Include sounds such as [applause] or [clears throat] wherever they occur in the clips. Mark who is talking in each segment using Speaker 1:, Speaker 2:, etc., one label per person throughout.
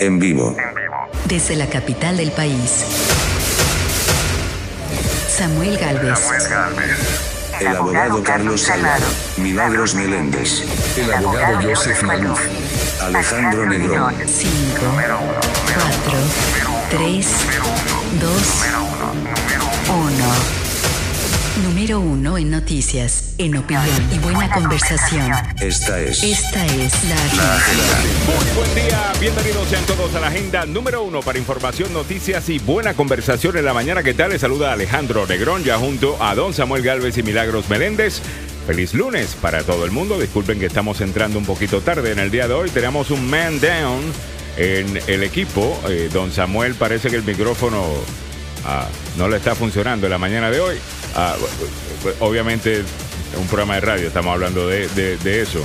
Speaker 1: En vivo.
Speaker 2: Desde la capital del país. Samuel Galvez.
Speaker 1: El abogado Carlos Salgado. Milagros Meléndez. El abogado Joseph Maluf. Alejandro Negrón.
Speaker 2: 5, 4, 3, 2, 1. Número 1 en noticias, en opinión y buena conversación.
Speaker 1: Esta es
Speaker 2: Esta es la agenda.
Speaker 3: Muy buen día, bienvenidos sean todos a la agenda número uno para información, noticias y buena conversación en la mañana. ¿Qué tal? Les saluda Alejandro Negrón, ya junto a Don Samuel Galvez y Milagros Meléndez. Feliz lunes para todo el mundo. Disculpen que estamos entrando un poquito tarde en el día de hoy. Tenemos un man down en el equipo. Eh, don Samuel parece que el micrófono ah, no le está funcionando en la mañana de hoy. Ah, obviamente, un programa de radio, estamos hablando de, de- eso.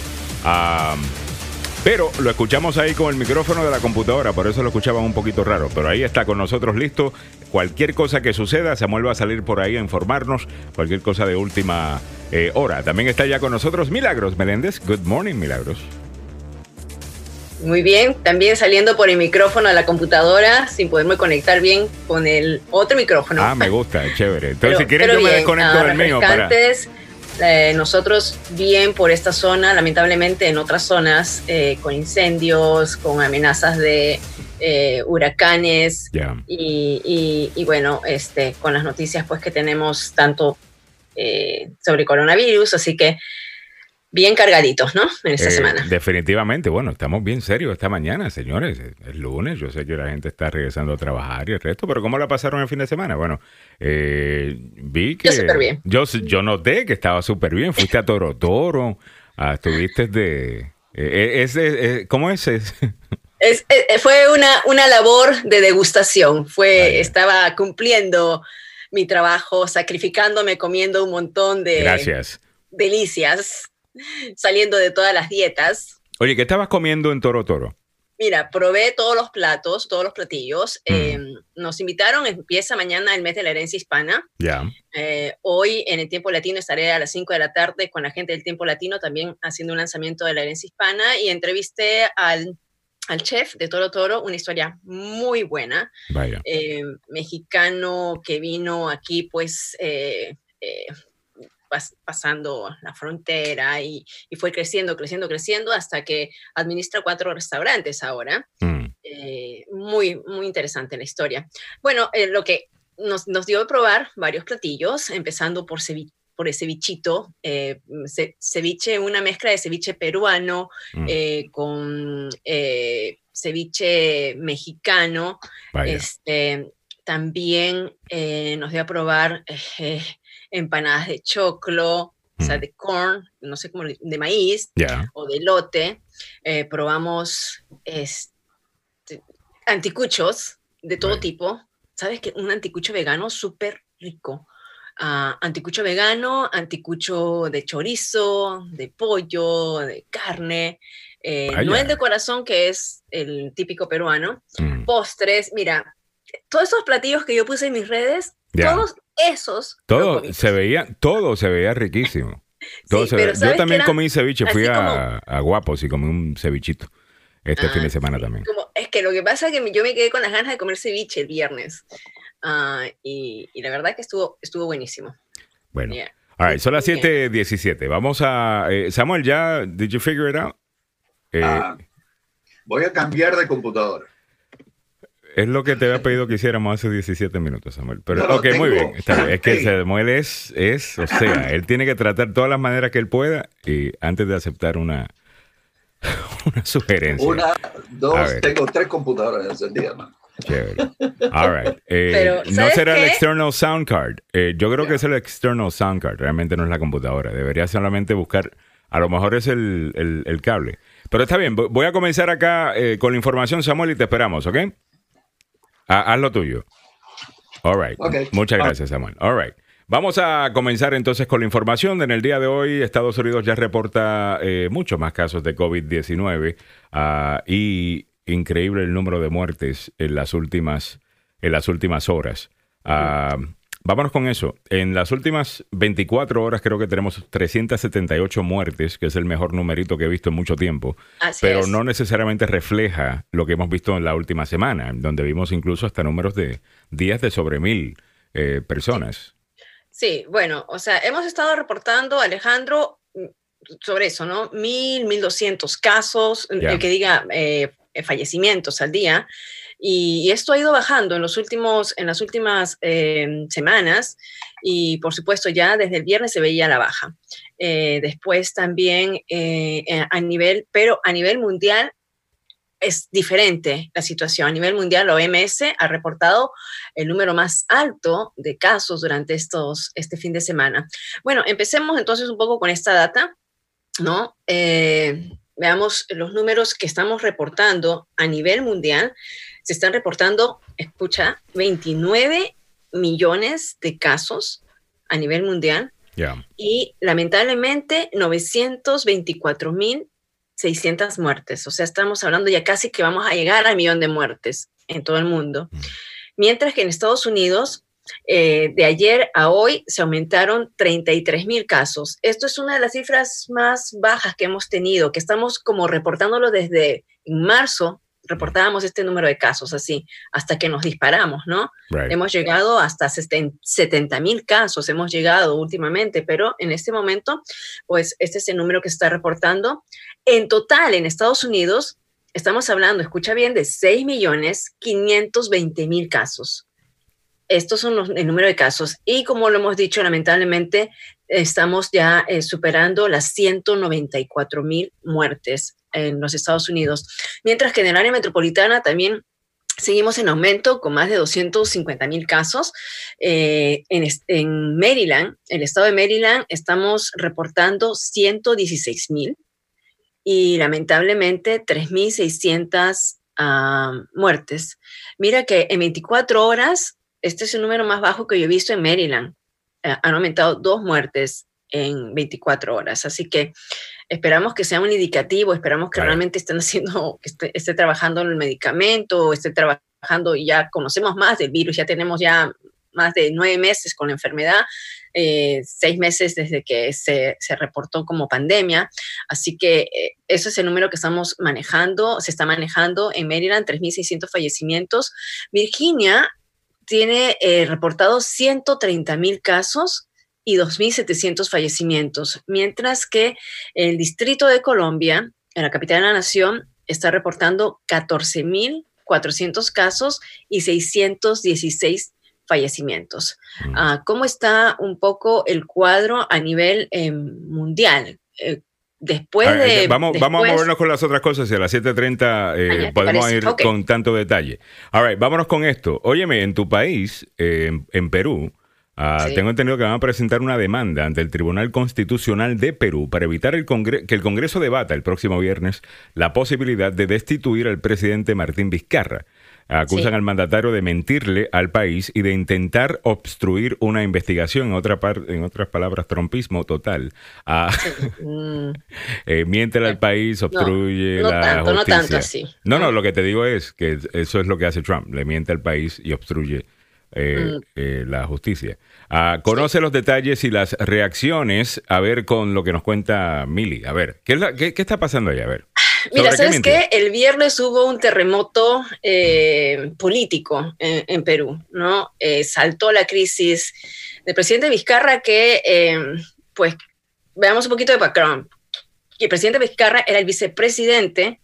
Speaker 3: Pero lo escuchamos ahí con el micrófono de la computadora, por eso lo escuchaban un poquito raro. Pero ahí está con nosotros listo. Cualquier cosa que suceda, Samuel va a salir por ahí a informarnos. Cualquier cosa de última eh, hora. También está ya con nosotros Milagros Meléndez. Good morning, Milagros.
Speaker 4: Muy bien, también saliendo por el micrófono de la computadora sin poderme conectar bien con el otro micrófono.
Speaker 3: Ah, me gusta, [laughs] chévere. Entonces,
Speaker 4: Pero-
Speaker 3: si quieres, yo me desconecto
Speaker 4: ah,
Speaker 3: del mío para.
Speaker 4: eh, nosotros bien por esta zona, lamentablemente en otras zonas eh, con incendios, con amenazas de eh, huracanes
Speaker 3: Ya.
Speaker 4: y, y- y bueno, este, con las noticias pues que tenemos tanto eh, sobre coronavirus, así que bien cargaditos, ¿no? En esta
Speaker 3: Eh,
Speaker 4: semana.
Speaker 3: Definitivamente, bueno, estamos bien serios esta mañana, señores. Es- Es lunes, yo sé que la gente está regresando a trabajar y el resto, pero ¿cómo la pasaron el fin de semana? Bueno, eh, vi que...
Speaker 4: Yo súper bien.
Speaker 3: Yo, yo noté que estaba súper bien. Fuiste a Toro Toro, ah, estuviste de... eh, ese, eh, ¿Cómo es? Es-
Speaker 4: Es- fue una, una labor de degustación. Fue,
Speaker 3: Vaya.
Speaker 4: estaba cumpliendo mi trabajo, sacrificándome, comiendo un montón de
Speaker 3: Gracias.
Speaker 4: delicias, saliendo de todas las dietas.
Speaker 3: Oye, ¿qué estabas comiendo en Toro Toro?
Speaker 4: Mira, probé todos los platos, todos los platillos.
Speaker 3: Mm.
Speaker 4: Eh, nos invitaron, empieza mañana el mes de la herencia hispana.
Speaker 3: Ya.
Speaker 4: Eh, hoy en el tiempo latino estaré a las 5 de la tarde con la gente del tiempo latino también haciendo un lanzamiento de la herencia hispana y entrevisté al, al chef de Toro Toro, una historia muy buena.
Speaker 3: Vaya.
Speaker 4: eh, mexicano que vino aquí pues eh, eh, pas- pasando la frontera y, y fue creciendo, creciendo, creciendo hasta que administra cuatro restaurantes ahora.
Speaker 3: Mm,
Speaker 4: Eh, muy, muy interesante la historia. Bueno, eh, lo que nos, nos dio de probar varios platillos, empezando por ceviche por el cevichito, eh, ce- ceviche, una mezcla de ceviche peruano
Speaker 3: mm,
Speaker 4: con ceviche mexicano,
Speaker 3: vaya.
Speaker 4: este, también eh, nos dio a probar eh, empanadas de choclo, o sea,
Speaker 3: Mm.
Speaker 4: de corn, no sé cómo, de maíz o de lote. Eh, probamos este, anticuchos de todo tipo. ¿Sabes qué? Un anticucho vegano súper rico. Ah, anticucho vegano, anticucho de chorizo, de pollo, de carne. eh, el de corazón, que es el típico peruano
Speaker 3: Mm,
Speaker 4: postres, mira, todos esos platillos que yo puse en mis redes, Todos esos.
Speaker 3: Todo se veía, todo se veía riquísimo. [laughs] Todo
Speaker 4: Sí,
Speaker 3: se
Speaker 4: pero
Speaker 3: veía-
Speaker 4: ¿sabes
Speaker 3: Yo también comí ceviche, fui a,
Speaker 4: como-
Speaker 3: a Guapos y comí un cevichito este
Speaker 4: Ah,
Speaker 3: fin de semana
Speaker 4: sí.
Speaker 3: también.
Speaker 4: Como- es que lo que pasa es que yo me quedé con las ganas de comer ceviche el viernes. Ah, y, y la verdad que estuvo, estuvo buenísimo.
Speaker 3: Bueno,
Speaker 4: Yeah.
Speaker 3: all right, son las
Speaker 4: Muy bien.
Speaker 3: 7:17. Vamos a. eh, Samuel, ¿ya? ¿Did you figure it out? Eh,
Speaker 5: Ah, voy a cambiar de computadora.
Speaker 3: Es lo que te había pedido que hiciéramos hace 17 minutos, Samuel. Pero,
Speaker 5: No,
Speaker 3: ok, muy bien. está bien. Es que. Samuel es, es, o sea, él tiene que tratar todas las maneras que él pueda y antes de aceptar una, [laughs] una sugerencia.
Speaker 5: Una,
Speaker 3: A
Speaker 5: dos, tengo tres computadoras encendidas, man.
Speaker 3: Chévere. All right. [laughs] Eh,
Speaker 4: Pero,
Speaker 3: no
Speaker 4: ¿sabes
Speaker 3: será el external sound card. Eh, yo creo que es el external sound card. Realmente no es la computadora. Debería solamente buscar. A lo mejor es el, el- el cable. Pero está bien. Vo- Voy a comenzar acá eh, con la información, Samuel, y te esperamos, ¿ok? Ha- haz lo tuyo. All right.
Speaker 5: Ok.
Speaker 3: Muchas gracias, Samuel. All right. Vamos a comenzar entonces con la información. En el día de hoy, Estados Unidos ya reporta eh, muchos más casos de COVID-19 ah, y increíble el número de muertes en las últimas, en las últimas horas. Ah, Vámonos con eso. En las últimas 24 horas creo que tenemos 378 muertes, que es el mejor numerito que he visto en mucho tiempo,
Speaker 4: Así
Speaker 3: pero
Speaker 4: es.
Speaker 3: no necesariamente refleja lo que hemos visto en la última semana, donde vimos incluso hasta números de días de sobre mil eh, personas.
Speaker 4: Sí, bueno, o sea, hemos estado reportando, Alejandro, sobre eso, ¿no? Mil, mil doscientos casos,
Speaker 3: Ya.
Speaker 4: el que diga eh, fallecimientos al día. Y, esto ha ido bajando en, los últimos, en las últimas eh, semanas y por supuesto ya desde el viernes se veía la baja. Eh, después también eh, eh, a nivel, pero a nivel mundial es diferente la situación. A nivel mundial, la OMS ha reportado el número más alto de casos durante estos, este fin de semana. Bueno, empecemos entonces un poco con esta data, ¿no? Veamos los números que estamos reportando a nivel mundial. Se están reportando, escucha, 29 millones de casos a nivel mundial y lamentablemente 924 mil 600 muertes. O sea, estamos hablando ya casi que vamos a llegar al millón de muertes en todo el mundo.
Speaker 3: Mm.
Speaker 4: Mientras que en Estados Unidos, eh, de ayer a hoy, se aumentaron 33 mil casos. Esto es una de las cifras más bajas que hemos tenido, que estamos como reportándolo desde marzo. Reportábamos este número de casos así, hasta que nos disparamos, ¿no?
Speaker 3: Right.
Speaker 4: Hemos llegado hasta 70 mil casos, hemos llegado últimamente, pero en este momento, pues este es el número que se está reportando. En total, en Estados Unidos, estamos hablando, escucha bien, de 6 millones 520 mil casos. Estos son los, el número de casos. Y como lo hemos dicho, lamentablemente, estamos ya eh, superando las 194 mil muertes en los Estados Unidos. Mientras que en el área metropolitana también Seguimos en aumento con más de 250 mil casos. Eh, en, en, Maryland, el estado de Maryland, estamos reportando 116 mil y lamentablemente 3.600 uh, muertes. Mira que en 24 horas, este es el número más bajo que yo he visto en Maryland. Uh, han aumentado dos muertes en 24 horas. Así que esperamos que sea un indicativo, esperamos que
Speaker 3: Claro.
Speaker 4: realmente estén haciendo, [laughs] que esté, esté trabajando en el medicamento, esté trabajando y ya conocemos más del virus, ya tenemos ya más de nueve meses con la enfermedad, eh, seis meses desde que se, se, reportó como pandemia. Así que eh, eso es el número que estamos manejando, se está manejando en Maryland, 3.600 fallecimientos. Virginia tiene eh, reportado 130 mil casos y 2.700 fallecimientos, mientras que el Distrito de Colombia, en la capital de la nación, está reportando 14.400 casos y 616 fallecimientos. Uh, ¿Cómo está un poco el cuadro a nivel eh, mundial? Eh, después de...
Speaker 3: Vamos,
Speaker 4: después,
Speaker 3: vamos a movernos con las otras cosas y a las 7.30 eh,
Speaker 4: ah,
Speaker 3: podemos ir
Speaker 4: okay.
Speaker 3: con tanto detalle. All right, vámonos con esto. Óyeme, en tu país, eh, en, Perú, sí. tengo entendido que van a presentar una demanda ante el Tribunal Constitucional de Perú para evitar el que el Congreso debata el próximo viernes la posibilidad de destituir al presidente Martín Vizcarra. Acusan sí. al mandatario de mentirle al país y de intentar obstruir una investigación, en, otra en otras palabras, trompismo total. Ah, [laughs] mm. eh, miente al país, obstruye
Speaker 4: no, no
Speaker 3: la
Speaker 4: tanto,
Speaker 3: justicia.
Speaker 4: No tanto así.
Speaker 3: No, no, lo que te digo es que eso es lo que hace Trump, le miente al país y obstruye eh, mm. eh, la justicia. Ah, conoce sí. los detalles y las reacciones, a ver con lo que nos cuenta Mili. A ver, ¿qué, la, qué, qué está pasando ahí? A ver.
Speaker 4: Mira, ¿sabes qué? El viernes hubo un terremoto eh, político en, en, Perú, ¿no? Eh, saltó la crisis del presidente Vizcarra que, eh, pues, veamos un poquito de background. El presidente Vizcarra era el vicepresidente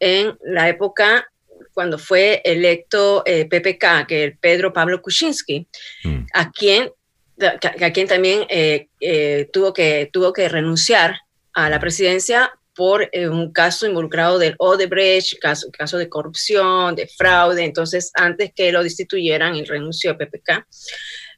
Speaker 4: en la época cuando fue electo eh, PPK, que es Pedro Pablo Kuczynski, mm. a quien a quien también eh, eh, tuvo, que, tuvo que renunciar a la presidencia por eh, un caso involucrado del Odebrecht, caso, caso de corrupción, de fraude. Entonces, antes que lo destituyeran, él renunció a PPK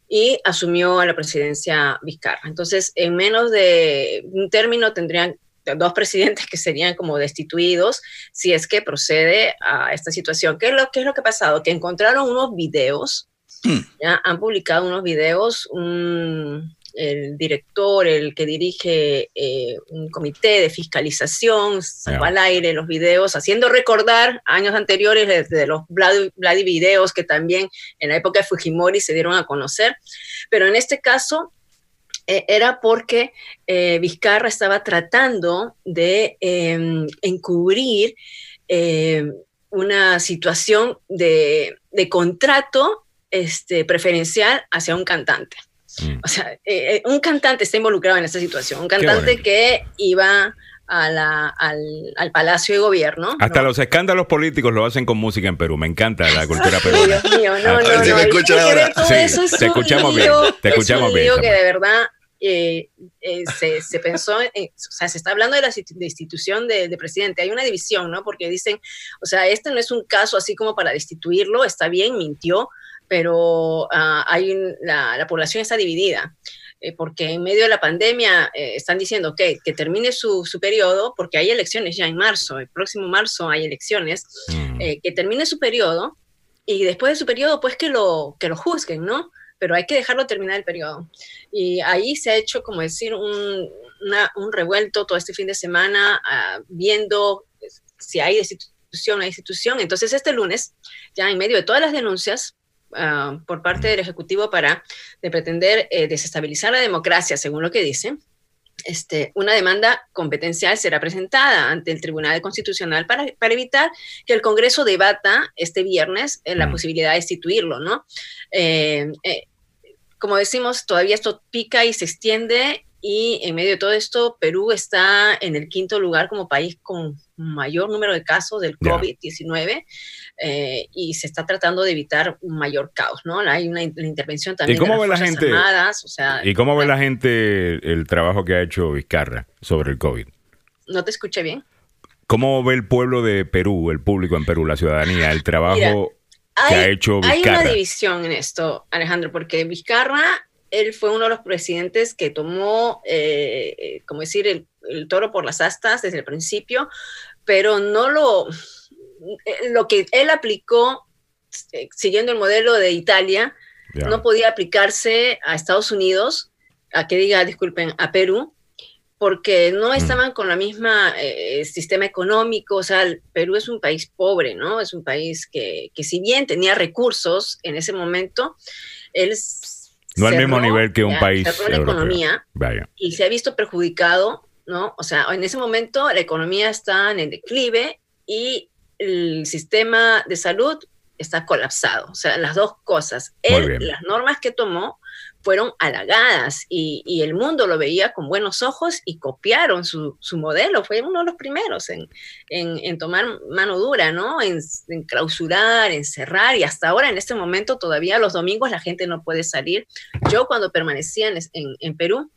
Speaker 4: y asumió a la presidencia Vizcarra. Entonces, en menos de un término tendrían dos presidentes que serían como destituidos si es que procede a esta situación. ¿Qué es lo, qué es lo que ha pasado? Que encontraron unos videos, ya han publicado unos videos, un, el director, el que dirige eh, un comité de fiscalización, sacó al aire los videos, haciendo recordar años anteriores de, los bloody, videos que también en la época de Fujimori se dieron a conocer. Pero en este caso eh, era porque eh, Vizcarra estaba tratando de em, encubrir una situación de, de contrato este, preferencial hacia un cantante. Mm. O sea, eh, eh, un cantante está involucrado en esta situación, un cantante que iba a la, al, al, Palacio de Gobierno.
Speaker 3: Hasta los escándalos políticos lo hacen con música en Perú. Me encanta la [laughs] cultura peruana.
Speaker 4: Dios mío, no, no, no.
Speaker 3: Sí, te escuchamos bien. Te escuchamos bien.
Speaker 4: que de verdad eh, se, se, pensó, o sea, se está hablando de la institución de, de, presidente. Hay una división, ¿no? Porque dicen, o sea, este no es un caso así como para destituirlo, está bien, mintió, pero ah, hay la, población está dividida. Eh, porque en medio de la pandemia eh, están diciendo okay, que termine su, su, periodo, porque hay elecciones ya en marzo, el próximo marzo hay elecciones, mm. eh, que termine su periodo y después de su periodo, pues que lo, que lo juzguen, ¿no? Pero hay que dejarlo terminar el periodo. Y ahí se ha hecho, como decir, un, un revuelto todo este fin de semana, ah, viendo si hay institución, hay institución. Entonces, este lunes, ya en medio de todas las denuncias, Ah, por parte del Ejecutivo para de pretender eh, desestabilizar la democracia, según lo que dice, este, una demanda competencial será presentada ante el Tribunal Constitucional para, para evitar que el Congreso debata este viernes eh, la mm. posibilidad de instituirlo, ¿no? Eh, como decimos, todavía esto pica y se extiende y en medio de todo esto, Perú está en el quinto lugar como país con mayor número de casos del COVID-19 eh, y se está tratando de evitar un mayor caos, ¿no? Hay una, intervención también
Speaker 3: ¿Y cómo
Speaker 4: de
Speaker 3: las ve la gente,
Speaker 4: Armadas, o sea,
Speaker 3: ¿Y cómo ve la gente el trabajo que ha hecho Vizcarra sobre el COVID?
Speaker 4: ¿No te escuché bien?
Speaker 3: ¿Cómo ve el pueblo de Perú, el público en Perú, la ciudadanía, el trabajo ha hecho?
Speaker 4: Hay una división en esto, Alejandro, porque Vizcarra él fue uno de los presidentes que tomó, eh, eh, como decir, el, toro por las astas desde el principio, pero no lo, eh, lo que él aplicó, siguiendo el modelo de Italia, no podía aplicarse a Estados Unidos, a que diga, disculpen, a Perú, porque no mm. estaban con la misma sistema económico, o sea, Perú es un país pobre, ¿no? Es un país que, que si bien tenía recursos en ese momento, él
Speaker 3: no al mismo nivel que un país.
Speaker 4: la economía y se ha visto perjudicado, ¿no? O sea, en ese momento la economía está en el declive y el sistema de salud está colapsado. O sea, las dos cosas. las normas que tomó fueron halagadas y, el mundo lo veía con buenos ojos y copiaron su, modelo. Fue uno de los primeros en, tomar mano dura, ¿no? En, clausurar, en cerrar y hasta ahora, en este momento, todavía los domingos la gente no puede salir. Yo cuando permanecía en, Perú,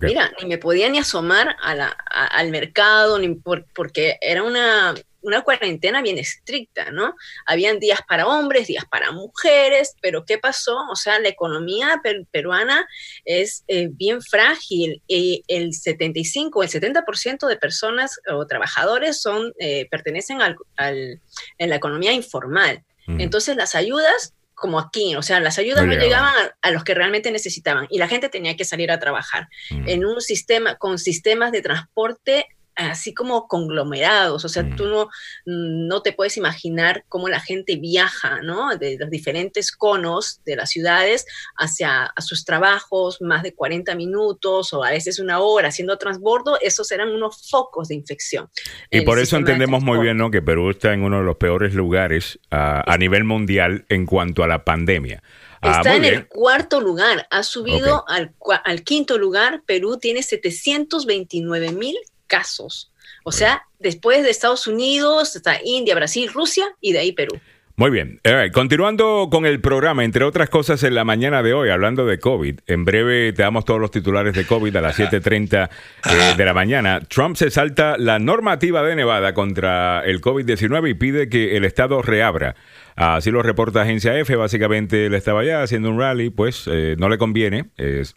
Speaker 4: Mira, ni me podía ni asomar al mercado, ni porque era una, una cuarentena bien estricta, ¿no? Habían días para hombres, días para mujeres, pero ¿qué pasó? O sea, la economía peruana es eh, bien frágil y el 75 o el 70% de personas o trabajadores son, eh, pertenecen al, en la economía informal. Mm. Entonces, las ayudas como aquí, o sea, las ayudas no, llegaban a, los que realmente necesitaban y la gente tenía que salir a trabajar mm. en un sistema con sistemas de transporte así como conglomerados, o sea, tú mm. no, no te puedes imaginar cómo la gente viaja, ¿no? De los diferentes conos de las ciudades hacia sus trabajos, más de 40 minutos o a veces una hora haciendo transbordo, esos eran unos focos de infección.
Speaker 3: Y por eso entendemos muy bien, ¿no? Que Perú está en uno de los peores lugares a nivel mundial en cuanto a la pandemia.
Speaker 4: Ah, está en el cuarto lugar, ha subido al, al, quinto lugar. Perú tiene 729 mil casos. O sea, después de Estados Unidos, está India, Brasil, Rusia y de ahí Perú.
Speaker 3: Muy bien. continuando con el programa, entre otras cosas, en la mañana de hoy, hablando de COVID, en breve te damos todos los titulares de COVID a las 7.30 eh, de la mañana. Trump se salta la normativa de Nevada contra el COVID-19 y pide que el Estado reabra. Así lo reporta Agencia F. Básicamente él estaba ya haciendo un rally, pues eh, no le conviene es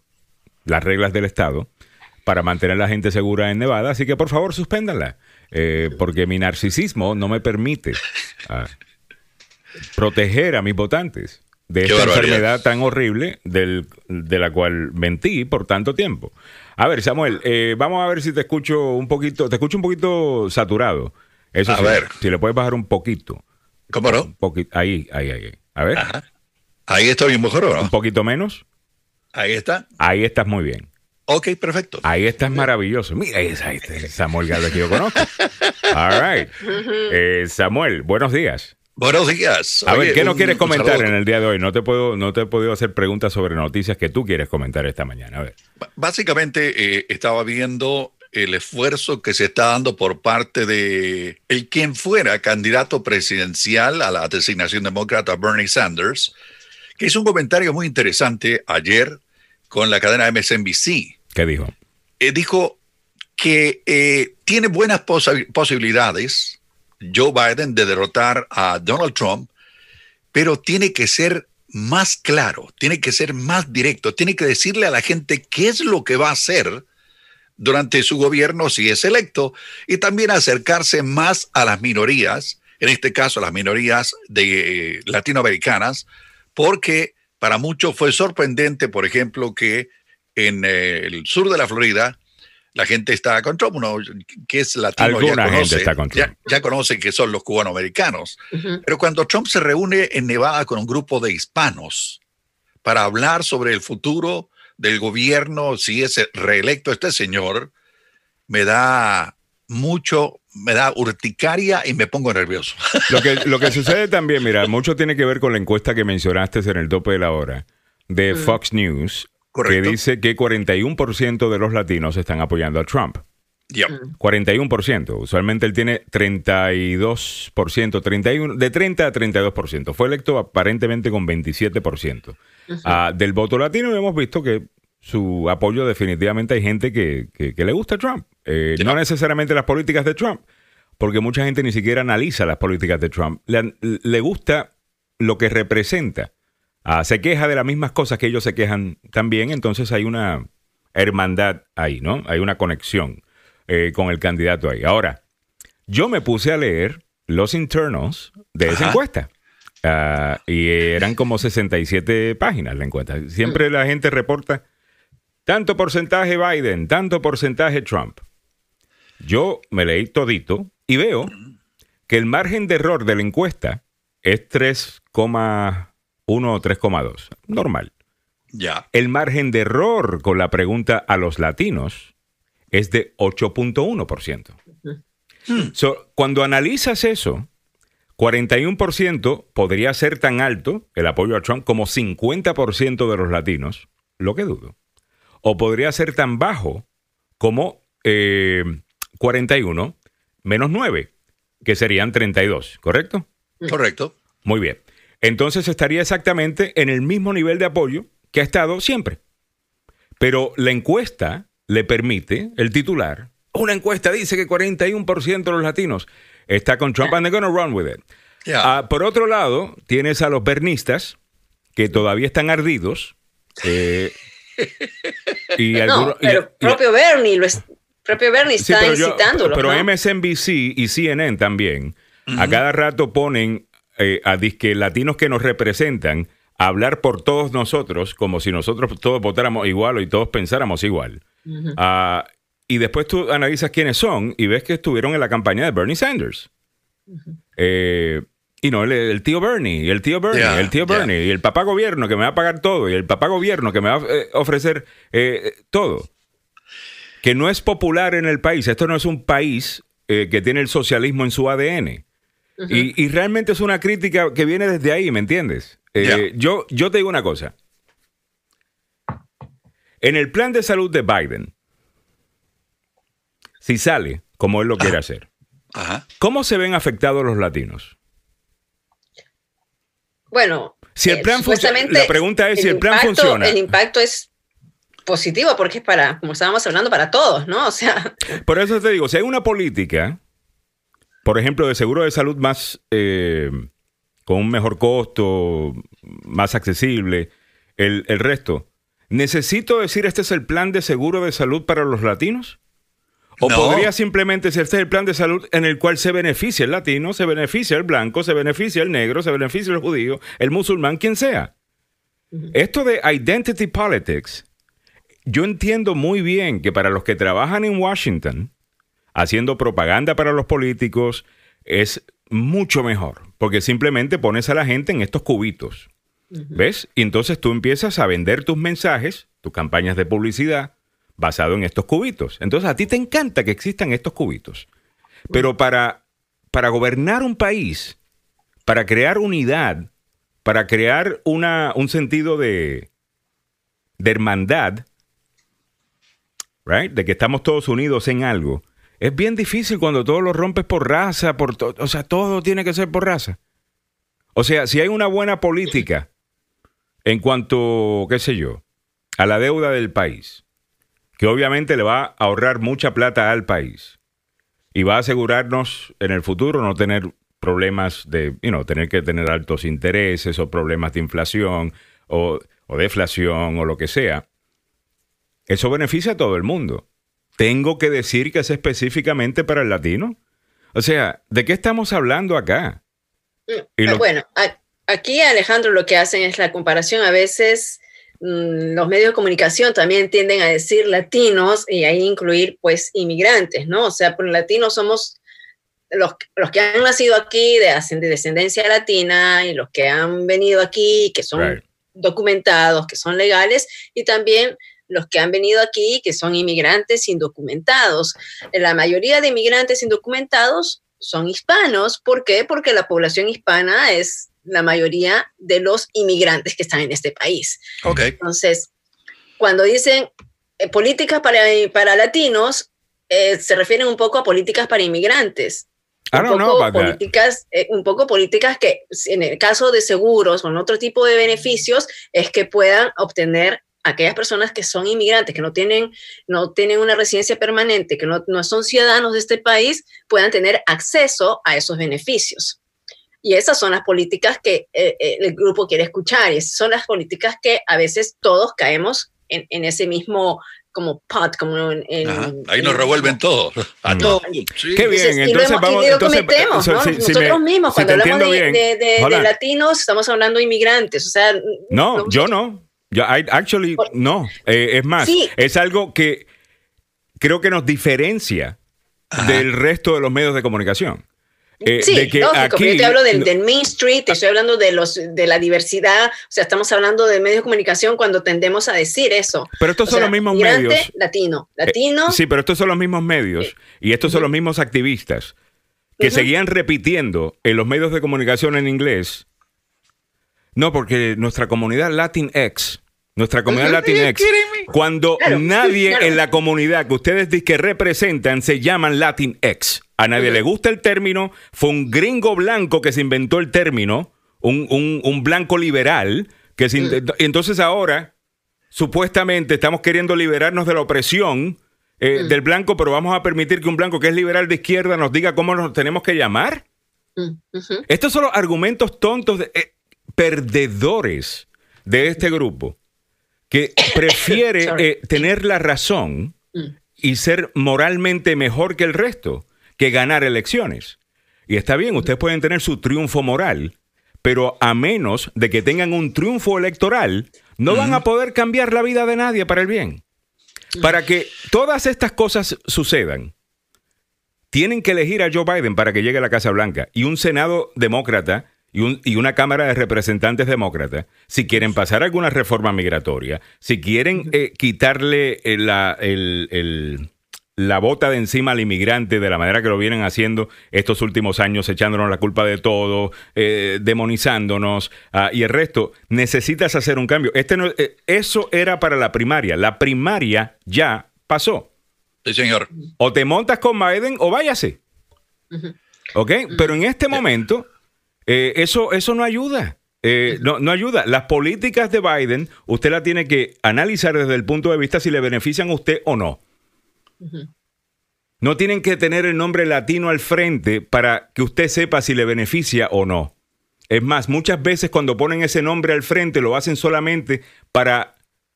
Speaker 3: las reglas del Estado para mantener a la gente segura en Nevada. Así que por favor suspéndanla, eh, porque mi narcisismo no me permite ah, proteger a mis votantes. de esta enfermedad tan horrible del- de la cual mentí por tanto tiempo. A ver, Samuel, eh, vamos a ver si te escucho un poquito, te escucho un poquito saturado. Eso
Speaker 6: A
Speaker 3: sí,
Speaker 6: ver.
Speaker 3: si le puedes bajar un poquito.
Speaker 6: ¿Cómo no?
Speaker 3: Un poqui- ahí, ahí, ahí. A ver,
Speaker 6: Ajá. Ahí estoy mejor o
Speaker 3: un
Speaker 6: no?
Speaker 3: poquito menos.
Speaker 6: Ahí está.
Speaker 3: Ahí estás muy bien.
Speaker 6: Ok, perfecto.
Speaker 3: Ahí estás maravilloso. Mira, esa este es Samuel Galvez que yo conozco. All right. Eh, Samuel, buenos días.
Speaker 6: Buenos días.
Speaker 3: A
Speaker 6: Oye,
Speaker 3: ver, ¿qué no quieres comentar en el día de hoy? No te puedo, no te he podido hacer preguntas sobre noticias que tú quieres comentar esta mañana. A ver.
Speaker 6: B- Básicamente eh, estaba viendo el esfuerzo que se está dando por parte de el quien fuera candidato presidencial a la designación demócrata Bernie Sanders, que hizo un comentario muy interesante ayer con la cadena MSNBC.
Speaker 3: ¿Qué dijo?
Speaker 6: Eh, dijo que eh, tiene buenas posi- posibilidades Joe Biden de derrotar a Donald Trump, pero tiene que ser más claro, tiene que ser más directo, tiene que decirle a la gente qué es lo que va a hacer durante su gobierno si es electo y también acercarse más a las minorías, en este caso las minorías de, eh, latinoamericanas, porque para muchos fue sorprendente, por ejemplo, que en el sur de la Florida la gente está con Trump, uno que es latino ya
Speaker 3: Alguna gente
Speaker 6: conoce,
Speaker 3: está con
Speaker 6: ya,
Speaker 3: Trump.
Speaker 6: ya conoce que son los cubanoamericanos. Pero cuando Trump se reúne en Nevada con un grupo de hispanos para hablar sobre el futuro del gobierno, si es reelecto este señor, me da mucho, me da urticaria y me pongo nervioso. [laughs]
Speaker 3: Lo que, lo que sucede también, mira, mucho tiene que ver con la encuesta que mencionaste en el tope de la hora de Fox News,
Speaker 6: Correcto.
Speaker 3: que dice que 41% de los latinos están apoyando a Trump.
Speaker 6: Ya.
Speaker 3: 41%. Usualmente él tiene 32%, 31, de 30 a 32%. Fue electo aparentemente con 27%. Ah, del voto latino hemos visto que su apoyo definitivamente hay gente que, que- que le gusta a Trump. Eh. No necesariamente las políticas de Trump, porque mucha gente ni siquiera analiza las políticas de Trump. Le, le gusta lo que representa. Ah, se queja de las mismas cosas que ellos se quejan también, entonces hay una hermandad ahí, ¿no? Hay una conexión eh, con el candidato ahí. Ahora, yo me puse a leer los internals de esa
Speaker 6: Ajá.
Speaker 3: encuesta. Ah, y eran como 67 páginas la encuesta. Siempre la gente reporta tanto porcentaje Biden, tanto porcentaje Trump. Yo me leí todito y veo que el margen de error de la encuesta es 3,1 o 3,2. Normal.
Speaker 6: Ya.
Speaker 3: El margen de error con la pregunta a los latinos es de 8.1%. So, cuando analizas eso, 41% podría ser tan alto el apoyo a Trump como 50% de los latinos, lo que dudo. O podría ser tan bajo como eh, 41 menos 9, que serían 32, ¿correcto?
Speaker 6: Correcto.
Speaker 3: Muy bien. Entonces estaría exactamente en el mismo nivel de apoyo que ha estado siempre. Pero la encuesta le permite, el titular, una encuesta dice que 41% de los latinos está con Trump and they're gonna run with it. Ah, por otro lado, tienes a los bernistas que todavía están ardidos. eh, y
Speaker 4: No,
Speaker 3: algunos- y-
Speaker 4: pero
Speaker 3: y-
Speaker 4: propio Bernie lo es, propio Bernie
Speaker 3: Sí,
Speaker 4: está
Speaker 3: pero yo-
Speaker 4: incitándolo.
Speaker 3: pero
Speaker 4: ¿no?
Speaker 3: MSNBC y CNN también, a cada rato ponen eh, a disque latinos que nos representan a hablar por todos nosotros, como si nosotros todos votáramos igual y todos pensáramos igual. Ah, y después tú analizas quiénes son y ves que estuvieron en la campaña de Bernie Sanders. Eh, y no, el, el tío Bernie, y el tío Bernie, el tío. Bernie, y el papá gobierno que me va a pagar todo, y el papá gobierno que me va a eh, ofrecer eh, todo que no es popular en el país. Esto no es un país eh, que tiene el socialismo en su ADN. y, y realmente es una crítica que viene desde ahí, ¿me entiendes? Eh, yo, yo te digo una cosa. En el plan de salud de Biden, si sale como él lo quiere hacer,
Speaker 6: Ajá.
Speaker 3: ¿cómo se ven afectados los latinos?
Speaker 4: Bueno,
Speaker 3: Si el
Speaker 4: eh,
Speaker 3: plan la pregunta es si el plan funciona.
Speaker 4: El impacto es positivo porque es para, como estábamos hablando, para todos, ¿no? O sea, [laughs]
Speaker 3: Por eso te digo, si hay una política, por ejemplo, de seguro de salud más eh, con un mejor costo, más accesible, el, el resto, ¿necesito decir este es el plan de seguro de salud para los latinos? O
Speaker 6: No.
Speaker 3: podría simplemente ser este es el plan de salud en el cual se beneficia el latino, se beneficia el blanco, se beneficia el negro, se beneficia el judío, el musulmán, quien sea. Esto de identity politics, yo entiendo muy bien que para los que trabajan en Washington, haciendo propaganda para los políticos, es mucho mejor, porque simplemente pones a la gente en estos cubitos. ¿Ves? Y entonces tú empiezas a vender tus mensajes, tus campañas de publicidad, basado en estos cubitos. Entonces a ti te encanta que existan estos cubitos. Pero para, para gobernar un país, para crear unidad, para crear una, un sentido de, de hermandad, right? de que estamos todos unidos en algo, es bien difícil cuando todo lo rompes por raza, por o sea, todo tiene que ser por raza. O sea, si hay una buena política en cuanto, qué sé yo, a la deuda del país, que obviamente le va a ahorrar mucha plata al país y va a asegurarnos en el futuro no tener problemas de, you know, tener que tener altos intereses o problemas de inflación o, o deflación o lo que sea. Eso beneficia a todo el mundo. Tengo que decir que es específicamente para el latino. O sea, ¿de qué estamos hablando acá? Y lo-
Speaker 4: Bueno, aquí Alejandro lo que hacen es la comparación. A veces mm, los medios de comunicación también tienden a decir latinos y ahí incluir pues inmigrantes, ¿no? O sea, por latinos somos los, los que han nacido aquí de, de descendencia latina y los que han venido aquí, que son
Speaker 3: Right.
Speaker 4: documentados, que son legales, y también los que han venido aquí, que son inmigrantes indocumentados. La mayoría de inmigrantes indocumentados son hispanos. ¿Por qué? Porque la población hispana es la mayoría de los inmigrantes que están en este país. Entonces, cuando dicen eh, políticas para, para latinos, eh, se refieren un poco a políticas para inmigrantes.
Speaker 3: I
Speaker 4: Un
Speaker 3: know
Speaker 4: poco
Speaker 3: that.
Speaker 4: políticas, eh, un poco políticas que en el caso de seguros o en otro tipo de beneficios es que puedan obtener aquellas personas que son inmigrantes, que no tienen, no tienen una residencia permanente, que no, no son ciudadanos de este país, puedan tener acceso a esos beneficios. Y esas son las políticas que eh, eh, el grupo quiere escuchar y esas son las políticas que a veces todos caemos en, en ese mismo como pot, como en... en-.
Speaker 6: Ahí
Speaker 4: en-
Speaker 6: nos revuelven. A. [laughs] Sí.
Speaker 3: Qué bien,
Speaker 4: Entonces,
Speaker 3: entonces vamos-
Speaker 4: y lo
Speaker 3: entonces,
Speaker 4: cometemos,
Speaker 3: so-
Speaker 4: ¿no?
Speaker 3: si- si
Speaker 4: Nosotros
Speaker 3: me-
Speaker 4: mismos,
Speaker 3: si
Speaker 4: cuando
Speaker 3: te
Speaker 4: hablamos de,
Speaker 3: entiendo bien,
Speaker 4: de- de- latinos, estamos hablando de inmigrantes. O sea,
Speaker 3: No, yo no. Yo, I- actually, no. Eh, es más,
Speaker 4: Sí.
Speaker 3: es algo que creo que nos diferencia del resto de los medios de comunicación. Eh,
Speaker 4: Sí,
Speaker 3: de que
Speaker 4: lógico,
Speaker 3: aquí,
Speaker 4: yo te hablo del, Main Street, te estoy hablando de, los, de la diversidad, o sea, estamos hablando de medios de comunicación cuando tendemos a decir eso.
Speaker 3: Pero estos
Speaker 4: O
Speaker 3: son
Speaker 4: sea,
Speaker 3: los mismos medios.
Speaker 4: Latino,
Speaker 3: Eh,
Speaker 4: latino,
Speaker 3: sí, pero estos son los mismos medios y estos son los mismos activistas que seguían repitiendo en los medios de comunicación en inglés. No, porque nuestra comunidad Latinx, nuestra comunidad
Speaker 4: Ujú.
Speaker 3: Latinx, cuando
Speaker 4: Claro,
Speaker 3: nadie
Speaker 4: claro.
Speaker 3: en la comunidad que ustedes dicen que representan se llaman Latinx. A nadie le gusta el término. Fue un gringo blanco que se inventó el término, un, un- un blanco liberal, que se intentó- y entonces ahora supuestamente estamos queriendo liberarnos de la opresión eh, del blanco, pero vamos a permitir que un blanco que es liberal de izquierda nos diga cómo nos tenemos que llamar.
Speaker 4: Mm.
Speaker 3: Estos son los argumentos tontos, de- eh, perdedores de este grupo, que [coughs] prefiere eh, tener la razón
Speaker 4: Mm.
Speaker 3: y ser moralmente mejor que el resto, que ganar elecciones. Y está bien, ustedes pueden tener su triunfo moral, pero a menos de que tengan un triunfo electoral, no van a poder cambiar la vida de nadie para el bien. Para que todas estas cosas sucedan, tienen que elegir a Joe Biden para que llegue a la Casa Blanca y un Senado demócrata y, un- y una Cámara de Representantes demócrata, si quieren pasar alguna reforma migratoria, si quieren eh, quitarle eh, la, el- el- la bota de encima al inmigrante de la manera que lo vienen haciendo estos últimos años, echándonos la culpa de todo, eh, demonizándonos ah, y el resto, necesitas hacer un cambio. Este no- eh, eso era para la primaria. La primaria ya pasó.
Speaker 6: Sí, señor.
Speaker 3: O te montas con Biden o váyase. ¿Ok? Pero en este momento, eh, eso, eso no ayuda. Eh, no, no ayuda. Las políticas de Biden, usted la tiene que analizar desde el punto de vista si le benefician a usted o no. No tienen que tener el nombre latino al frente para que usted sepa si le beneficia o no. Es más, muchas veces cuando ponen ese nombre al frente lo hacen solamente para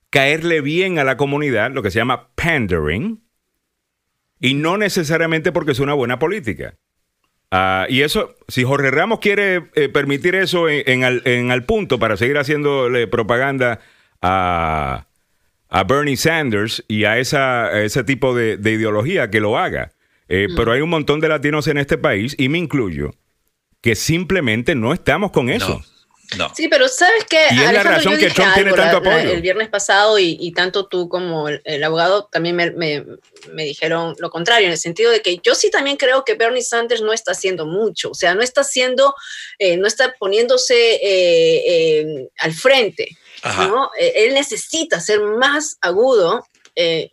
Speaker 3: caerle bien a la comunidad, lo que se llama pandering. Y no necesariamente porque es una buena política. Ah, y eso, si Jorge Ramos quiere eh, permitir eso en, en al, en al punto para seguir haciéndole propaganda a, a Bernie Sanders y a, esa, a ese tipo de, de ideología, que lo haga. Eh, Pero hay un montón de latinos en este país, y me incluyo, que simplemente no estamos con eso.
Speaker 6: No.
Speaker 4: Sí, pero ¿sabes qué?
Speaker 3: Y es la razón que Trump tiene tanto apoyo.
Speaker 4: el viernes pasado y, y tanto tú como el, el abogado también me, me- me dijeron lo contrario, en el sentido de que yo sí también creo que Bernie Sanders no está haciendo mucho, o sea, no está haciendo, eh, no está poniéndose eh, eh, al frente. ¿no? Él necesita ser más agudo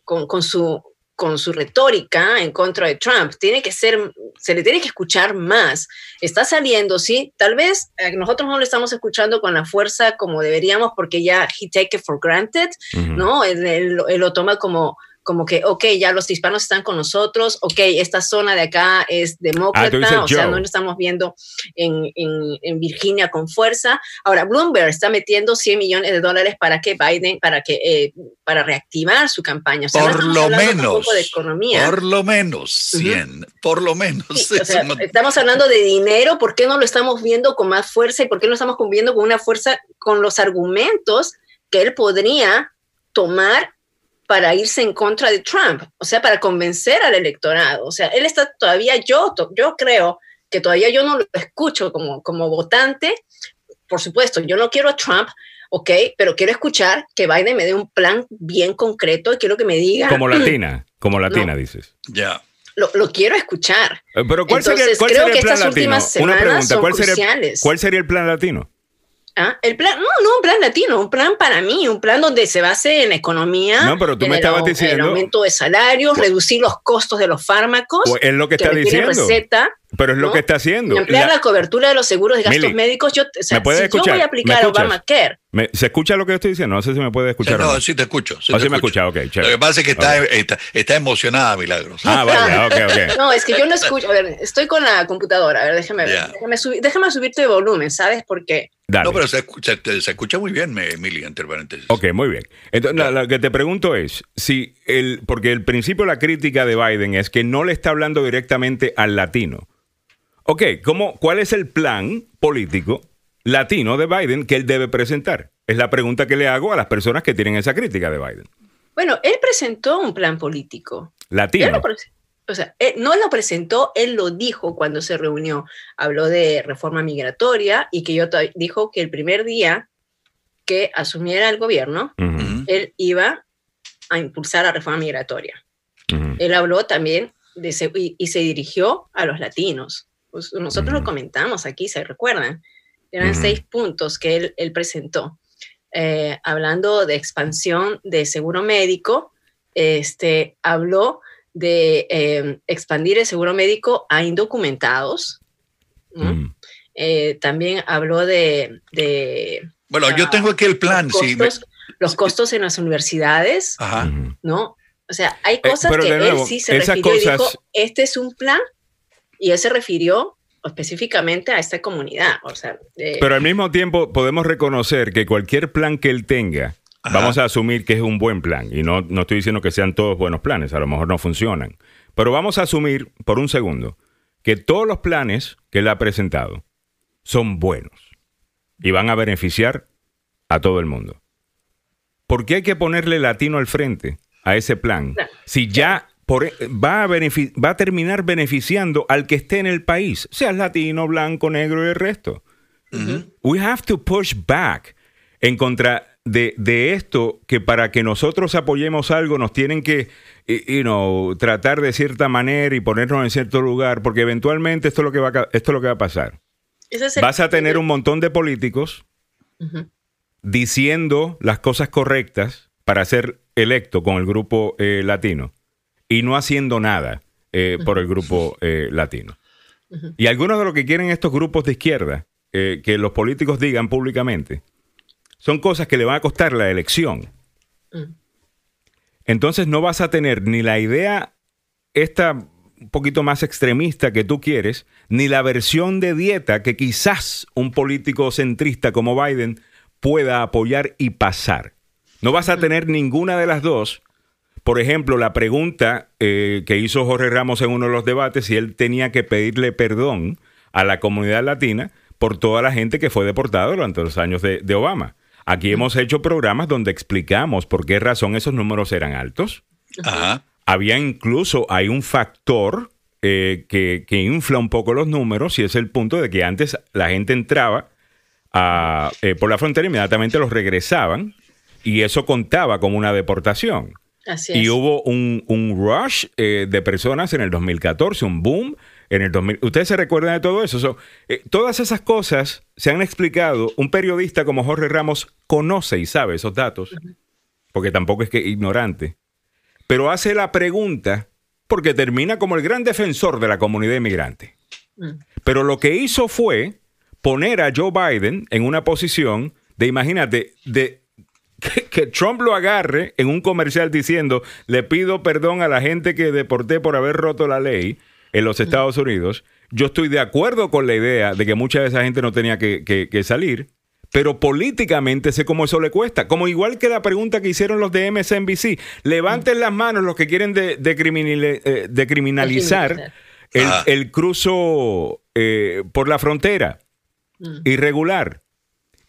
Speaker 4: con, con su con su retórica en contra de Trump. Tiene que ser, se le tiene que escuchar más. Está saliendo, sí, tal vez eh, nosotros no lo estamos escuchando con la fuerza como deberíamos porque ya he take it for granted. ¿no? Él, él- él lo toma como como que, ok, ya los hispanos están con nosotros, ok, esta zona de acá es demócrata,
Speaker 3: Ah,
Speaker 4: o sea, no lo estamos viendo en, en- en Virginia con fuerza. Ahora, Bloomberg está metiendo 100 millones de dólares para que Biden, para que, eh, para reactivar su campaña. O sea, no
Speaker 6: Por lo menos.
Speaker 4: de economía.
Speaker 6: Por lo menos 100. Por lo menos.
Speaker 4: Sí, o
Speaker 6: Eso
Speaker 4: sea,
Speaker 6: no-
Speaker 4: estamos hablando de dinero, ¿por qué no lo estamos viendo con más fuerza y por qué no estamos viendo con una fuerza, con los argumentos que él podría tomar para irse en contra de Trump? O sea, para convencer al electorado. O sea, él está todavía, yo, yo creo que todavía yo no lo escucho como, como votante. Por supuesto, yo no quiero a Trump, ok, pero quiero escuchar que Biden me dé un plan bien concreto y quiero que me diga,
Speaker 3: Como [clears throat] latina, como latina, dices.
Speaker 6: Ya.
Speaker 4: lo, lo quiero escuchar.
Speaker 3: Pero ¿cuál sería,
Speaker 4: Entonces,
Speaker 3: cuál
Speaker 4: creo
Speaker 3: sería
Speaker 4: que
Speaker 3: el plan
Speaker 4: estas
Speaker 3: latino?
Speaker 4: últimas
Speaker 3: Una
Speaker 4: semanas
Speaker 3: pregunta,
Speaker 4: son
Speaker 3: ¿cuál sería,
Speaker 4: cruciales.
Speaker 3: ¿cuál sería el plan latino?
Speaker 4: Ah, El plan, no, no un plan latino, un plan para mí, un plan donde se base en la economía,
Speaker 3: No, pero tú
Speaker 4: en
Speaker 3: me
Speaker 4: el
Speaker 3: estabas
Speaker 4: en
Speaker 3: diciendo-
Speaker 4: el aumento de salarios, reducir los costos de los fármacos,
Speaker 3: Pues es lo que está
Speaker 4: requieren
Speaker 3: diciendo.
Speaker 4: receta,
Speaker 3: Pero es lo
Speaker 4: ¿no?
Speaker 3: que está haciendo.
Speaker 4: ampliar
Speaker 3: La-
Speaker 4: la, cobertura de los seguros de gastos
Speaker 3: Mili,
Speaker 4: médicos. Yo, o sea,
Speaker 3: ¿me puedes
Speaker 4: si
Speaker 3: escuchar?
Speaker 4: yo voy a
Speaker 3: ¿Me
Speaker 4: aplicar? Obamacare,
Speaker 3: me- ¿Se escucha lo que yo estoy diciendo? No sé si me puede escuchar. o
Speaker 6: no,
Speaker 3: no.
Speaker 6: sí te escucho. Sí
Speaker 3: Ah,
Speaker 6: te
Speaker 3: sí me escucha, ok, chévere.
Speaker 6: Lo que pasa es que está,
Speaker 3: Ok.
Speaker 6: está, está emocionada, Milagros.
Speaker 3: Ah, vaya, [laughs] ok, ok.
Speaker 4: no, es que yo no escucho, a ver, estoy con la computadora, a ver, déjame, ver,
Speaker 6: Ya.
Speaker 4: déjame, subir, déjame subirte de volumen, ¿sabes? Porque
Speaker 3: Dale.
Speaker 6: No, pero se escucha, te- se escucha muy bien, me- Emily, entre paréntesis.
Speaker 3: Ok, muy bien. Entonces, lo que te pregunto es, si el, porque el principio de la crítica de Biden es que no le está hablando directamente al latino. Ok, ¿cómo, ¿cuál es el plan político latino de Biden que él debe presentar? Es la pregunta que le hago a las personas que tienen esa crítica de Biden.
Speaker 4: Bueno, él presentó un plan político. Él
Speaker 3: Latino.
Speaker 4: lo pre- o sea, él no lo presentó, él lo dijo cuando se reunió. Habló de reforma migratoria y que yo dijo que el primer día que asumiera el gobierno, él iba a impulsar la reforma migratoria. Él habló también de se- y, y se dirigió a los latinos. Pues nosotros lo comentamos aquí, ¿se recuerdan? Eran seis puntos que él, él presentó. Eh, hablando de expansión de seguro médico, este, habló de eh, expandir el seguro médico a indocumentados. ¿no?
Speaker 3: Mm.
Speaker 4: Eh, también habló de, de
Speaker 6: Bueno, yo tengo aquí el plan.
Speaker 4: los,
Speaker 6: sí, me-
Speaker 4: costos, los costos en las universidades.
Speaker 6: Ajá.
Speaker 4: ¿no? O sea, hay cosas
Speaker 3: Eh, pero
Speaker 4: que
Speaker 3: de nuevo,
Speaker 4: él sí se refirió y
Speaker 3: cosas-
Speaker 4: dijo, este es un plan, y él se refirió específicamente a esta comunidad. O sea, eh,
Speaker 3: Pero al mismo tiempo podemos reconocer que cualquier plan que él tenga,
Speaker 6: Ajá.
Speaker 3: vamos a asumir que es un buen plan. Y no, no estoy diciendo que sean todos buenos planes, a lo mejor no funcionan. Pero vamos a asumir por un segundo que todos los planes que él ha presentado son buenos y van a beneficiar a todo el mundo. ¿Por qué hay que ponerle latino al frente a ese plan? Si ya por- va, a va a terminar beneficiando al que esté en el país, seas latino, blanco, negro y el resto. We have to push back en contra de, de esto que para que nosotros apoyemos algo nos tienen que y- you know, tratar de cierta manera y ponernos en cierto lugar, porque eventualmente esto es lo que va a, esto es lo que va a pasar.
Speaker 4: es
Speaker 3: Vas a tener un montón de políticos diciendo las cosas correctas para ser electo con el grupo eh, latino y no haciendo nada eh, por el grupo eh, latino. Y algunos de lo que quieren estos grupos de izquierda, que los políticos digan públicamente, son cosas que le van a costar la elección.
Speaker 4: Mm.
Speaker 3: Entonces no vas a tener ni la idea esta un poquito más extremista que tú quieres, ni la versión de dieta que quizás un político centrista como Biden pueda apoyar y pasar. No vas a tener ninguna de las dos Por ejemplo, la pregunta eh, que hizo Jorge Ramos en uno de los debates, si él tenía que pedirle perdón a la comunidad latina por toda la gente que fue deportada durante los años de, de Obama. Aquí hemos hecho programas donde explicamos por qué razón esos números eran altos.
Speaker 6: Ajá.
Speaker 3: Había incluso, hay un factor eh, que, que infla un poco los números y es el punto de que antes la gente entraba a, eh, por la frontera, inmediatamente los regresaban y eso contaba como una deportación.
Speaker 4: Así es.
Speaker 3: Y hubo un, un rush eh, de personas en el 2014, un boom en el 2000. ¿Ustedes se recuerdan de todo eso? So, eh, todas esas cosas se han explicado. Un periodista como Jorge Ramos conoce y sabe esos datos, porque tampoco es que ignorante. Pero hace la pregunta porque termina como el gran defensor de la comunidad inmigrante.
Speaker 4: Mm.
Speaker 3: Pero lo que hizo fue poner a Joe Biden en una posición de, imagínate, de que, que Trump lo agarre en un comercial diciendo, le pido perdón a la gente que deporté por haber roto la ley en los Estados Unidos. Yo estoy de acuerdo con la idea de que mucha de esa gente no tenía que, que- que salir, pero políticamente sé cómo eso le cuesta. Como igual que la pregunta que hicieron los de MSNBC. Levanten las manos los que quieren de- decriminile- eh, decriminalizar el, el cruzo eh, por la frontera
Speaker 4: Mm.
Speaker 3: irregular.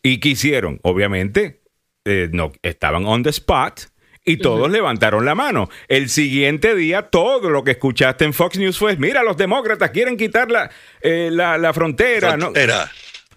Speaker 3: ¿Y qué hicieron? Obviamente, eh, no, estaban on the spot y todos levantaron la mano. El siguiente día, todo lo que escuchaste en Fox News fue, mira, los demócratas quieren quitar la, eh, la, la frontera. ¿no?
Speaker 6: Frontera.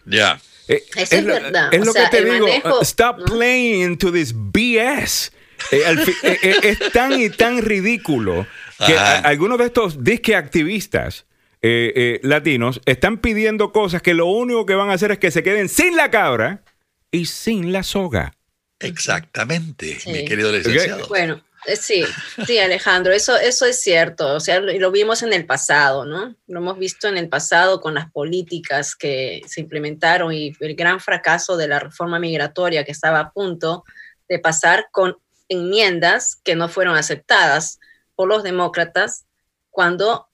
Speaker 6: Ya.
Speaker 3: Eh,
Speaker 4: Eso es
Speaker 3: lo-
Speaker 4: verdad.
Speaker 3: Es
Speaker 4: O
Speaker 3: lo
Speaker 4: sea,
Speaker 3: que te digo.
Speaker 4: manejo,
Speaker 3: uh, Stop
Speaker 4: ¿no?
Speaker 3: playing into this BS. Eh, al eh, eh, es tan y tan ridículo que a- algunos de estos disque activistas eh, eh, latinos están pidiendo cosas que lo único que van a hacer es que se queden sin la cabra y sin la soga.
Speaker 6: Exactamente,
Speaker 4: Sí.
Speaker 6: mi querido licenciado.
Speaker 4: Bueno, eh, sí, [laughs] sí, Alejandro, eso, eso es cierto. O sea, lo, lo vimos en el pasado, ¿no? Lo hemos visto en el pasado con las políticas que se implementaron y el gran fracaso de la reforma migratoria que estaba a punto de pasar con enmiendas que no fueron aceptadas por los demócratas cuando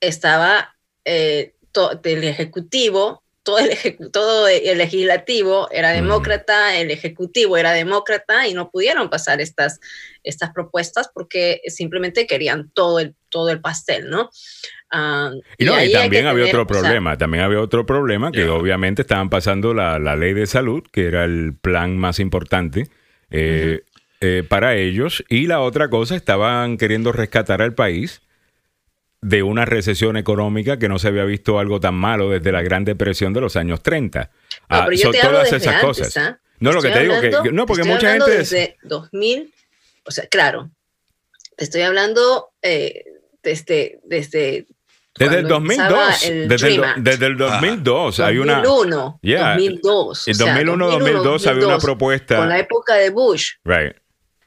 Speaker 4: estaba eh, el Ejecutivo, todo el, todo el legislativo era
Speaker 3: Mm.
Speaker 4: demócrata, el Ejecutivo era demócrata y no pudieron pasar estas, estas propuestas porque simplemente querían todo el, todo el pastel, ¿no? Ah,
Speaker 3: Y, no, y también había
Speaker 4: tener,
Speaker 3: otro
Speaker 4: o sea,
Speaker 3: problema, también había otro problema que obviamente estaban pasando la, la ley de salud, que era el plan más importante eh, eh, para ellos, y la otra cosa, estaban queriendo rescatar al país de una recesión económica que no se había visto algo tan malo desde la Gran Depresión de los años 30.
Speaker 4: No,
Speaker 3: Ah,
Speaker 4: pero yo
Speaker 3: son
Speaker 4: te hablo
Speaker 3: todas
Speaker 4: desde
Speaker 3: esas
Speaker 4: antes,
Speaker 3: cosas.
Speaker 4: ¿ah?
Speaker 3: No, lo que
Speaker 4: Estoy
Speaker 3: te digo que
Speaker 4: hablando-
Speaker 3: no, porque
Speaker 4: estoy
Speaker 3: mucha
Speaker 4: hablando
Speaker 3: gente es-
Speaker 4: desde 2000, o sea, claro, te estoy hablando eh, desde desde
Speaker 3: desde el
Speaker 4: cuando empezaba
Speaker 3: 2002,
Speaker 4: el
Speaker 3: desde el, desde el 2002 hay una
Speaker 4: 2001,
Speaker 3: Yeah.
Speaker 4: 2002.
Speaker 3: en
Speaker 4: o sea,
Speaker 3: 2001 2002 había una propuesta
Speaker 4: Con la época de Bush,
Speaker 3: right.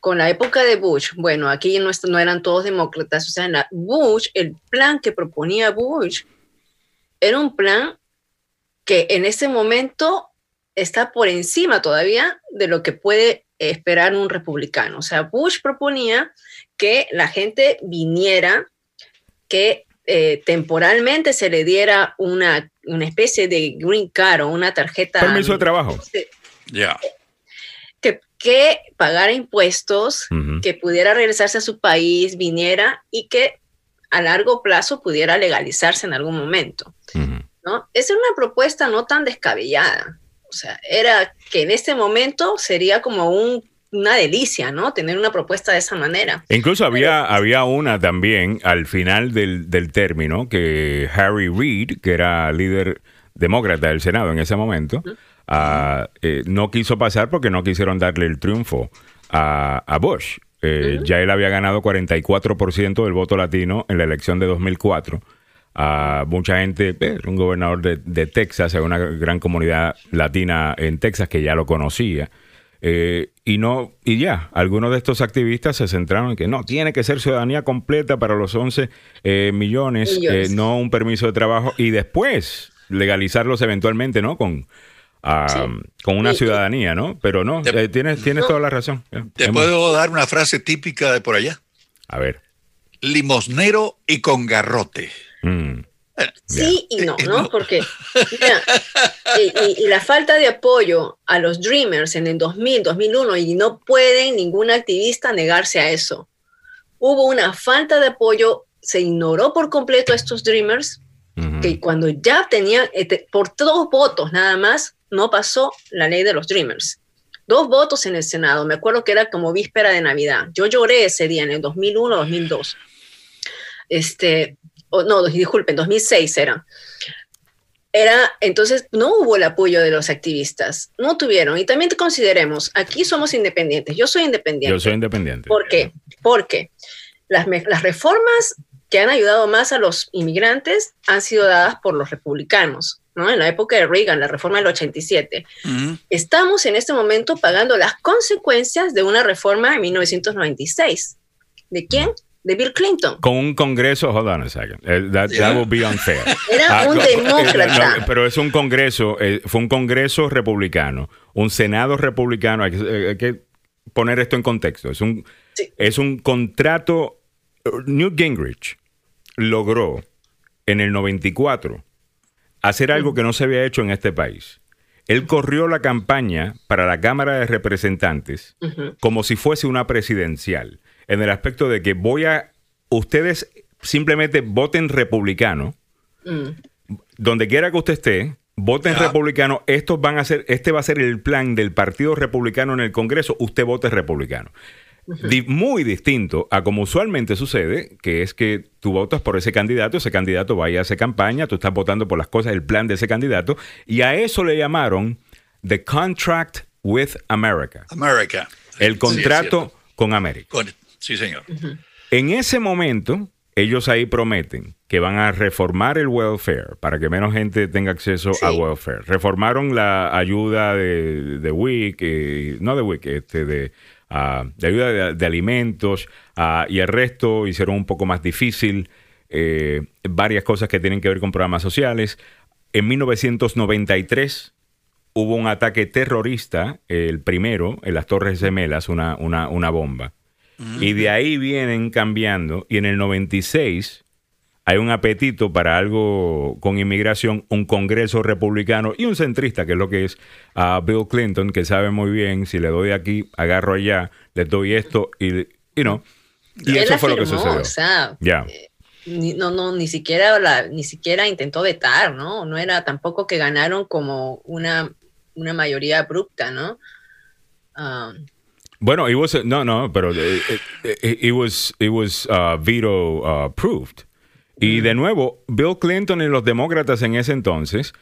Speaker 4: Con la época de Bush, bueno, aquí no, est- no eran todos demócratas, o sea, en la Bush, el plan que proponía Bush era un plan que en ese momento está por encima todavía de lo que puede esperar un republicano. O sea, Bush proponía que la gente viniera, que eh, temporalmente se le diera una, una especie de green card o una tarjeta
Speaker 3: Permiso de trabajo.
Speaker 6: Ya.
Speaker 4: Que pagara impuestos, que pudiera regresarse a su país, viniera y que a largo plazo pudiera legalizarse en algún momento. ¿no? Esa es una propuesta no tan descabellada. O sea, era que en este momento sería como un- una delicia, ¿no? Tener una propuesta de esa manera.
Speaker 3: Incluso había, había una también al final del, del término que Harry Reid, que era líder demócrata del Senado en ese momento, eh, no quiso pasar porque no quisieron darle el triunfo a, a Bush. Eh, Ya él había ganado 44% del voto latino en la elección de 2004. Ah, mucha gente, eh, un gobernador de, de Texas, hay una gran comunidad latina en Texas que ya lo conocía. Eh, y no y ya, algunos de estos activistas se centraron en que no, tiene que ser ciudadanía completa para los 11 eh, millones,
Speaker 4: Millones.
Speaker 3: no un permiso de trabajo y después legalizarlos eventualmente, ¿no? Con,
Speaker 4: Sí.
Speaker 3: con una ciudadanía, ¿no? Pero no,
Speaker 6: Te-
Speaker 3: eh, tienes, tienes
Speaker 4: No.
Speaker 3: toda la razón.
Speaker 6: Te
Speaker 3: hemos-
Speaker 6: puedo dar una frase típica de por allá.
Speaker 3: A ver.
Speaker 6: Limosnero y con garrote.
Speaker 3: Mm,
Speaker 4: Sí y no,
Speaker 6: Eh,
Speaker 4: ¿no? Porque [laughs] mira, y, y- y la falta de apoyo a los Dreamers en el 2000, 2001, y no pueden ningún activista negarse a eso. hubo una falta de apoyo, se ignoró por completo a estos Dreamers, que cuando ya tenían, por dos votos nada más, no pasó la ley de los Dreamers. Dos votos en el Senado, me acuerdo que era como víspera de Navidad. Yo lloré ese día en el 2001, 2002. Este, no, disculpen, 2006 era. Era, entonces no hubo el apoyo de los activistas, no tuvieron. Y también consideremos, aquí somos independientes, yo soy independiente.
Speaker 3: Yo soy independiente.
Speaker 4: ¿Por qué? Porque las reformas que han ayudado más a los inmigrantes han sido dadas por los republicanos, ¿no? En la época de Reagan, la reforma del 87.
Speaker 6: Ujú.
Speaker 4: Estamos en este momento pagando las consecuencias de una reforma en 1996. ¿De quién? De Bill Clinton.
Speaker 3: Con un congreso, hold on a second. Eh, that,
Speaker 6: Yeah.
Speaker 3: that would be unfair. [laughs]
Speaker 4: Era
Speaker 3: Ah,
Speaker 4: un demócrata.
Speaker 3: no, pero es un congreso, eh, fue un congreso republicano, un senado republicano. Hay que, eh, hay que poner esto en contexto. Es un,
Speaker 4: Sí.
Speaker 3: es un contrato. Newt Gingrich logró en el 94 hacer algo que no se había hecho en este país. Él corrió la campaña para la Cámara de Representantes como si fuese una presidencial, en el aspecto de que voy a, ustedes simplemente voten republicano,
Speaker 4: Mm.
Speaker 3: donde quiera que usted esté, voten
Speaker 6: Ya.
Speaker 3: republicano, estos van a ser, este va a ser el plan del Partido Republicano en el Congreso, usted vote republicano. Di- muy distinto a como usualmente sucede, que es que tú votas por ese candidato, ese candidato vaya a hacer campaña, tú estás votando por las cosas, el plan de ese candidato, y a eso le llamaron The Contract with America,
Speaker 6: America.
Speaker 3: el contrato con América.
Speaker 6: Con- sí, señor.
Speaker 3: En ese momento, ellos ahí prometen que van a reformar el welfare para que menos gente tenga acceso
Speaker 4: Sí.
Speaker 3: a welfare. Reformaron la ayuda de, de WIC, eh, no de WIC, este, de, ah, de ayuda de, de alimentos ah, y el resto hicieron un poco más difícil eh, varias cosas que tienen que ver con programas sociales. En 1993 hubo un ataque terrorista, el primero, en las Torres Gemelas, una, una, una bomba. Y de ahí vienen cambiando. Y en el 96 hay un apetito para algo con inmigración, un congreso republicano y un centrista, que es lo que es a Bill Clinton, que sabe muy bien, si le doy aquí, agarro allá, le doy esto y, you know, y
Speaker 4: Él
Speaker 3: eso fue lo que sucedió.
Speaker 4: O sea, eh, ni, no, no, ni siquiera la, ni siquiera intentó vetar, ¿no? No era tampoco que ganaron como una, una mayoría abrupta, ¿no? Ah,
Speaker 3: Bueno, it was no, no, pero eh, eh, eh, it was it was uh, veto uh, approved. Y de nuevo, Bill Clinton y los demócratas en ese entonces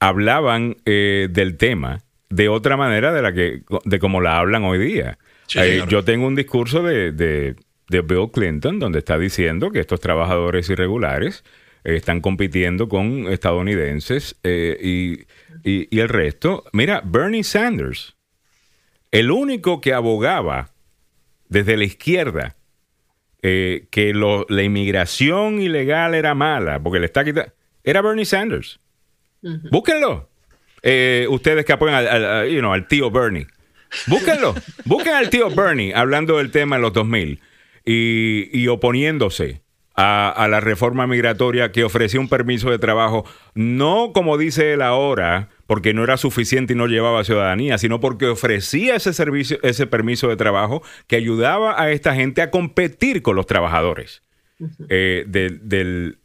Speaker 3: hablaban eh, del tema de otra manera de la que de como la hablan hoy día.
Speaker 6: Sí,
Speaker 3: Eh, yo tengo un discurso de, de- de Bill Clinton donde está diciendo que estos trabajadores irregulares eh, están compitiendo con estadounidenses eh, y, y- y el resto. Mira, Bernie Sanders, el único que abogaba desde la izquierda eh, que lo- la inmigración ilegal era mala, porque le está quitando, era Bernie Sanders. Búsquenlo. Eh, ustedes que apoyan al, al- al- you know, al tío Bernie. Búsquenlo. [laughs] Busquen al tío Bernie hablando del tema en los 2000 y, y oponiéndose a, a la reforma migratoria que ofrecía un permiso de trabajo, no como dice él ahora, porque no era suficiente y no llevaba ciudadanía, sino porque ofrecía ese servicio, ese permiso de trabajo que ayudaba a esta gente a competir con los trabajadores eh, del- del,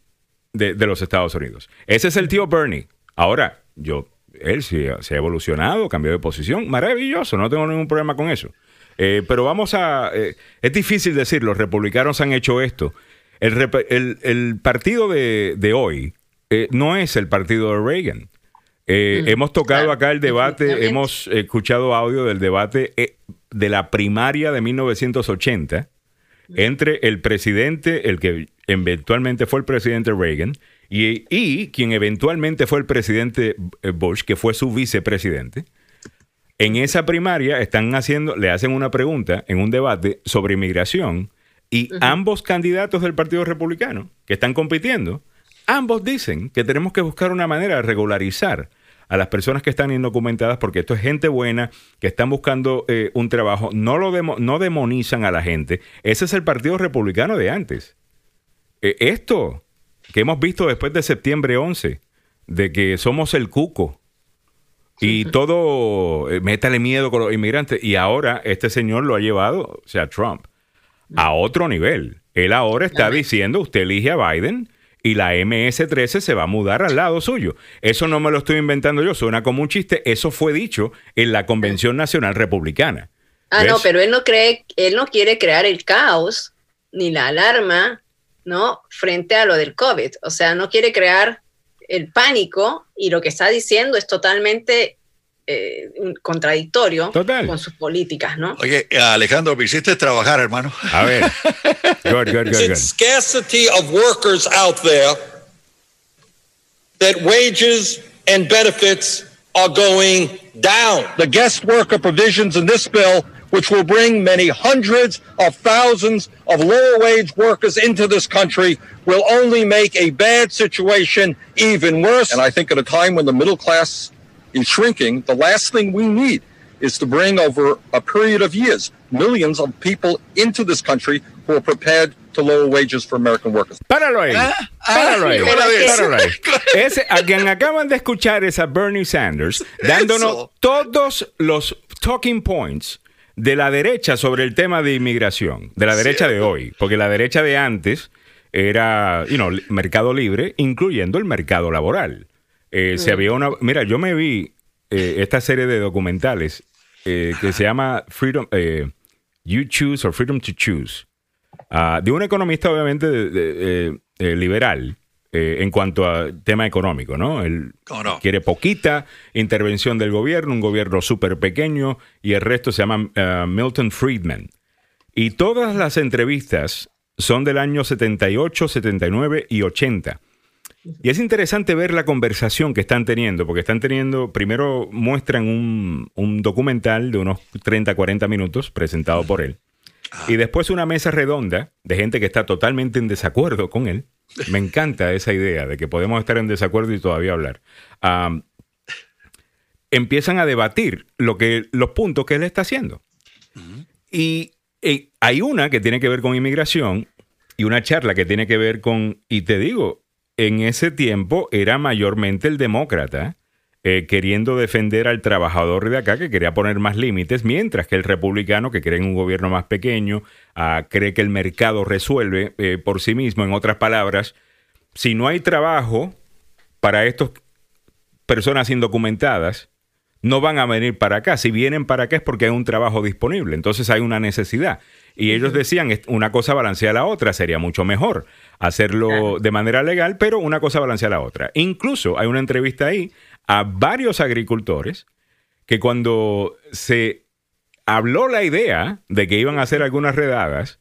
Speaker 3: de, de los Estados Unidos. Ese es el tío Bernie. Ahora, yo, él se ha evolucionado, cambió de posición, maravilloso, no tengo ningún problema con eso. Eh, pero vamos a... eh, es difícil decir, los republicanos han hecho esto. El, rep- el- el partido de, de hoy eh, no es el partido de Reagan. Eh, hemos tocado
Speaker 4: claro,
Speaker 3: acá el debate, hemos escuchado audio del debate eh, de la primaria de 1980 entre el presidente, el que eventualmente fue el presidente Reagan, y, y quien eventualmente fue el presidente eh, Bush, que fue su vicepresidente. En esa primaria están haciendo, le hacen una pregunta en un debate sobre inmigración y ambos candidatos del Partido Republicano que están compitiendo, ambos dicen que tenemos que buscar una manera de regularizar a las personas que están indocumentadas porque esto es gente buena que están buscando eh, un trabajo, no lo demo- no demonizan a la gente. Ese es el Partido Republicano de antes. Eh, esto que hemos visto después de septiembre 11, de que somos el cuco y todo, eh, métale miedo con los inmigrantes, y ahora este señor lo ha llevado, o sea, Trump, a otro nivel. Él ahora está diciendo, usted elige a Biden y la MS-13 se va a mudar al lado suyo. Eso no me lo estoy inventando yo, suena como un chiste. Eso fue dicho en la Convención Nacional Republicana.
Speaker 4: Ah, no, pero él no cree, él no quiere crear el caos ni la alarma, ¿no? Frente a lo del COVID. O sea, no quiere crear el pánico y lo que está diciendo es totalmente eh, contradictorio
Speaker 3: Total.
Speaker 4: con sus políticas, ¿no?
Speaker 6: Oye, Alejandro, me hiciste trabajar, hermano.
Speaker 3: A ver. Good, good, good, good.
Speaker 7: It's scarcity of workers out there that wages and benefits are going down. The guest worker provisions in this bill, which will bring many hundreds of thousands of lower wage workers into this country, will only make a bad situation even worse. And I think at a time when the middle class is shrinking, the last thing we need is to bring over a period of years millions of people into this country who are prepared to lower wages for American workers.
Speaker 3: Páralo ahí.
Speaker 6: Ah,
Speaker 3: Páralo ahí. Páralo ahí. [laughs] Ese, a quien acaban de escuchar es a Bernie Sanders dándonos
Speaker 6: Eso.
Speaker 3: todos los talking points de la derecha sobre el tema de inmigración, de la derecha de hoy, porque la derecha de antes era, you know, mercado libre, incluyendo el mercado laboral. Eh, Se había una, mira, yo me vi eh, esta serie de documentales eh, que se llama Freedom, eh, You Choose or Freedom to Choose, ah, de un economista obviamente de- de- liberal en cuanto a tema económico, ¿no? Él quiere poquita intervención del gobierno, un gobierno súper pequeño y el resto se llama ah, Milton Friedman. Y todas las entrevistas son del año 78, 79 y 80. Y es interesante ver la conversación que están teniendo, porque están teniendo, primero muestran un, un documental de unos 30, 40 minutos presentado por él. Y después una mesa redonda de gente que está totalmente en desacuerdo con él. Me encanta esa idea de que podemos estar en desacuerdo y todavía hablar. Am, empiezan a debatir lo que, los puntos que él está haciendo. Y eh, hay una que tiene que ver con inmigración y una charla que tiene que ver con, y te digo, en ese tiempo era mayormente el demócrata eh, queriendo defender al trabajador de acá que quería poner más límites, mientras que el republicano que cree en un gobierno más pequeño, ah, cree que el mercado resuelve eh, por sí mismo. En otras palabras, si no hay trabajo para estas personas indocumentadas, no van a venir para acá. Si vienen para acá es porque hay un trabajo disponible. Entonces hay una necesidad. Y ellos decían, "Es- una cosa balancea la otra. Sería mucho mejor hacerlo de manera legal, pero una cosa balancea la otra. Incluso hay una entrevista ahí a varios agricultores que cuando se habló la idea de que iban a hacer algunas redadas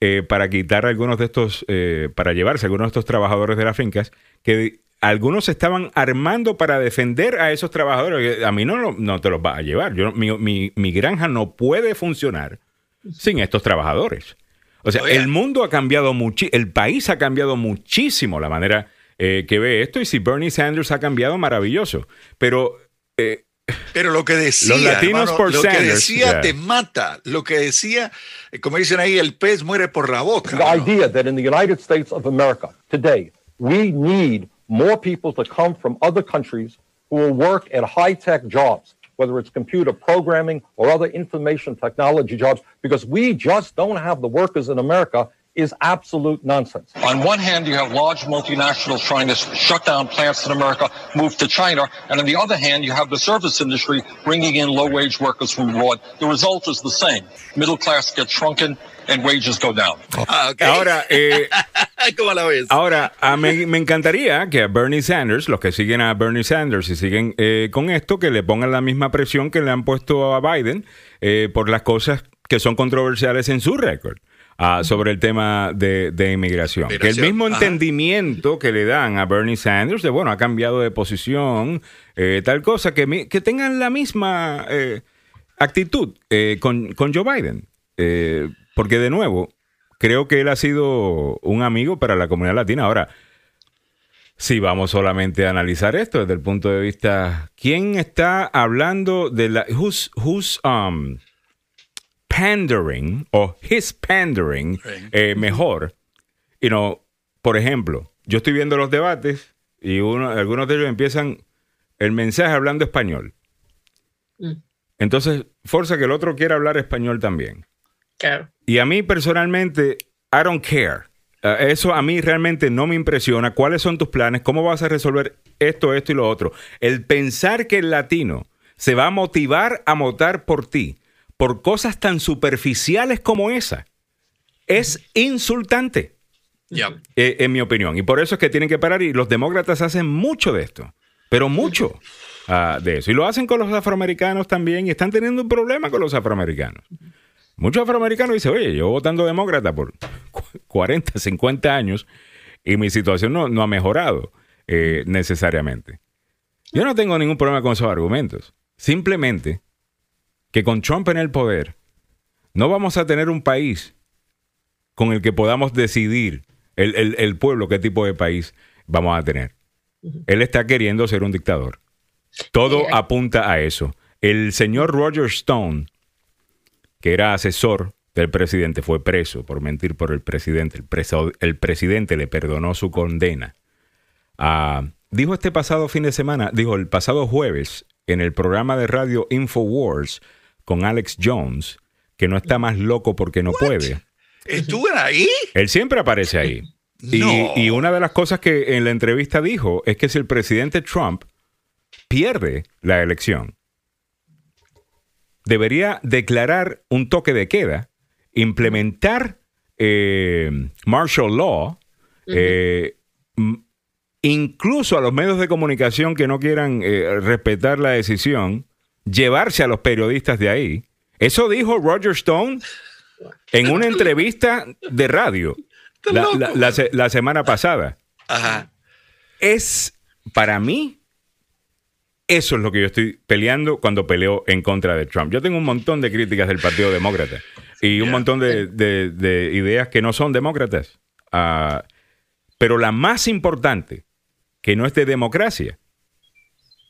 Speaker 3: eh, para quitar algunos de estos, eh, para llevarse algunos de estos trabajadores de las fincas, que algunos estaban armando para defender a esos trabajadores. A mí no, no te los va a llevar. Yo, mi, mi- mi granja no puede funcionar sin estos trabajadores. O sea,
Speaker 6: Oiga.
Speaker 3: el mundo ha cambiado mucho, el país ha cambiado muchísimo la manera eh, que ve esto. Y si Bernie Sanders ha cambiado, maravilloso. Pero eh,
Speaker 6: Pero lo que decía,
Speaker 3: Los latinos
Speaker 6: hermano,
Speaker 3: por
Speaker 6: lo que
Speaker 3: Sanders,
Speaker 6: decía
Speaker 3: ya.
Speaker 6: te mata. Lo que decía, eh, como dicen ahí, el pez muere por la boca.
Speaker 8: The
Speaker 6: ¿no?
Speaker 8: idea that in the United States of America today, we need more people to come from other countries who will work at high tech jobs, whether it's computer programming or other information technology jobs, because we just don't have the workers in America is absolute nonsense.
Speaker 7: On one hand, you have large multinationals trying to shut down plants in America, move to China, and on the other hand, you have the service industry bringing in low-wage workers from abroad. The result is the same. Middle class gets shrunken and wages go down.
Speaker 6: Ah, ok.
Speaker 3: ahora, eh, [laughs]
Speaker 6: ¿Cómo la ves?
Speaker 3: Ahora, a mí- me encantaría que a Bernie Sanders, los que siguen a Bernie Sanders y siguen eh, con esto, que le pongan la misma presión que le han puesto a Biden eh, por las cosas que son controversiales en su récord. ah, sobre el tema de, de inmigración. Que el mismo
Speaker 6: ajá.
Speaker 3: entendimiento que le dan a Bernie Sanders de, bueno, ha cambiado de posición, eh, tal cosa, que, mi- que tengan la misma eh, actitud eh, con, con Joe Biden. Porque de nuevo, creo que él ha sido un amigo para la comunidad latina. Ahora, si vamos solamente a analizar esto desde el punto de vista, ¿quién está hablando de la... Who's, who's, um, pandering o his pandering eh, mejor? You know, por ejemplo, yo estoy viendo los debates y uno, algunos de ellos empiezan el mensaje hablando español.
Speaker 4: Mm.
Speaker 3: Entonces, fuerza que el otro quiera hablar español también.
Speaker 4: Claro.
Speaker 3: Y a mí personalmente, I don't care. Uh, eso a mí realmente no me impresiona. ¿Cuáles son tus planes? ¿Cómo vas a resolver esto, esto y lo otro? El pensar que el latino se va a motivar a votar por ti por cosas tan superficiales como esa es insultante. Eh, en mi opinión. Y por eso es que tienen que parar. Y los demócratas hacen mucho de esto, pero mucho ah, de eso. Y lo hacen con los afroamericanos también. Y están teniendo un problema con los afroamericanos. Muchos afroamericanos dicen, oye, yo votando demócrata por cu- 40, 50 años y mi situación no, no ha mejorado eh, necesariamente. Yo no tengo ningún problema con esos argumentos. Simplemente que con Trump en el poder no vamos a tener un país con el que podamos decidir el, el- el pueblo qué tipo de país vamos a tener. Él está queriendo ser un dictador. Todo apunta a eso. El señor Roger Stone, que era asesor del presidente, fue preso por mentir por el presidente. El, preso- el presidente le perdonó su condena. Ah, dijo este pasado fin de semana, dijo el pasado jueves en el programa de radio Infowars con Alex Jones, que no está más loco porque no puede.
Speaker 6: ¿Estuvo ahí?
Speaker 3: Él siempre aparece ahí. Y,
Speaker 6: No.
Speaker 3: y una de las cosas que en la entrevista dijo es que si el presidente Trump pierde la elección, debería declarar un toque de queda, implementar eh, martial law, eh, incluso a los medios de comunicación que no quieran eh, respetar la decisión, llevarse a los periodistas de ahí. Eso dijo Roger Stone en una entrevista de radio la, la- la se- la semana pasada.
Speaker 6: Ajá.
Speaker 3: Es, para mí, eso es lo que yo estoy peleando cuando peleo en contra de Trump. Yo tengo un montón de críticas del Partido Demócrata y un montón de, de- de ideas que no son demócratas. Ah, pero la más importante, que no es de democracia,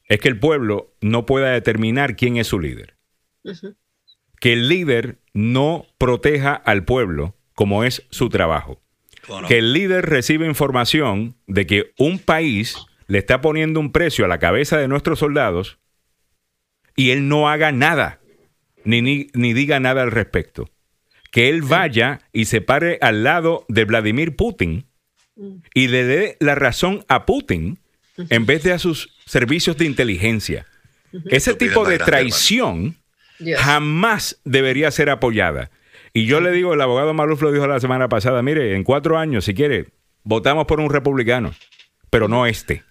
Speaker 3: es que el pueblo no pueda determinar quién es su líder. Que el líder no proteja al pueblo como es su trabajo que el líder recibe información de que un país le está poniendo un precio a la cabeza de nuestros soldados y él no haga nada, ni, ni, ni diga nada al respecto. Que él vaya y se pare al lado de Vladimir Putin y le dé la razón a Putin en vez de a sus servicios de inteligencia. Ese tipo de traición jamás debería ser apoyada. Y yo le digo, el abogado Maluf lo dijo la semana pasada, mire, en cuatro años, si quiere, votamos por un republicano, pero no este.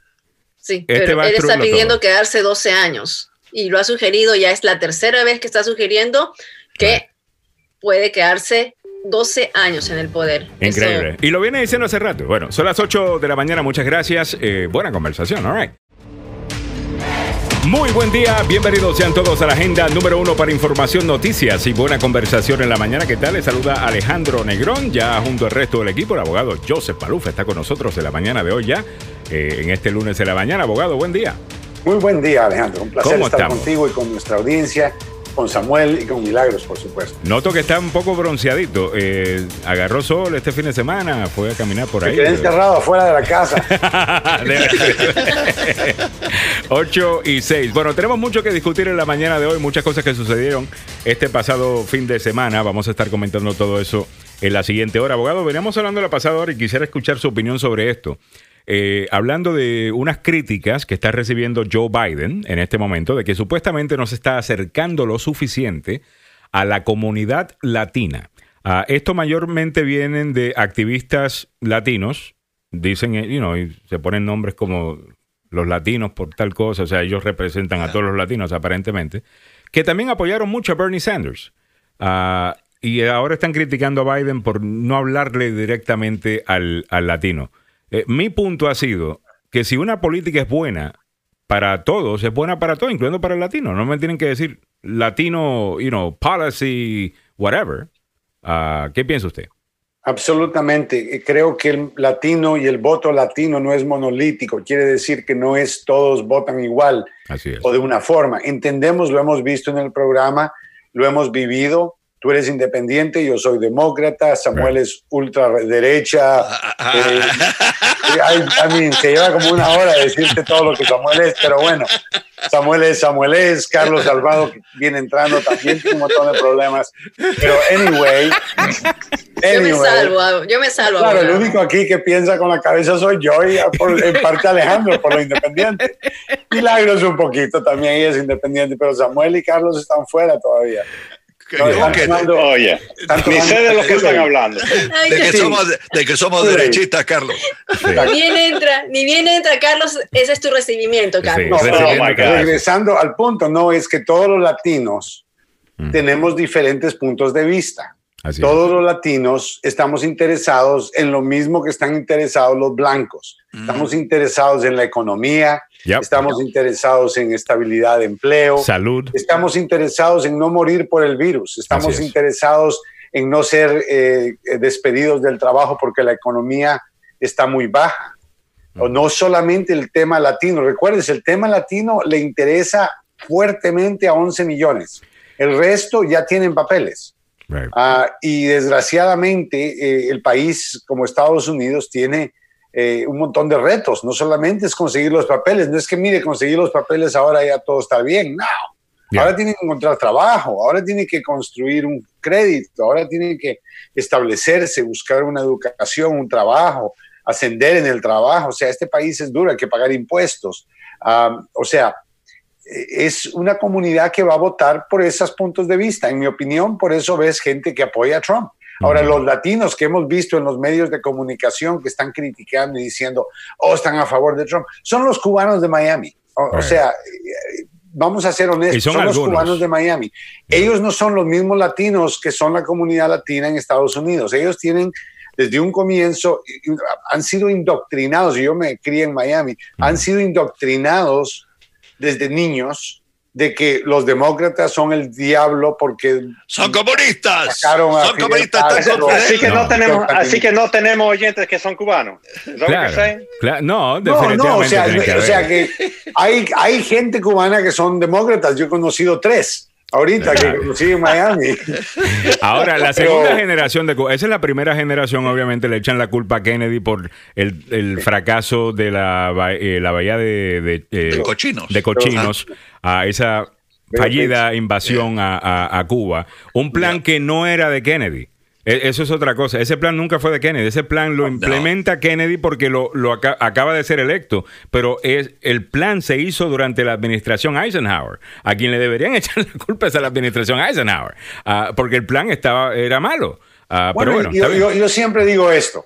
Speaker 4: Sí,
Speaker 3: Este
Speaker 4: pero él está pidiendo
Speaker 3: todo.
Speaker 4: quedarse 12 años y lo ha sugerido, ya es la tercera vez que está sugiriendo que puede quedarse 12 años en el poder. Eso-
Speaker 3: Increíble. Y lo viene diciendo hace rato. Bueno, son las 8 de la mañana, muchas gracias. Eh, buena conversación, all right. Muy buen día, bienvenidos sean todos a la agenda número uno para información, noticias y buena conversación en la mañana. ¿Qué tal? Les saluda Alejandro Negrón, ya junto al resto del equipo. El abogado Joseph Paluf está con nosotros en la mañana de hoy ya, eh, en este lunes de la mañana. Abogado, buen día.
Speaker 9: Muy buen día, Alejandro. Un placer
Speaker 3: ¿Cómo
Speaker 9: estar
Speaker 3: estamos?
Speaker 9: contigo y con nuestra audiencia, con Samuel y con Milagros, por supuesto.
Speaker 3: Noto que está un poco bronceadito. Eh, agarró sol este fin de semana, fue a caminar por
Speaker 9: Me
Speaker 3: ahí.
Speaker 9: quedé encerrado afuera de la casa. [laughs]
Speaker 3: 8 [laughs] y 6. Bueno, tenemos mucho que discutir en la mañana de hoy, muchas cosas que sucedieron este pasado fin de semana. Vamos a estar comentando todo eso en la siguiente hora. Abogado, veníamos hablando la pasada hora y quisiera escuchar su opinión sobre esto. Eh, hablando de unas críticas que está recibiendo Joe Biden en este momento, de que supuestamente no se está acercando lo suficiente a la comunidad latina. Ah, esto mayormente vienen de activistas latinos, dicen, eh, you know, y se ponen nombres como los latinos por tal cosa, o sea, ellos representan a todos los latinos aparentemente, que también apoyaron mucho a Bernie Sanders. Ah, y ahora están criticando a Biden por no hablarle directamente al, al latino. Eh, mi punto ha sido que si una política es buena para todos, es buena para todos, incluyendo para el latino. No me tienen que decir latino, you know, policy, whatever. Ah, ¿Qué piensa usted?
Speaker 9: Absolutamente. Creo que el latino y el voto latino no es monolítico. Quiere decir que no es todos votan igual
Speaker 3: Así es.
Speaker 9: o de una forma. Entendemos, lo hemos visto en el programa, lo hemos vivido Tú eres independiente, yo soy demócrata, Samuel es ultraderecha. Eh, I, I mean, se lleva como una hora decirte todo lo que Samuel es, pero bueno, Samuel es, Samuel es, Carlos Salvado que viene entrando también tiene un montón de problemas. Pero anyway,
Speaker 4: Yo me
Speaker 9: anyway,
Speaker 4: salvo, yo me salvo.
Speaker 9: Claro, el único aquí que piensa con la cabeza soy yo y por- en parte Alejandro por lo independiente. Milagros un poquito también, ella es independiente, pero Samuel y Carlos están fuera todavía. No, están
Speaker 6: que-
Speaker 9: tomando-
Speaker 10: Oye,
Speaker 9: están
Speaker 10: ni sé de lo que están hablando.
Speaker 4: Ay,
Speaker 6: De que
Speaker 9: Sí.
Speaker 6: somos, de que somos
Speaker 9: Sí.
Speaker 6: derechistas, Carlos.
Speaker 4: Ni bien entra, ni bien entra, Carlos, ese es tu recibimiento, Carlos.
Speaker 9: No,
Speaker 10: God.
Speaker 3: cada-
Speaker 9: regresando al punto, no es que todos los latinos
Speaker 3: Mm.
Speaker 9: tenemos diferentes puntos de vista.
Speaker 3: Así
Speaker 9: Todos los latinos estamos interesados en lo mismo que están interesados los blancos. Estamos interesados en la economía,
Speaker 3: Yep.
Speaker 9: estamos interesados en estabilidad de empleo.
Speaker 3: Salud.
Speaker 9: estamos interesados en no morir por el virus, estamos
Speaker 3: es.
Speaker 9: interesados en no ser eh, despedidos del trabajo porque la economía está muy baja. O no solamente el tema latino, recuerdes, el tema latino le interesa fuertemente a 11 millones. El resto ya tienen papeles.
Speaker 3: Right.
Speaker 9: Ah, y desgraciadamente eh, el país como Estados Unidos tiene eh, un montón de retos. No solamente es conseguir los papeles, no es que mire, conseguir los papeles ahora ya todo está bien. No.
Speaker 3: Yeah.
Speaker 9: Ahora tiene que encontrar trabajo, ahora tiene que construir un crédito, ahora tiene que establecerse, buscar una educación, un trabajo, ascender en el trabajo. O sea, este país es duro, hay que pagar impuestos. Ah, o sea, es una comunidad que va a votar por esos puntos de vista. En mi opinión, por eso ves gente que apoya a Trump. Ahora, los latinos que hemos visto en los medios de comunicación que están criticando y diciendo, oh, están a favor de Trump, son los cubanos de Miami. O, o
Speaker 3: Right.
Speaker 9: sea, eh, vamos a ser honestos,
Speaker 3: son
Speaker 9: son, los cubanos de Miami. Ellos no son los mismos latinos que son la comunidad latina en Estados Unidos. Ellos tienen desde un comienzo, han sido indoctrinados, y yo me crié en Miami, han sido indoctrinados desde niños de que los demócratas son el diablo porque
Speaker 6: Son comunistas.
Speaker 9: Sacaron a
Speaker 6: Son
Speaker 9: Fidel
Speaker 6: comunistas.
Speaker 9: Castro.
Speaker 10: Así que no,
Speaker 3: No.
Speaker 10: tenemos, así que no tenemos oyentes que son cubanos. ¿Es lo que
Speaker 3: Claro,
Speaker 10: saying?
Speaker 3: claro. No,
Speaker 9: No, no, o
Speaker 3: definitivamente
Speaker 9: sea,
Speaker 3: que
Speaker 9: o sea que hay, hay gente cubana que son demócratas. Yo he conocido tres ahorita que conocí en Miami. [laughs]
Speaker 3: Ahora, la
Speaker 9: Pero-
Speaker 3: segunda generación de Cuba, esa es la primera generación, obviamente le echan la culpa a Kennedy por el, el fracaso de la, eh, la bahía de, de, eh,
Speaker 6: De cochinos.
Speaker 3: de cochinos, a esa fallida invasión a, a- a Cuba. Un plan que no era de Kennedy. E- Eso es otra cosa. Ese plan nunca fue de Kennedy. Ese plan lo implementa Kennedy porque lo, lo aca- acaba de ser electo. Pero es, el plan se hizo durante la administración Eisenhower. A quien le deberían [laughs] echar la culpa es a la administración Eisenhower. Ah, porque el plan estaba, era malo. Ah,
Speaker 9: Bueno,
Speaker 3: pero bueno,
Speaker 9: yo, yo- yo siempre digo esto.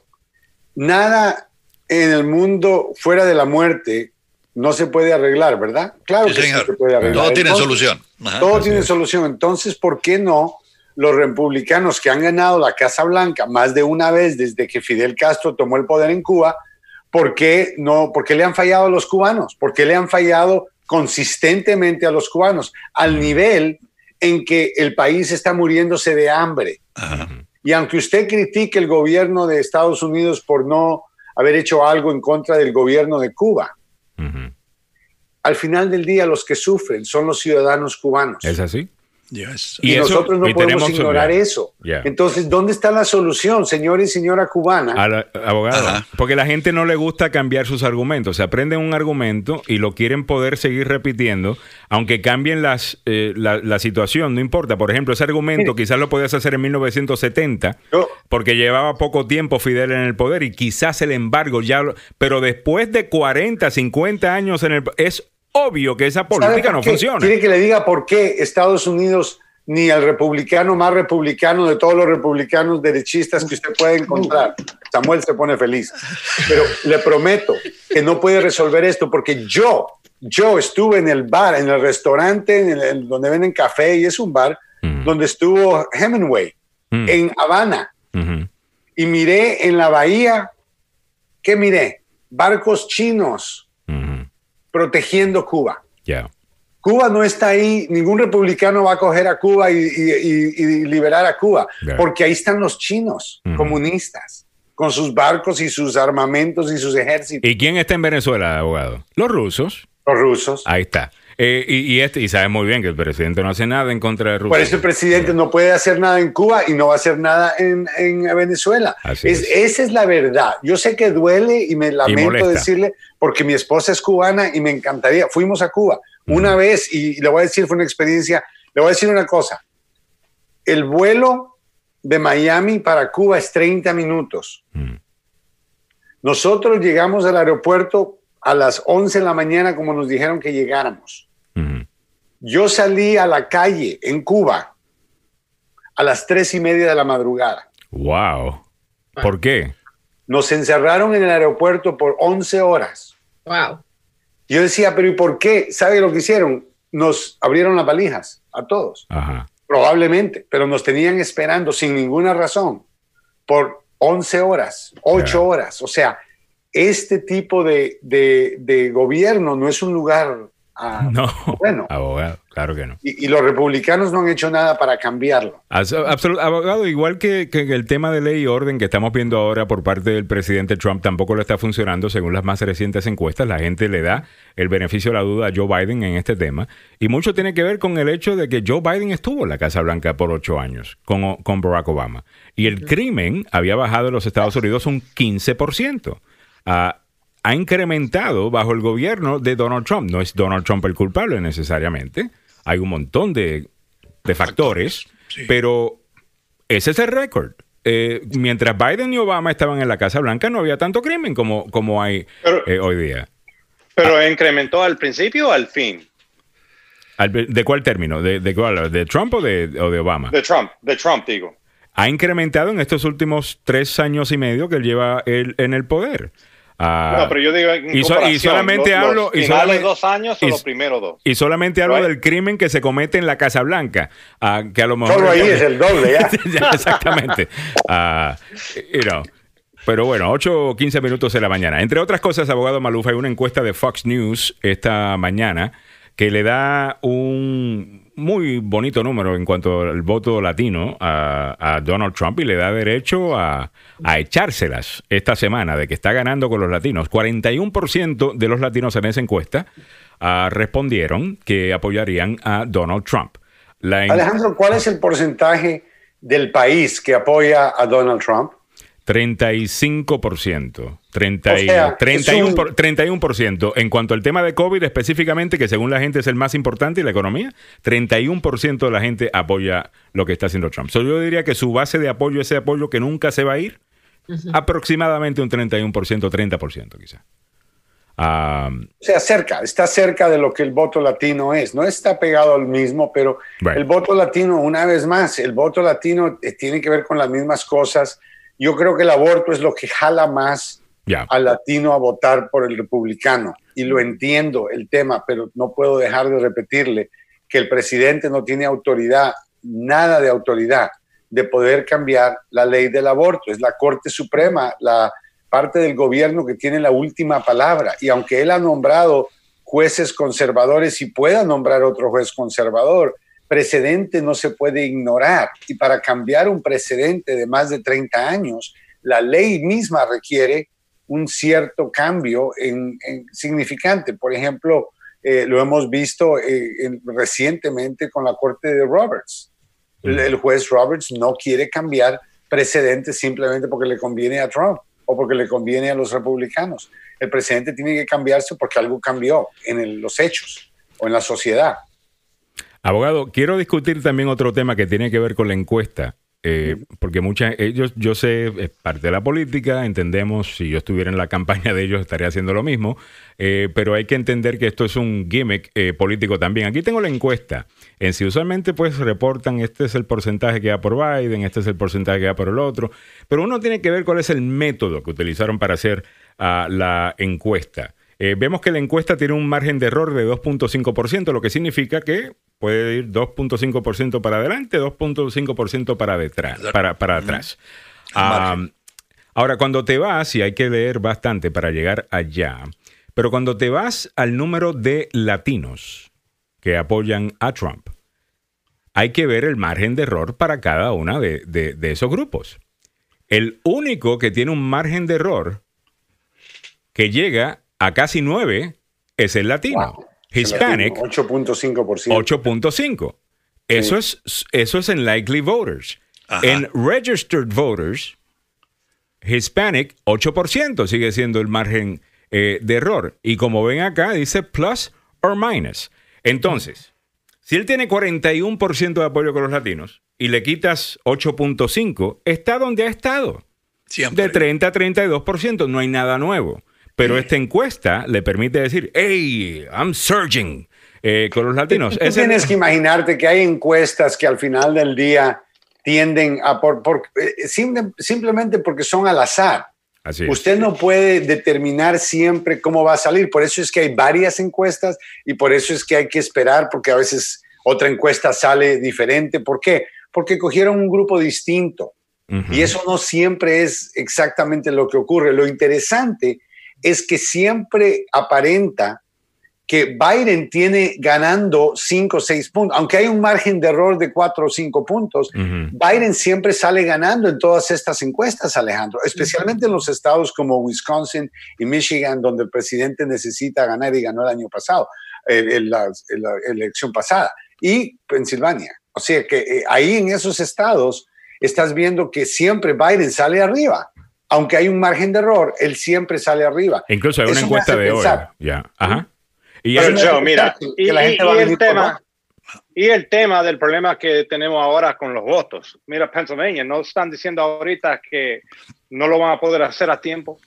Speaker 9: Nada en el mundo fuera de la muerte no se puede arreglar, ¿verdad? Claro
Speaker 6: Sí,
Speaker 9: que sí se puede arreglar.
Speaker 6: Todo tiene solución. Ajá.
Speaker 9: Todo
Speaker 3: Así
Speaker 9: tiene
Speaker 3: es.
Speaker 9: solución. Entonces, ¿por qué no los republicanos que han ganado la Casa Blanca más de una vez desde que Fidel Castro tomó el poder en Cuba, ¿por qué no? ¿Por qué le han fallado a los cubanos? ¿Por qué le han fallado consistentemente a los cubanos al nivel en que el país está muriéndose de hambre?
Speaker 6: Ajá.
Speaker 9: Y aunque usted critique el gobierno de Estados Unidos por no haber hecho algo en contra del gobierno de Cuba, al final del día los que sufren son los ciudadanos cubanos.
Speaker 3: ¿Es así?
Speaker 6: Yes.
Speaker 9: Y,
Speaker 3: eso-
Speaker 9: nosotros no
Speaker 3: y
Speaker 9: podemos ignorar eso. Entonces, ¿dónde está la solución, señor y señora cubana?
Speaker 3: A la- abogado.
Speaker 6: Ajá.
Speaker 3: Porque la gente no le gusta cambiar sus argumentos. Se aprenden un argumento y lo quieren poder seguir repitiendo, aunque cambien las, eh, la, la situación, no importa. Por ejemplo, ese argumento quizás lo podías hacer en 1970,
Speaker 9: Yo-
Speaker 3: porque llevaba poco tiempo Fidel en el poder y quizás el embargo ya... lo- pero después de 40, 50 años en el... Es obvio que esa
Speaker 9: ¿Sabe
Speaker 3: política no funciona.
Speaker 9: ¿Quiere que le diga por qué Estados Unidos, ni el republicano más republicano de todos los republicanos derechistas que usted puede encontrar? Samuel se pone feliz. Pero le prometo que no puede resolver esto porque yo, yo estuve en el bar, en el restaurante en el- en donde venden café y es un bar
Speaker 3: Mm.
Speaker 9: donde estuvo Hemingway
Speaker 3: Mm.
Speaker 9: en Habana. Y miré en la bahía, ¿qué miré? Barcos chinos. Protegiendo Cuba. Cuba no está ahí, ningún republicano va a coger a Cuba y, y- y- y liberar a Cuba, porque ahí están los chinos comunistas, con sus barcos y sus armamentos y sus ejércitos,
Speaker 3: ¿Y quién está en Venezuela, abogado? Los rusos.
Speaker 9: los rusos.
Speaker 3: Ahí está. Eh, y, y este, y sabes muy bien que el presidente no hace nada en contra de Rusia.
Speaker 9: Por eso el presidente no puede hacer nada en Cuba y no va a hacer nada en, en Venezuela.
Speaker 3: Así
Speaker 9: Es-
Speaker 3: es.
Speaker 9: Esa es la verdad. Yo sé que duele y me lamento decirle, porque mi esposa es cubana y me encantaría. Fuimos a Cuba una vez y le voy a decir, fue una experiencia. Le voy a decir una cosa. El vuelo de Miami para Cuba es 30 minutos. Nosotros llegamos al aeropuerto a las 11 de la mañana como nos dijeron que llegáramos. Yo salí a la calle en Cuba a las tres y media de la madrugada.
Speaker 3: Wow. ¿Por qué?
Speaker 9: Nos encerraron en el aeropuerto por 11 horas.
Speaker 4: Wow.
Speaker 9: Yo decía, pero ¿y por qué? ¿Sabe lo que hicieron? Nos abrieron las valijas a todos,
Speaker 3: Ajá.
Speaker 9: probablemente, pero nos tenían esperando sin ninguna razón por 11 horas, 8
Speaker 3: Claro.
Speaker 9: horas. O sea, este tipo de, de- de gobierno no es un lugar ah,
Speaker 3: No.
Speaker 9: bueno.
Speaker 3: Abogado, claro que no.
Speaker 9: Y, y los republicanos no han hecho nada para cambiarlo.
Speaker 3: Absolut- abogado, igual que, que el tema de ley y orden que estamos viendo ahora por parte del presidente Trump tampoco le está funcionando según las más recientes encuestas. La gente le da el beneficio de la duda a Joe Biden en este tema. Y mucho tiene que ver con el hecho de que Joe Biden estuvo en la Casa Blanca por ocho años con, con Barack Obama. Y el crimen había bajado en los Estados Unidos un 15%. Ah, ha incrementado bajo el gobierno de Donald Trump. No es Donald Trump el culpable necesariamente. Hay un montón de, de factores,
Speaker 6: Sí.
Speaker 3: pero ese es el récord. Eh, mientras Biden y Obama estaban en la Casa Blanca, no había tanto crimen como, como hay
Speaker 10: Pero-
Speaker 3: eh, hoy día.
Speaker 10: Pero incrementó al principio o al fin
Speaker 3: Al- ¿De cuál término? ¿De, de cuál? ¿De Trump o de, o de Obama?
Speaker 10: de Trump, de Trump digo.
Speaker 3: ha incrementado en estos últimos tres años y medio que él lleva él en el poder. Ah,
Speaker 10: no, pero yo digo en
Speaker 3: y so- y solamente
Speaker 10: los-
Speaker 3: hablo-
Speaker 10: los
Speaker 3: y solamente-
Speaker 10: dos años o
Speaker 3: y-
Speaker 10: los primeros dos.
Speaker 3: y solamente hablo
Speaker 10: Right.
Speaker 3: del crimen que se comete en la Casa Blanca, ah, que a lo mejor...
Speaker 9: Solo ahí es el doble, ¿ya? [laughs]
Speaker 3: Ya, exactamente. Ah, you know. Pero bueno, 8 o 15 minutos de la mañana. Entre otras cosas, abogado Maluf, hay una encuesta de Fox News esta mañana que le da un muy bonito número en cuanto al voto latino a, Donald Trump y le da derecho a, a echárselas esta semana de que está ganando con los latinos. 41% de los latinos en esa encuesta ah, respondieron que apoyarían a Donald Trump.
Speaker 9: Alejandro, ¿cuál es el porcentaje del país que apoya a Donald Trump?
Speaker 3: 35%. 30 y-
Speaker 9: O sea,
Speaker 3: 31%,
Speaker 9: es un-
Speaker 3: por- 31%. En cuanto al tema de COVID específicamente, que según la gente es el más importante y la economía, 31% de la gente apoya lo que está haciendo Trump. So, yo diría que su base de apoyo, ese apoyo que nunca se va a ir, aproximadamente un 31%, 30% quizá. Ah,
Speaker 9: O sea, cerca, está cerca de lo que el voto latino es. No está pegado al mismo, pero
Speaker 3: Right.
Speaker 9: el voto latino, una vez más, el voto latino eh, tiene que ver con las mismas cosas. Yo creo que el aborto es lo que jala más
Speaker 3: ya.
Speaker 9: al latino a votar por el republicano. Y lo entiendo el tema, pero no puedo dejar de repetirle que el presidente no tiene autoridad, nada de autoridad, de poder cambiar la ley del aborto. Es la Corte Suprema, la parte del gobierno que tiene la última palabra. Y aunque él ha nombrado jueces conservadores y pueda nombrar otro juez conservador, precedente no se puede ignorar. Y para cambiar un precedente de más de 30 años, la ley misma requiere un cierto cambio en, en significante. Por ejemplo, eh, lo hemos visto eh, en- recientemente con la corte de Roberts. El, el juez Roberts no quiere cambiar precedentes simplemente porque le conviene a Trump o porque le conviene a los republicanos. El presidente tiene que cambiarse porque algo cambió en el- los hechos o en la sociedad.
Speaker 3: Abogado, quiero discutir también otro tema que tiene que ver con la encuesta. eh, porque muchas, ellos, yo sé, es parte de la política, entendemos, si yo estuviera en la [laughs] campaña de ellos estaría haciendo lo mismo, eh, pero hay que entender que esto es un gimmick eh, político también. Aquí tengo la encuesta. En si usualmente pues reportan, este es el porcentaje que va por Biden, este es el porcentaje que va por el otro, pero uno tiene que ver cuál es el método que utilizaron para hacer ah, la encuesta. Eh, vemos que la encuesta tiene un margen de error de 2.5%, lo que significa que puede ir 2.5% para adelante, 2.5% para detrás, para, para atrás. Ah, ahora, cuando te vas, y hay que leer bastante para llegar allá, pero cuando te vas al número de latinos que apoyan a Trump, hay que ver el margen de error para cada una de, de- de esos grupos. El único que tiene un margen de error que llega a casi 9 es el latino. Hispanic
Speaker 9: 8.5%.
Speaker 3: 8.5. Eso, es, eso es en likely voters.
Speaker 6: Ajá.
Speaker 3: En registered voters, Hispanic 8% sigue siendo el margen eh, de error. Y como ven acá, dice plus or minus. Entonces, si él tiene 41% de apoyo con los latinos y le quitas 8.5, está donde ha estado.
Speaker 6: Siempre.
Speaker 3: De 30 a 32%, no hay nada nuevo. Pero esta encuesta le permite decir, hey, I'm surging eh, con los latinos.
Speaker 9: Tú
Speaker 3: Ese-
Speaker 9: tienes que imaginarte que hay encuestas que al final del día tienden a por, por- eh, simple- simplemente porque son al azar.
Speaker 3: Así.
Speaker 9: Usted no puede determinar siempre cómo va a salir. Por eso es que hay varias encuestas y por eso es que hay que esperar porque a veces otra encuesta sale diferente. ¿Por qué? Porque cogieron un grupo distinto.
Speaker 3: Ujú.
Speaker 9: Y eso no siempre es exactamente lo que ocurre. Lo interesante es que siempre aparenta que Biden tiene ganando 5 o 6 puntos, aunque hay un margen de error de 4 o 5 puntos,
Speaker 3: Ujú.
Speaker 9: Biden siempre sale ganando en todas estas encuestas, Alejandro, especialmente en los estados como Wisconsin y Michigan, donde el presidente necesita ganar y ganó el año pasado, eh, en la, en la elección pasada, y Pensilvania. O sea que eh, ahí en esos estados estás viendo que siempre Biden sale arriba. Aunque hay un margen de error, él siempre sale arriba.
Speaker 3: Incluso hay una
Speaker 9: Eso
Speaker 3: encuesta de hoy.
Speaker 9: pensar.
Speaker 3: Ya. Ajá. Y
Speaker 10: Pero Joe, mira,
Speaker 9: que
Speaker 10: y,
Speaker 9: la
Speaker 10: y-
Speaker 9: gente va a
Speaker 10: y el tema, y el tema del problema que tenemos ahora con los votos. Mira, Pennsylvania, no están diciendo ahorita que no lo van a poder hacer a tiempo.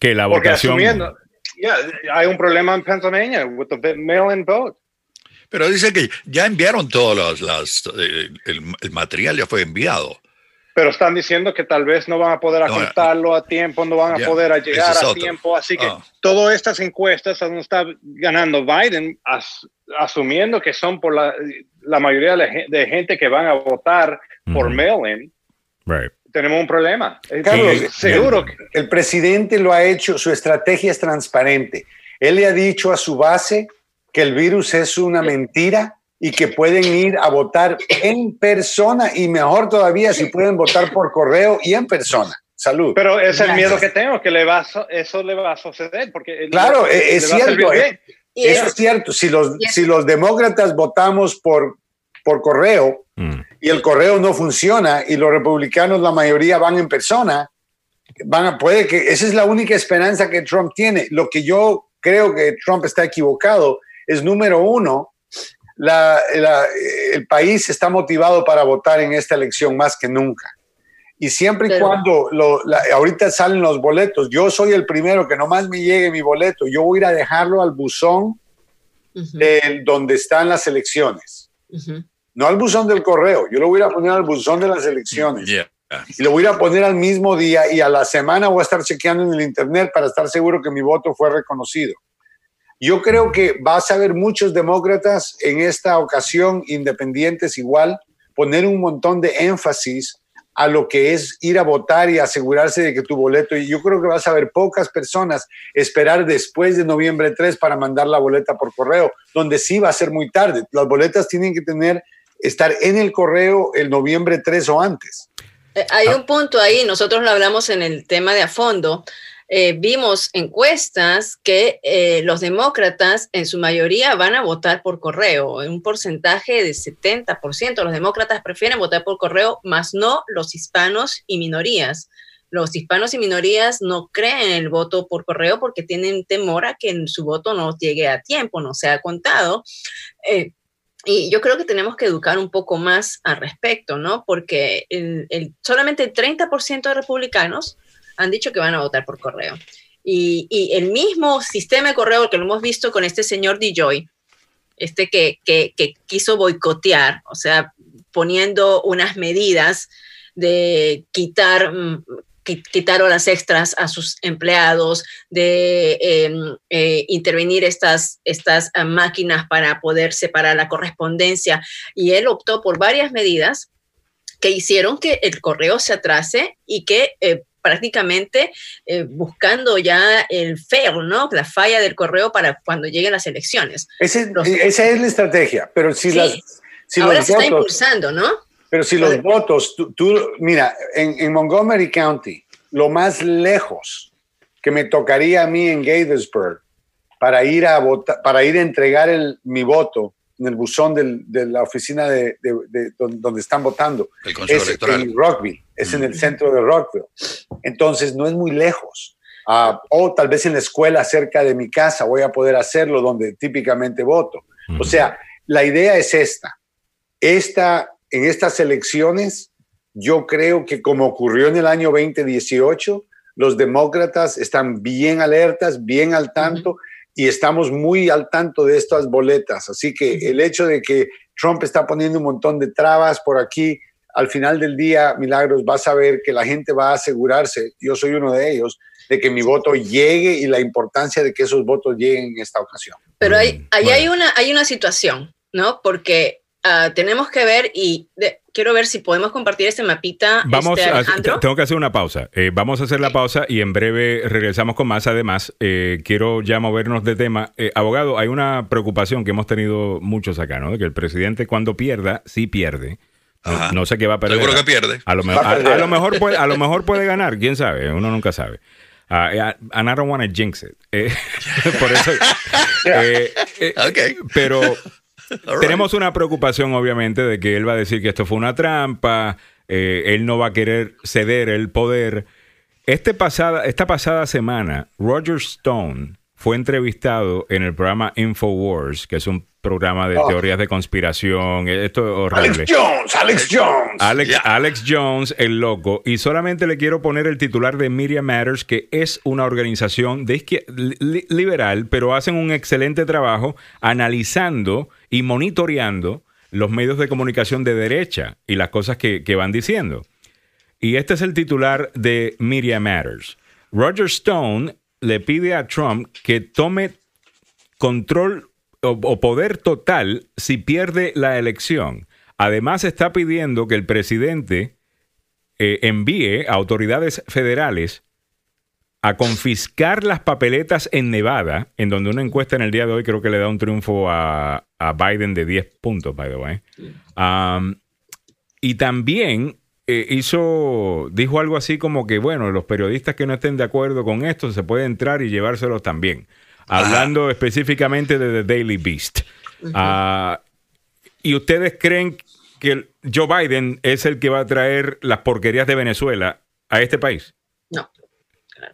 Speaker 3: que la
Speaker 10: Porque
Speaker 3: votación.
Speaker 10: asumiendo, yeah, hay un problema en Pennsylvania with the mail-in vote.
Speaker 6: Pero dice que ya enviaron todos los, las, eh, el, el material, ya fue enviado.
Speaker 10: Pero están diciendo que tal vez no van a poder
Speaker 6: No,
Speaker 10: contarlo a tiempo, no van a poder a
Speaker 6: ese
Speaker 10: llegar
Speaker 6: es
Speaker 10: a
Speaker 6: otro.
Speaker 10: tiempo. Así que
Speaker 6: Ah.
Speaker 10: todas estas encuestas donde está ganando Biden, as- asumiendo que son por la, la mayoría de, gente que van a votar por
Speaker 3: Ujú.
Speaker 10: mail-in,
Speaker 3: Right.
Speaker 10: tenemos un problema.
Speaker 9: Carlos,
Speaker 10: Sí, seguro que
Speaker 9: El presidente lo ha hecho, su estrategia es transparente. Él le ha dicho a su base que el virus es una mentira y que pueden ir a votar en persona y mejor todavía si pueden votar por correo y en persona. Salud.
Speaker 10: Pero es el miedo que tengo, que le va a eso le va a suceder. Porque
Speaker 9: Claro,
Speaker 10: le-
Speaker 9: es
Speaker 10: le
Speaker 9: cierto,
Speaker 10: bien.
Speaker 4: Y
Speaker 9: Eso
Speaker 4: es-
Speaker 9: es cierto. Si los,
Speaker 4: es-
Speaker 9: si los demócratas votamos por, por correo
Speaker 3: Mm.
Speaker 9: y el correo no funciona y los republicanos, la mayoría van en persona, van a, puede que esa es la única esperanza que Trump tiene. Lo que yo creo que Trump está equivocado es número uno, la- la- el país está motivado para votar en esta elección más que nunca. Y siempre y
Speaker 4: Pero-
Speaker 9: cuando lo- la- ahorita salen los boletos, yo soy el primero que nomás me llegue mi boleto, yo voy a ir a dejarlo al buzón del- donde están las elecciones, no al buzón del correo, yo lo voy a poner al buzón de las elecciones
Speaker 6: Yeah.
Speaker 9: y lo voy a poner al mismo día y a la semana voy a estar chequeando en el internet para estar seguro que mi voto fue reconocido. Yo creo que vas a ver muchos demócratas en esta ocasión, independientes igual, poner un montón de énfasis a lo que es ir a votar y asegurarse de que tu boleto, y yo creo que vas a ver pocas personas esperar después de noviembre 3 para mandar la boleta por correo, donde sí va a ser muy tarde. Las boletas tienen que tener, estar en el correo el noviembre 3 o antes.
Speaker 4: Eh, Hay un punto ahí, nosotros lo hablamos en el tema de a fondo. Eh, vimos encuestas que eh, los demócratas en su mayoría van a votar por correo, en un porcentaje de 70%. Los demócratas prefieren votar por correo, más no los hispanos y minorías. Los hispanos y minorías no creen en el voto por correo porque tienen temor a que su voto no llegue a tiempo, no sea contado. Eh, y yo creo que tenemos que educar un poco más al respecto, ¿no? Porque el, el- solamente el 30% de republicanos han dicho que van a votar por correo. Y, el mismo sistema de correo que lo hemos visto con este señor DeJoy, este que, quiso boicotear, o sea, poniendo unas medidas de quitar, mm, qui- quitar horas extras a sus empleados, de eh, eh, intervenir estas, estas ah, máquinas para poder separar la correspondencia. Y él optó por varias medidas que hicieron que el correo se atrase y que eh, prácticamente eh, buscando ya el fail, ¿no? La falla del correo para cuando lleguen las elecciones.
Speaker 9: Ese-
Speaker 4: Los-
Speaker 9: esa es la estrategia, pero si,
Speaker 4: Sí.
Speaker 9: las, si
Speaker 4: Ahora
Speaker 9: los
Speaker 4: se está impulsando, ¿no?
Speaker 9: pero si los votos, tú, tú- mira, en, en Montgomery County, lo más lejos que me tocaría a mí en Gaithersburg para ir a votar, para ir a entregar el, mi voto en el buzón del- de la oficina de, de- de don- donde están votando. Es
Speaker 6: Electoral.
Speaker 9: en Rockville, es en el centro de Rockville. Entonces no es muy lejos. Ah, o tal vez en la escuela cerca de mi casa voy a poder hacerlo donde típicamente voto. O sea, la idea es esta. esta. En estas elecciones, yo creo que como ocurrió en el año 2018, los demócratas están bien alertas, bien al tanto y estamos muy al tanto de estas boletas. Así que el hecho de que Trump está poniendo un montón de trabas por aquí, al final del día, Milagros, vas a ver que la gente va a asegurarse, yo soy uno de ellos, de que mi voto llegue y la importancia de que esos votos lleguen en esta ocasión.
Speaker 4: Pero hay, ahí hay, una, hay una situación, ¿no? Porque ah, tenemos que ver y de- quiero ver si podemos compartir este mapita,
Speaker 3: Vamos
Speaker 4: este,
Speaker 3: a, tengo que hacer una pausa. Eh, vamos a hacer la pausa y en breve regresamos con más. Además, eh, quiero ya movernos de tema. Eh, abogado, hay una preocupación que hemos tenido muchos acá, ¿no? De que el presidente cuando pierda, sí pierde. No,
Speaker 6: Ajá.
Speaker 3: no sé qué va a perder.
Speaker 6: Seguro que pierde.
Speaker 3: A lo, me-
Speaker 9: a
Speaker 3: a-
Speaker 9: perder.
Speaker 3: a lo mejor puede, a lo mejor puede ganar, quién sabe, uno nunca sabe. Ah, eh, and I don't want to jinx it. Eh, [laughs] por eso. eh, eh,
Speaker 6: Ok.
Speaker 3: Pero [laughs]
Speaker 6: right.
Speaker 3: tenemos una preocupación, obviamente, de que él va a decir que esto fue una trampa, eh, él no va a querer ceder el poder. Este pasada, esta pasada semana, Roger Stone fue entrevistado en el programa Infowars, que es un programa de
Speaker 9: Oh.
Speaker 3: teorías de conspiración. Esto es horrible.
Speaker 9: Alex Jones, Alex Jones.
Speaker 3: Alex, Jones, el loco, y solamente le quiero poner el titular de Media Matters, que es una organización de li- liberal, pero hacen un excelente trabajo analizando y monitoreando los medios de comunicación de derecha y las cosas que, que van diciendo. Y este es el titular de Media Matters. Roger Stone le pide a Trump que tome control o, o poder total si pierde la elección. Además está pidiendo que el presidente eh, envíe a autoridades federales a confiscar las papeletas en Nevada, en donde una encuesta en el día de hoy creo que le da un triunfo a, a Biden de 10 puntos, by the way. Um, y también eh, hizo, dijo algo así como que, bueno, los periodistas que no estén de acuerdo con esto se puede entrar y llevárselos también. Hablando específicamente de The Daily Beast. Ah, ¿Y ustedes creen que Joe Biden es el que va a traer las porquerías de Venezuela a este país?
Speaker 4: No.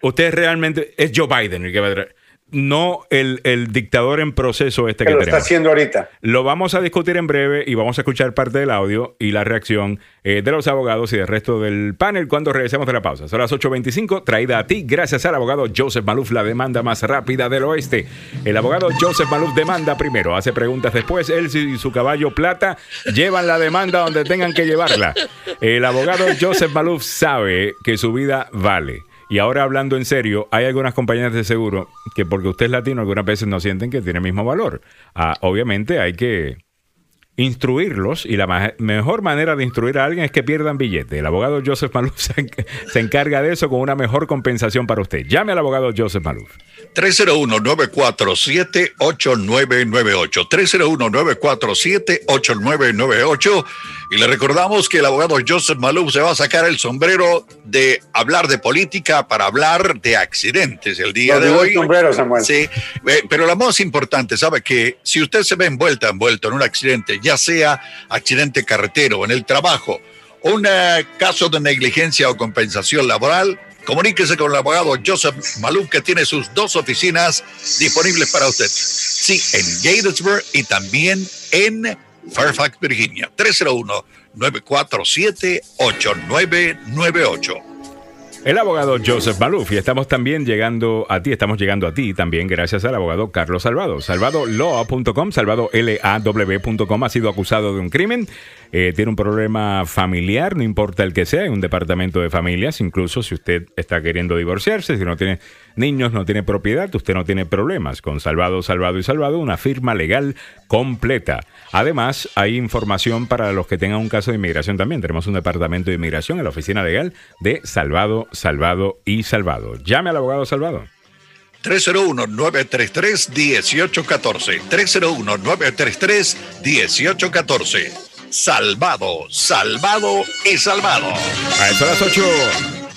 Speaker 3: Usted realmente es Joe Biden el que va a traer, no el, el dictador en proceso este
Speaker 9: que
Speaker 3: que
Speaker 9: lo está
Speaker 3: tenemos.
Speaker 9: haciendo ahorita.
Speaker 3: Lo vamos a discutir en breve y vamos a escuchar parte del audio y la reacción eh, de los abogados y del resto del panel cuando regresemos de la pausa. Son las 8.25, traída a ti gracias al abogado Joseph Maluf, la demanda más rápida del oeste. El abogado Joseph Maluf demanda primero, hace preguntas después. Él y su caballo plata llevan la demanda donde tengan que llevarla. El abogado Joseph Maluf sabe que su vida vale. Y ahora hablando en serio, hay algunas compañías de seguro que porque usted es latino algunas veces no sienten que tiene el mismo valor. Ah, obviamente hay que instruirlos y la mejor manera de instruir a alguien es que pierdan billete. El abogado Joseph Maluf se encarga de eso con una mejor compensación para usted. Llame al abogado Joseph Maluf.
Speaker 6: 301-947-8998. 301-947-8998. Y le recordamos que el abogado Joseph Maluf se va a sacar el sombrero de hablar de política para hablar de accidentes el día
Speaker 9: Nos
Speaker 6: de hoy.
Speaker 9: sombrero, Samuel.
Speaker 6: Sí, eh, pero lo más importante, ¿sabe? Que si usted se ve envuelta, envuelto en un accidente, ya sea accidente carretero, en el trabajo, un eh, caso de negligencia o compensación laboral, comuníquese con el abogado Joseph Maluf, que tiene sus dos oficinas disponibles para usted. Sí, en Gatesburg y también en Fairfax, Virginia. 301-947-8998.
Speaker 3: El abogado Joseph Maluf y estamos también llegando a ti, estamos llegando a ti también gracias al abogado Carlos Salvado. SalvadoLaw.com, salvadolaw.com ha sido acusado de un crimen, eh, tiene un problema familiar, no importa el que sea, hay un departamento de familias, incluso si usted está queriendo divorciarse, si no tiene niños, no tiene propiedad, usted no tiene problemas. Con Salvado, Salvado y Salvado, una firma legal completa. Además, hay información para los que tengan un caso de inmigración también. Tenemos un departamento de inmigración en la oficina legal de Salvado, Salvado y Salvado. Llame al abogado Salvado.
Speaker 6: 301-933-1814. 301-933-1814. Salvado, salvado y salvado.
Speaker 3: A eso a las 8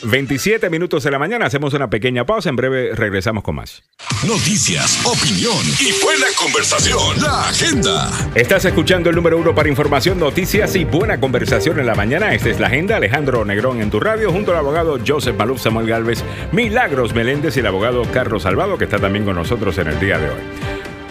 Speaker 3: 27 minutos de la mañana. Hacemos una pequeña pausa. En breve regresamos con más.
Speaker 1: Noticias, opinión y buena conversación. La agenda.
Speaker 3: Estás escuchando el número uno para información, noticias y buena conversación en la mañana. Esta es la agenda. Alejandro Negrón en tu radio, junto al abogado Joseph Maluf, Samuel Galvez, Milagros Meléndez y el abogado Carlos Salvado, que está también con nosotros en el día de hoy.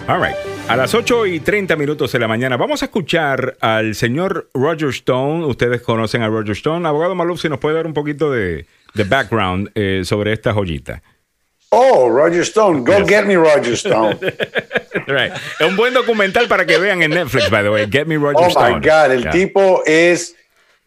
Speaker 3: All right. A las 8 y 30 minutos de la mañana vamos a escuchar al señor Roger Stone. Ustedes conocen a Roger Stone. Abogado Maluf, si nos puede dar un poquito de, de background eh, sobre esta joyita.
Speaker 9: Oh, Roger Stone. Go get me Roger Stone. [laughs]
Speaker 3: right. Es un buen documental para que vean en Netflix, by the way. Get me Roger
Speaker 9: oh
Speaker 3: Stone.
Speaker 9: my God. El
Speaker 3: Yeah.
Speaker 9: tipo es,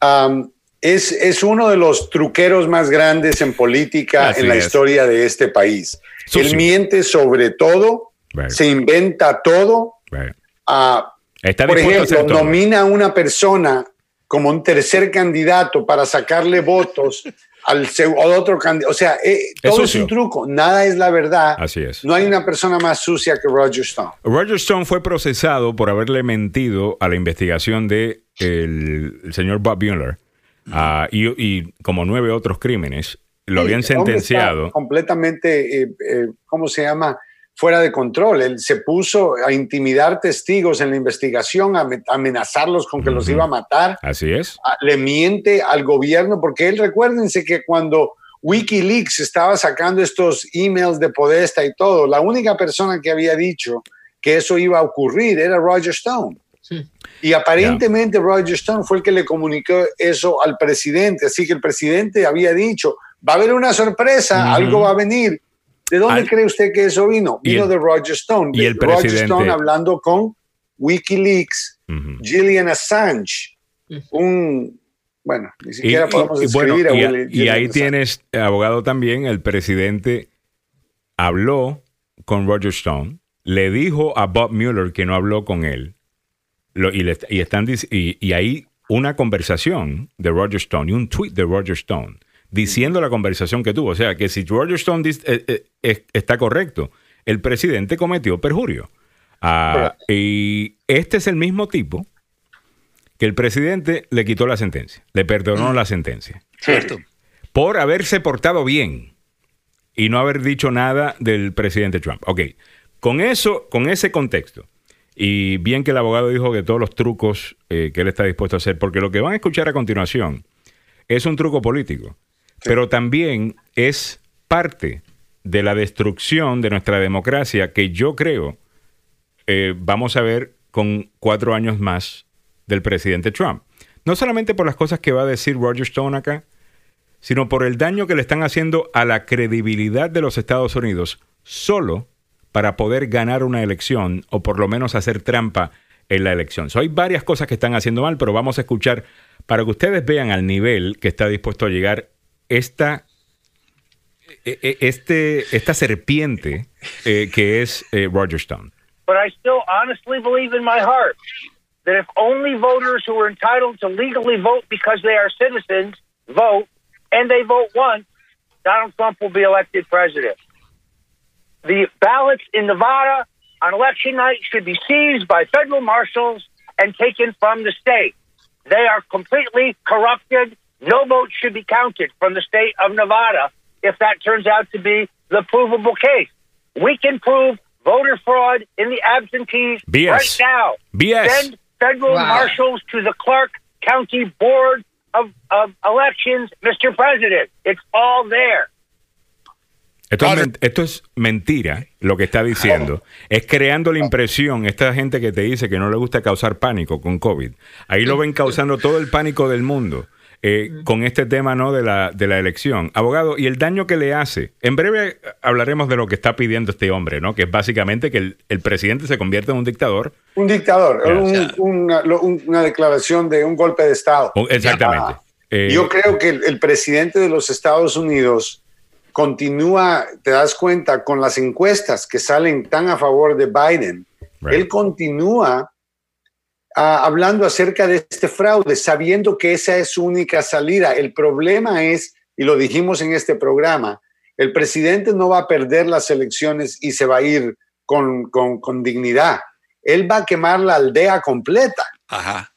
Speaker 9: um, es, es uno de los truqueros más grandes en política
Speaker 3: Así
Speaker 9: en la
Speaker 3: es.
Speaker 9: historia de este país.
Speaker 3: Sucio.
Speaker 9: Él miente sobre todo,
Speaker 3: Right.
Speaker 9: se inventa todo.
Speaker 3: Right.
Speaker 9: Ah,
Speaker 3: Está
Speaker 9: por ejemplo, nomina a una persona como un tercer candidato para sacarle votos [laughs] al, al otro candidato. O sea, eh, todo es
Speaker 3: sucio.
Speaker 9: un truco. Nada es la verdad.
Speaker 3: Así es.
Speaker 9: No hay una persona más sucia que Roger Stone.
Speaker 3: Roger Stone fue procesado por haberle mentido a la investigación de el, el señor Bob Mueller ah, y, y como nueve otros crímenes. Lo habían
Speaker 9: Sí,
Speaker 3: sentenciado.
Speaker 9: Completamente, eh, eh, ¿cómo se llama? Fuera de control. Él se puso a intimidar testigos en la investigación, a me- amenazarlos con que los iba a matar.
Speaker 3: Así es.
Speaker 9: Ah, Le miente al gobierno, porque él, recuérdense que cuando Wikileaks estaba sacando estos emails de Podesta y todo, la única persona que había dicho que eso iba a ocurrir era Roger Stone. Y aparentemente Roger Stone fue el que le comunicó eso al presidente. Así que el presidente había dicho, va a haber una sorpresa, algo va a venir. ¿De dónde
Speaker 3: Al-
Speaker 9: cree usted que eso vino? Vino
Speaker 3: el-
Speaker 9: de Roger Stone.
Speaker 3: y el
Speaker 9: Roger
Speaker 3: presidente-
Speaker 9: Stone hablando con Wikileaks,
Speaker 3: Ujú.
Speaker 9: Julian Assange, un, bueno, ni
Speaker 3: Y,
Speaker 9: siquiera
Speaker 3: y-
Speaker 9: podemos
Speaker 3: y bueno, y,
Speaker 9: a
Speaker 3: y ahí
Speaker 9: Assange.
Speaker 3: tienes, eh, abogado también, el presidente habló con Roger Stone, le dijo a Bob Mueller que no habló con él, Lo- y, le- y están, y, y hay una conversación de Roger Stone y un tweet de Roger Stone diciendo la conversación que tuvo. O sea, que si Roger Stone eh, eh, es- está correcto, el presidente cometió perjurio. Ah, y este es el mismo tipo que el presidente le quitó la sentencia, le perdonó la sentencia
Speaker 6: ¿Cierto?
Speaker 3: por haberse portado bien y no haber dicho nada del presidente Trump. Ok, con eso, con ese contexto, y bien que el abogado dijo que todos los trucos eh, que él está dispuesto a hacer, porque lo que van a escuchar a continuación es un truco político, pero también es parte de la destrucción de nuestra democracia que yo creo eh, vamos a ver con cuatro años más del presidente Trump. No solamente por las cosas que va a decir Roger Stone acá, sino por el daño que le están haciendo a la credibilidad de los Estados Unidos solo para poder ganar una elección o por lo menos hacer trampa en la elección. So, hay varias cosas que están haciendo mal, pero vamos a escuchar para que ustedes vean al nivel que está dispuesto a llegar esta, este, esta serpiente eh, que es eh, Roger Stone.
Speaker 11: but I still honestly believe in my heart that if only voters who are entitled to legally vote because they are citizens vote, and they vote once, Donald Trump will be elected president. The ballots in Nevada on election night should be seized by federal marshals and taken from the state. They are completely corrupted. No votes should be counted from the state of Nevada if that turns out to be the provable case. We can prove voter fraud in the absentees
Speaker 3: BS.
Speaker 11: right now.
Speaker 3: BS.
Speaker 11: Send federal
Speaker 4: Wow.
Speaker 11: marshals to the Clark County Board of, of Elections, Mr. President. It's all there.
Speaker 3: Esto es, esto es mentira, lo que está diciendo. Es creando la impresión, esta gente que te dice que no le gusta causar pánico con COVID. Ahí lo ven causando todo el pánico del mundo eh, con este tema ¿no? de, la, de la elección. Abogado, y el daño que le hace. En breve hablaremos de lo que está pidiendo este hombre, ¿no? que es básicamente que el, el presidente se convierta en un dictador.
Speaker 9: Un dictador,
Speaker 3: Ya,
Speaker 9: un-
Speaker 6: o sea.
Speaker 9: una, lo- un- una declaración de un golpe de Estado.
Speaker 3: O- Exactamente.
Speaker 9: Ah,
Speaker 3: Eh,
Speaker 9: Yo creo que el, el presidente de los Estados Unidos continúa, te das cuenta, con las encuestas que salen tan a favor de Biden,
Speaker 3: Right.
Speaker 9: él continúa ah, hablando acerca de este fraude, sabiendo que esa es su única salida. El problema es, y lo dijimos en este programa, el presidente no va a perder las elecciones y se va a ir con, con- con dignidad. Él va a quemar la aldea completa.
Speaker 6: Ajá.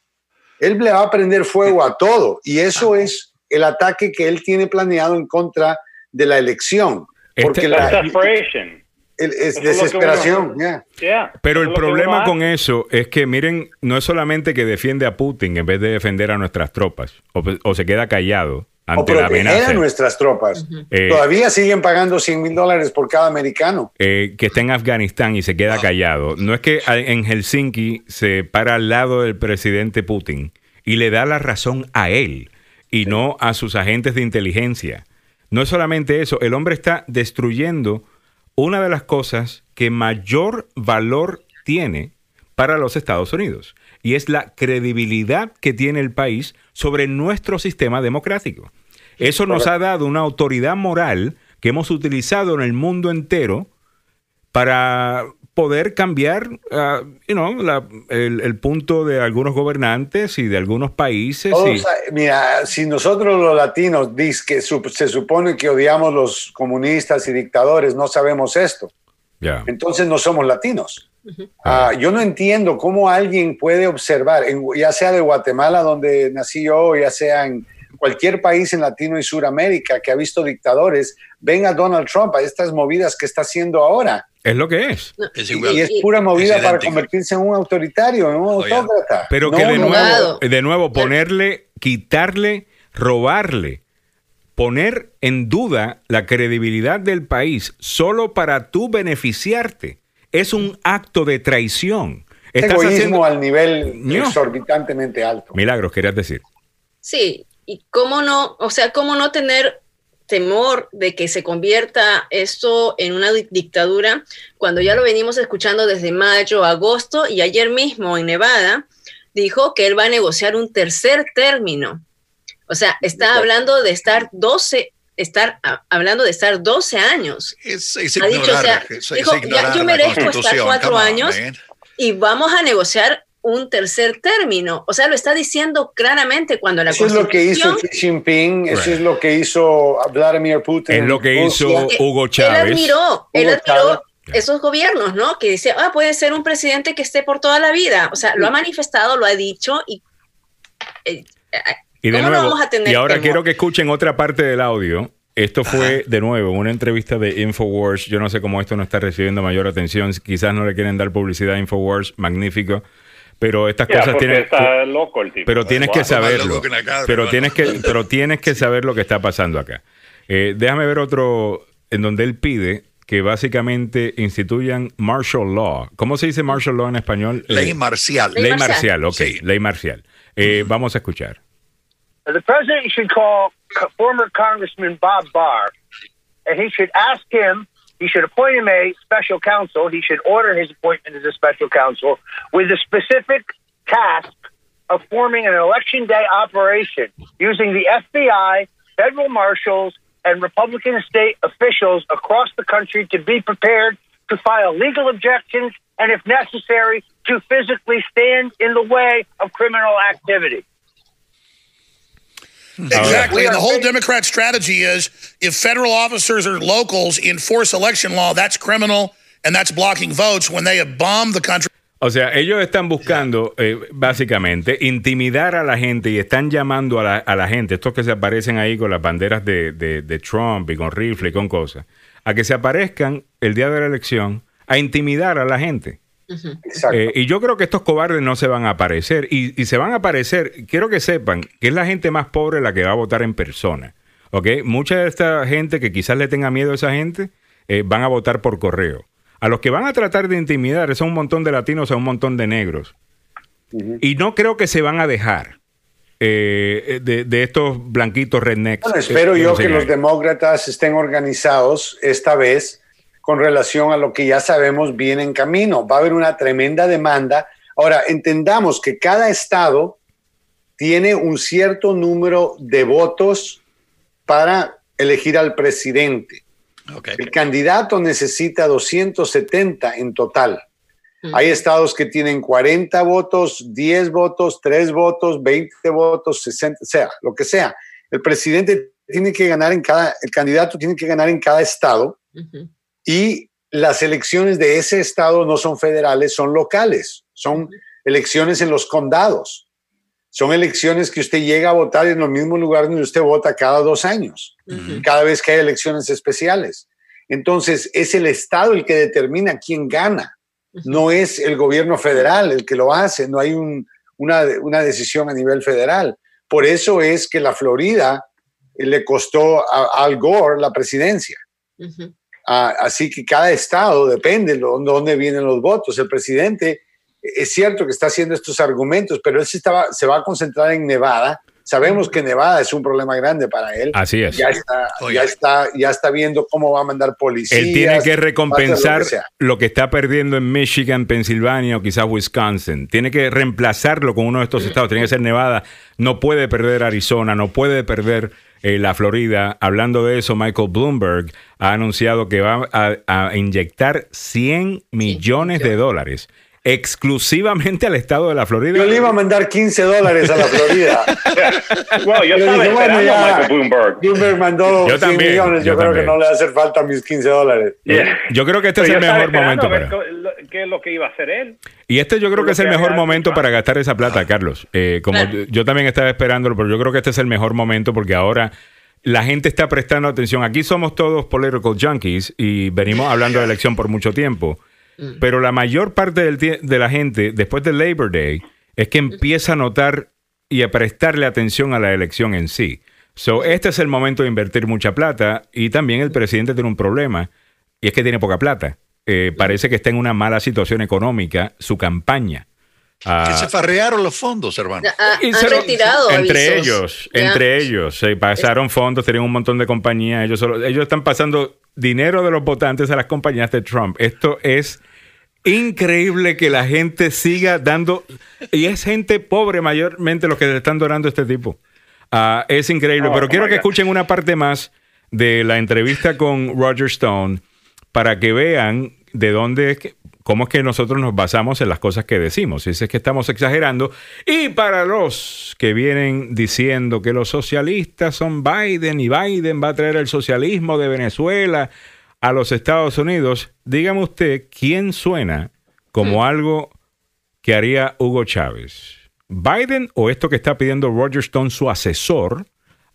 Speaker 9: Él le va a prender fuego a todo y eso es el ataque que él tiene planeado en contra de la elección. Porque
Speaker 3: Este-
Speaker 9: la-. El- es
Speaker 10: Eso
Speaker 9: desesperación.
Speaker 10: uno-
Speaker 9: ya.
Speaker 10: Yeah.
Speaker 3: Pero el problema con eso es que, miren, no es solamente que defiende a Putin en vez de defender a nuestras tropas, o, o se queda callado
Speaker 9: O
Speaker 3: ante la amenaza
Speaker 9: a nuestras tropas.
Speaker 3: Eh,
Speaker 9: Todavía siguen pagando 100 mil dólares por cada americano.
Speaker 3: eh, que está en Afganistán y se queda callado. No es que en Helsinki se para al lado del presidente Putin y le da la razón a él y no a sus agentes de inteligencia. No es solamente eso, el hombre está destruyendo una de las cosas que mayor valor tiene para los Estados Unidos y es la credibilidad que tiene el país sobre nuestro sistema democrático. Eso nos ha dado una autoridad moral que hemos utilizado en el mundo entero para poder cambiar ah, you know, la- el, el punto de algunos gobernantes y de algunos países.
Speaker 9: Todos,
Speaker 3: y-
Speaker 9: ah, mira, si nosotros los latinos dis que su- se supone que odiamos los comunistas y dictadores, no sabemos esto.
Speaker 3: Ya.
Speaker 9: Entonces no somos latinos. Ah, yo no entiendo cómo alguien puede observar, en- ya sea de Guatemala, donde nací yo, ya sea en cualquier país en Latino y Suramérica que ha visto dictadores, ven a Donald Trump, a estas movidas que está haciendo ahora.
Speaker 3: Es lo que es.
Speaker 6: Es
Speaker 9: Y,
Speaker 6: igual.
Speaker 9: y es pura movida
Speaker 6: Es
Speaker 9: para convertirse en un autoritario, en un autócrata.
Speaker 3: Pero
Speaker 9: No,
Speaker 3: que de nuevo,
Speaker 4: abogado.
Speaker 3: de nuevo, ponerle, quitarle, robarle, poner en duda la credibilidad del país solo para tú beneficiarte, es un acto de traición. Estás
Speaker 9: egoísmo
Speaker 3: haciendo...
Speaker 9: al nivel
Speaker 3: No.
Speaker 9: exorbitantemente alto.
Speaker 3: Milagros, querías decir.
Speaker 4: Sí, y cómo no, o sea, cómo no tener temor de que se convierta esto en una di- dictadura cuando ya lo venimos escuchando desde mayo, agosto y ayer mismo en Nevada dijo que él va a negociar un tercer término. O sea, está hablando de estar 12, estar a- hablando de estar 12 años
Speaker 6: Es, es
Speaker 4: Ha dicho, o sea,
Speaker 6: es-
Speaker 4: dijo, ya, yo merezco estar cuatro
Speaker 6: on,
Speaker 4: años.
Speaker 6: man.
Speaker 4: y vamos a negociar un tercer término. O sea, lo está diciendo claramente cuando la
Speaker 9: Eso es lo que hizo
Speaker 4: Constitución-
Speaker 9: Xi Jinping, eso
Speaker 3: Right.
Speaker 9: es lo que hizo Vladimir Putin.
Speaker 3: Es lo que
Speaker 9: Rusia.
Speaker 3: hizo Hugo
Speaker 4: Él
Speaker 3: Chávez.
Speaker 4: admiró, él admiró
Speaker 9: Chávez.
Speaker 4: esos gobiernos, ¿no? Que dice, ah, puede ser un presidente que esté por toda la vida. O sea, lo ha manifestado, lo ha dicho y... eh,
Speaker 3: Y de
Speaker 4: ¿Cómo no
Speaker 3: nuevo,
Speaker 4: vamos a tener
Speaker 3: y ahora
Speaker 4: temor?
Speaker 3: quiero que escuchen otra parte del audio. Esto fue de nuevo una entrevista de Infowars. Yo no sé cómo esto no está recibiendo mayor atención. Quizás no le quieren dar publicidad a Infowars, magnífico. Pero estas cosas tienen.
Speaker 10: está loco el tipo.
Speaker 3: Pero tienes que saberlo. Pero tienes que, pero tienes que saber lo que está pasando acá. Eh, déjame ver otro en donde él pide que básicamente instituyan martial law. ¿Cómo se dice martial law en español?
Speaker 6: Ley
Speaker 3: Eh,
Speaker 6: marcial.
Speaker 3: ley
Speaker 4: Ley
Speaker 3: marcial,
Speaker 4: marcial.
Speaker 3: ok,
Speaker 6: Sí.
Speaker 3: ley marcial. Eh, vamos a escuchar.
Speaker 11: The president should call former Congressman Bob Barr, and he should ask him. He should appoint him a special counsel. He should order his appointment as a special counsel with the specific task of forming an election day operation using the FBI, federal marshals, and Republican state officials across the country to be prepared to file legal objections and, if necessary, to physically stand in the way of criminal activity.
Speaker 12: Exactly. And the whole Democrat strategy is if federal officers or locals enforce election law, that's criminal and that's blocking votes when they have bombed the country.
Speaker 3: O sea, ellos están buscando, eh, básicamente, intimidar a la gente y están llamando a la, a la gente, estos que se aparecen ahí con las banderas de, de- de Trump y con rifle y con cosas, a que se aparezcan el día de la elección a intimidar a la gente.
Speaker 9: Exacto.
Speaker 3: Eh, y yo creo que estos cobardes no se van a aparecer. Y, y se van a aparecer, quiero que sepan que es la gente más pobre la que va a votar en persona. ¿Ok? Mucha de esta gente que quizás le tenga miedo a esa gente eh, van a votar por correo. A los que van a tratar de intimidar son un montón de latinos, son un montón de negros. Y no creo que se van a dejar eh, de, de estos blanquitos rednecks.
Speaker 9: Bueno, espero yo que los demócratas estén organizados esta vez con relación a lo que ya sabemos viene en camino. Va a haber una tremenda demanda. Ahora, entendamos que cada estado tiene un cierto número de votos para elegir al presidente.
Speaker 6: Ok.
Speaker 9: El candidato necesita 270 en total. Hay estados que tienen 40 votos, 10 votos, 3 votos, 20 votos, 60, sea, lo que sea. El presidente tiene que ganar en cada, el candidato tiene que ganar en cada estado. Y las elecciones de ese estado no son federales, son locales, son elecciones en los condados. Son elecciones que usted llega a votar en los mismos lugares donde usted vota cada dos años, cada vez que hay elecciones especiales. Entonces, es el Estado el que determina quién gana, no es el gobierno federal el que lo hace, no hay un, una, una, decisión a nivel federal. Por eso es que la Florida le costó a Al Gore la presidencia. Ah, así que cada estado depende de dónde vienen los votos. El presidente es cierto que está haciendo estos argumentos, pero él se, estaba, se va a concentrar en Nevada. Sabemos que Nevada es un problema grande para él.
Speaker 3: Así es.
Speaker 9: Ya está, ya está, ya está viendo cómo va a mandar policías.
Speaker 3: Él tiene que recompensar lo que, lo que, está perdiendo en Michigan, Pensilvania o quizás Wisconsin. Tiene que reemplazarlo con uno de estos estados. Tiene que ser Nevada. No puede perder Arizona, no puede perder eh, la Florida. Hablando de eso, Michael Bloomberg ha anunciado que va a, a inyectar 100 millones de dólares exclusivamente al estado de la Florida.
Speaker 9: Yo le iba a mandar 15 dólares a la Florida. [laughs]
Speaker 10: bueno, yo estaba dije, bueno, ya, Michael Bloomberg.
Speaker 9: Bloomberg mandó yo 100 también, millones. Yo, yo creo también. que no le hace falta mis 15 dólares.
Speaker 3: Yeah. Yo creo que este Pero es el mejor momento para...
Speaker 10: ¿Qué es lo que iba a hacer él?
Speaker 3: Y este yo creo que es el mejor momento para gastar esa plata, Carlos. Eh, como yo también estaba esperándolo, pero yo creo que este es el mejor momento porque ahora la gente está prestando atención. Aquí somos todos political junkies y venimos hablando de elección por mucho tiempo. Mm. Pero la mayor parte del de la gente, después del Labor Day, es que empieza a notar y a prestarle atención a la elección en sí. So, este es el momento de invertir mucha plata y también el presidente tiene un problema y es que tiene poca plata. Eh, parece que está en una mala situación económica su campaña.
Speaker 6: Uh, que se farrearon los fondos, hermano.
Speaker 4: Ha, han se, retirado
Speaker 3: entre
Speaker 4: avisos.
Speaker 3: ellos, yeah. entre ellos, se pasaron fondos, tenían un montón de compañías, ellos solo, ellos están pasando dinero de los votantes a las compañías de Trump. Esto es increíble que la gente siga dando, y es gente pobre mayormente los que le están donando a este tipo. Uh, es increíble, oh, pero oh quiero que escuchen una parte más de la entrevista con Roger Stone para que vean de dónde, cómo es que nosotros nos basamos en las cosas que decimos. Si es que estamos exagerando. Y para los que vienen diciendo que los socialistas son Biden y Biden va a traer el socialismo de Venezuela a los Estados Unidos, dígame usted quién suena como algo que haría Hugo Chávez. Biden o esto que está pidiendo Roger Stone, su asesor,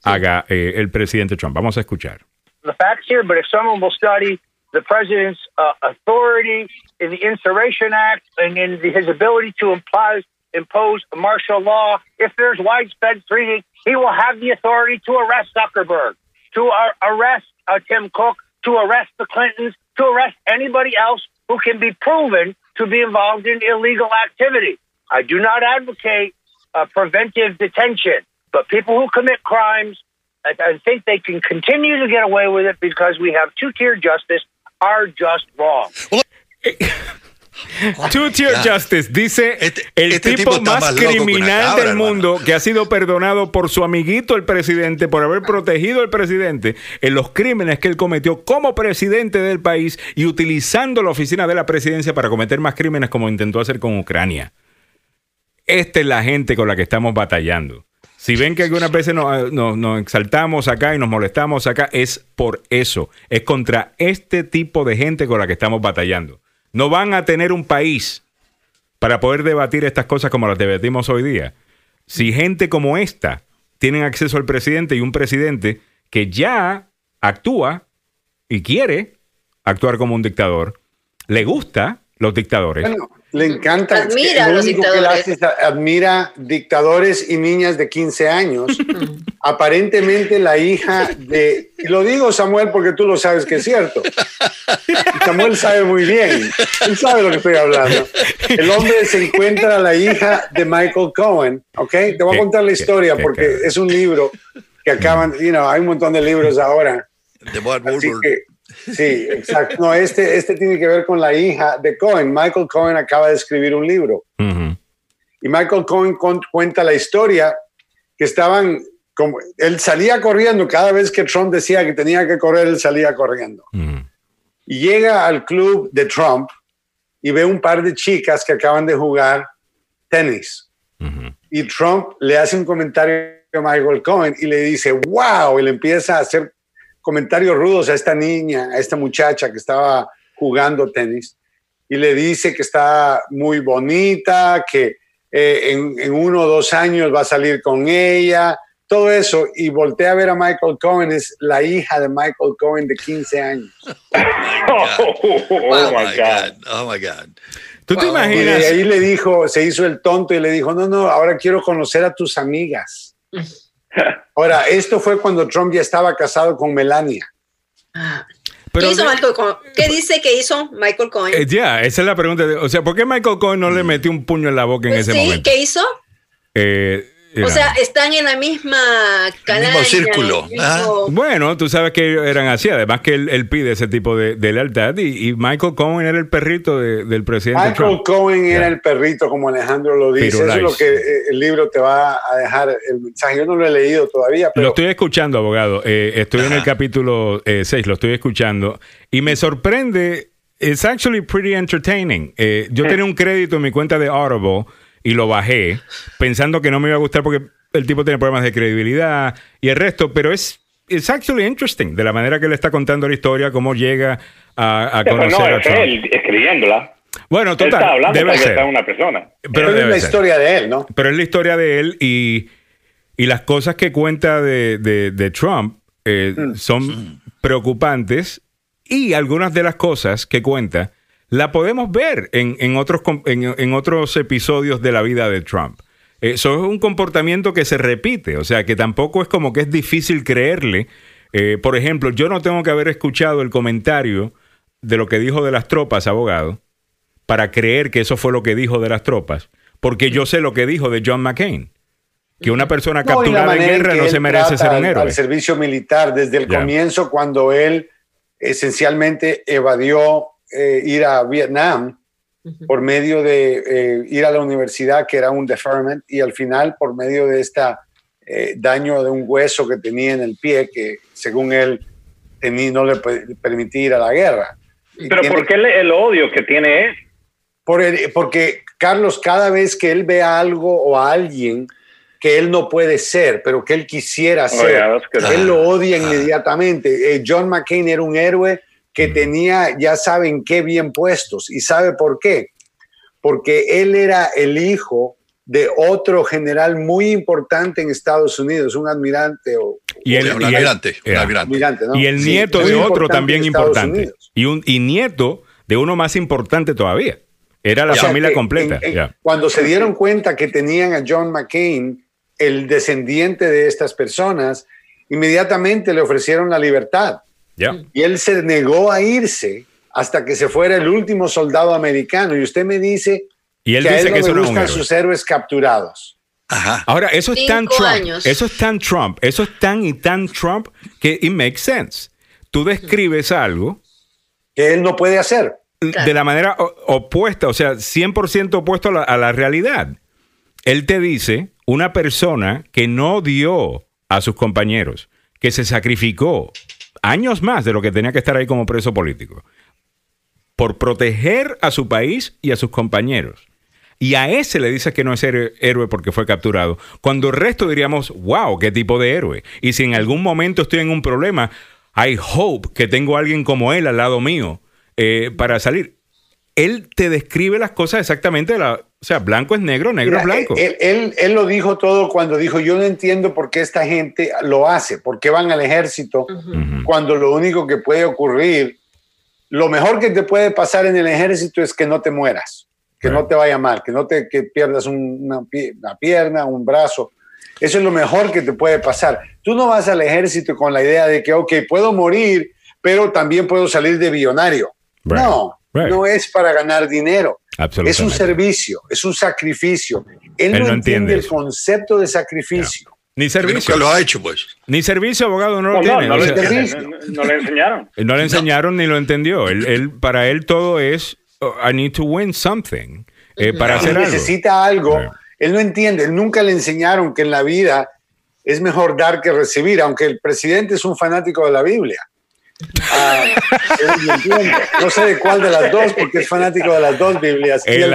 Speaker 3: haga eh, el presidente Trump. Vamos a escuchar.
Speaker 11: The facts here, but if someone will study the president's uh, authority in the Insurrection Act and in the, his ability to impose, impose martial law, if there's widespread treating, he will have the authority to arrest Zuckerberg, to uh, arrest uh, Tim Cook, to arrest the Clintons, to arrest anybody else who can be proven to be involved in illegal activity. I do not advocate uh, preventive detention, but people who commit crimes I, think they can continue to get away with it because we have two-tier justice are just wrong.
Speaker 3: Well, [laughs] Two-tier yeah. justice, dice este, el este tipo, tipo más criminal cabra, del mundo hermano. que ha sido perdonado por su amiguito el presidente por haber protegido al presidente en los crímenes que él cometió como presidente del país y utilizando la oficina de la presidencia para cometer más crímenes como intentó hacer con Ucrania. Esta es la gente con la que estamos batallando. Si ven que algunas veces nos, nos, nos, exaltamos acá y nos molestamos acá, es por eso. Es contra este tipo de gente con la que estamos batallando. No van a tener un país para poder debatir estas cosas como las debatimos hoy día. Si gente como esta tienen acceso al presidente y un presidente que ya actúa y quiere actuar como un dictador, le gusta los dictadores.
Speaker 9: Le encanta.
Speaker 4: Admira a los dictadores.
Speaker 9: Es, admira dictadores y niñas de 15 años. [laughs] Aparentemente la hija de... Y lo digo, Samuel, porque tú lo sabes que es cierto. Samuel sabe muy bien. Él sabe lo que estoy hablando. El hombre se encuentra a la hija de Michael Cohen. ¿Ok? Te voy a contar la historia porque es un libro que acaban... You know, hay un montón de libros ahora.
Speaker 6: De Bob
Speaker 9: Así que, Sí, exacto. No, este, este tiene que ver con la hija de Cohen. Michael Cohen acaba de escribir un libro. Uh -huh. Y Michael Cohen cuenta la historia que estaban, como, él salía corriendo cada vez que Trump decía que tenía que correr, él salía corriendo. Uh -huh. Y llega al club de Trump y ve un par de chicas que acaban de jugar tenis. Uh -huh. Y Trump le hace un comentario a Michael Cohen y le dice, wow, y le empieza a hacer comentarios rudos a esta niña, a esta muchacha que estaba jugando tenis y le dice que está muy bonita, que eh, en, en uno o dos años va a salir con ella, todo eso, y volteé a ver a Michael Cohen, es la hija de Michael Cohen de 15 años. [laughs]
Speaker 6: Oh my God. Oh my God.
Speaker 3: ¿Tú te
Speaker 9: Y
Speaker 3: imaginas?
Speaker 9: de ahí le dijo, se hizo el tonto y le dijo, no, no, ahora quiero conocer a tus amigas. [laughs] Ahora, esto fue cuando Trump ya estaba casado con Melania.
Speaker 3: Pero-
Speaker 4: ¿Qué hizo Michael Cohen? ¿Qué dice que hizo Michael Cohen?
Speaker 3: Eh, ya, esa es la pregunta. de- o sea, ¿por qué Michael Cohen no le metió un puño en la boca en ese
Speaker 4: Pues sí,
Speaker 3: momento?
Speaker 4: ¿qué hizo?
Speaker 3: Eh,
Speaker 4: O sea, están en la misma calaña.
Speaker 3: círculo,
Speaker 4: el mismo-
Speaker 3: Bueno, tú sabes que ellos eran así, además que él, él pide ese tipo de, de lealtad y, y Michael Cohen era el perrito de- del presidente
Speaker 9: Michael
Speaker 3: Trump.
Speaker 9: Cohen era el perrito, como Alejandro lo dice. Eso es lo que eh, el libro te va a dejar el mensaje. Yo no lo he leído todavía,
Speaker 3: Lo estoy escuchando, abogado. Eh, estoy en el capítulo 6, lo estoy escuchando. Y me sorprende, it's actually pretty entertaining. Eh, yo tenía un crédito en mi cuenta de Audible y lo bajé pensando que no me iba a gustar porque el tipo tiene problemas de credibilidad y el resto, pero es it's actually interesting de la manera que le está contando la historia, cómo llega a, a
Speaker 13: Sí, pero
Speaker 3: conocer
Speaker 13: no,
Speaker 3: a
Speaker 13: es
Speaker 3: Trump.
Speaker 13: él escribiéndola.
Speaker 3: Bueno,
Speaker 13: Él
Speaker 3: total,
Speaker 13: está hablando
Speaker 3: debe ser.
Speaker 13: a una persona.
Speaker 3: Pero
Speaker 9: es
Speaker 3: debe
Speaker 9: la
Speaker 3: ser.
Speaker 9: historia de él, ¿no?
Speaker 3: Pero es la historia de él y, y las cosas que cuenta de, de- de Trump eh, son preocupantes y algunas de las cosas que cuenta la podemos ver en, en otros, en, en otros episodios de la vida de Trump. Eso es un comportamiento que se repite, o sea que tampoco es como que es difícil creerle. Eh, por ejemplo, yo no tengo que haber escuchado el comentario de lo que dijo de las tropas, abogado, para creer que eso fue lo que dijo de las tropas, porque yo sé lo que dijo de John McCain, que una persona capturada en guerra no se merece ser un héroe.
Speaker 9: Al servicio militar, desde el comienzo, cuando él esencialmente evadió eh, ir a Vietnam por medio de eh, ir a la universidad, que era un deferment, y al final por medio de este daño de un hueso que tenía en el pie, que según él tenía, no le pe- permitía ir a la guerra.
Speaker 13: Pero
Speaker 9: tiene-
Speaker 13: ¿por qué el, el odio que tiene él?
Speaker 9: por el- porque, Carlos, cada vez que él ve a algo o a alguien que él no puede ser, pero que él quisiera ser,
Speaker 13: es que-
Speaker 9: él lo odia inmediatamente. Eh, John McCain era un héroe que tenía, ya saben qué, bien puestos. ¿Y sabe por qué? Porque él era el hijo de otro general muy importante en Estados Unidos, un admirante o
Speaker 3: Y el,
Speaker 6: Un
Speaker 3: y el-
Speaker 6: almirante, un
Speaker 3: Yeah.
Speaker 6: almirante.
Speaker 9: almirante, ¿no?
Speaker 3: Y el nieto de otro
Speaker 9: importante
Speaker 3: también importante. Y, un, y nieto de uno más importante todavía. Era la familia
Speaker 9: que
Speaker 3: completa.
Speaker 9: en- en-
Speaker 3: ya.
Speaker 9: Cuando se dieron cuenta que tenían a John McCain, el descendiente de estas personas, inmediatamente le ofrecieron la libertad.
Speaker 3: Ya.
Speaker 9: Y él se negó a irse hasta que se fuera el último soldado americano. Y usted me dice
Speaker 3: Y él
Speaker 9: que a él no le
Speaker 3: un
Speaker 9: gustan sus héroes capturados.
Speaker 3: Ahora, eso es tan Trump.
Speaker 4: años.
Speaker 3: Eso es tan Trump. Eso es tan y tan Trump que it makes sense. Tú describes algo
Speaker 9: que él no puede hacer.
Speaker 3: de la manera opuesta, o sea, 100% opuesto a la, a la realidad. Él te dice, una persona que no dio a sus compañeros, que se sacrificó años más de lo que tenía que estar ahí como preso político, por proteger a su país y a sus compañeros. Y a ese le dices que no es héroe porque fue capturado. Cuando el resto diríamos, wow, qué tipo de héroe. Y si en algún momento estoy en un problema, I hope que tengo a alguien como él al lado mío eh, para salir. Él te describe las cosas exactamente, de la, o sea, blanco es negro, negro es blanco.
Speaker 9: Él, él- él lo dijo todo cuando dijo, yo no entiendo por qué esta gente lo hace, por qué van al ejército, cuando lo único que puede ocurrir, lo mejor que te puede pasar en el ejército es que no te mueras, que no te vaya mal, que no te que pierdas un- una, pie- una pierna, un brazo. Eso es lo mejor que te puede pasar. Tú no vas al ejército con la idea de que, ok, puedo morir, pero también puedo salir de billonario.
Speaker 3: Right.
Speaker 9: No,
Speaker 3: Right.
Speaker 9: no es para ganar dinero. Es un servicio, es un sacrificio. Él,
Speaker 3: Él
Speaker 9: no
Speaker 3: no
Speaker 9: entiende
Speaker 3: entiende
Speaker 9: el concepto de sacrificio.
Speaker 3: Ni servicio.
Speaker 6: Nunca lo ha hecho, pues.
Speaker 3: Ni servicio, abogado, no lo
Speaker 13: No,
Speaker 3: tiene.
Speaker 13: no, le,
Speaker 3: sea,
Speaker 13: no- no- no le enseñaron. [laughs]
Speaker 3: no le enseñaron ni lo entendió. Él, él- para él todo es, oh, I need to win something eh, para hacer algo.
Speaker 9: necesita algo,
Speaker 3: Right.
Speaker 9: él no entiende, él nunca le enseñaron que en la vida es mejor dar que recibir, aunque el presidente es un fanático de la Biblia. Ah, no sé de cuál de las dos, porque es fanático de las dos Biblias. El-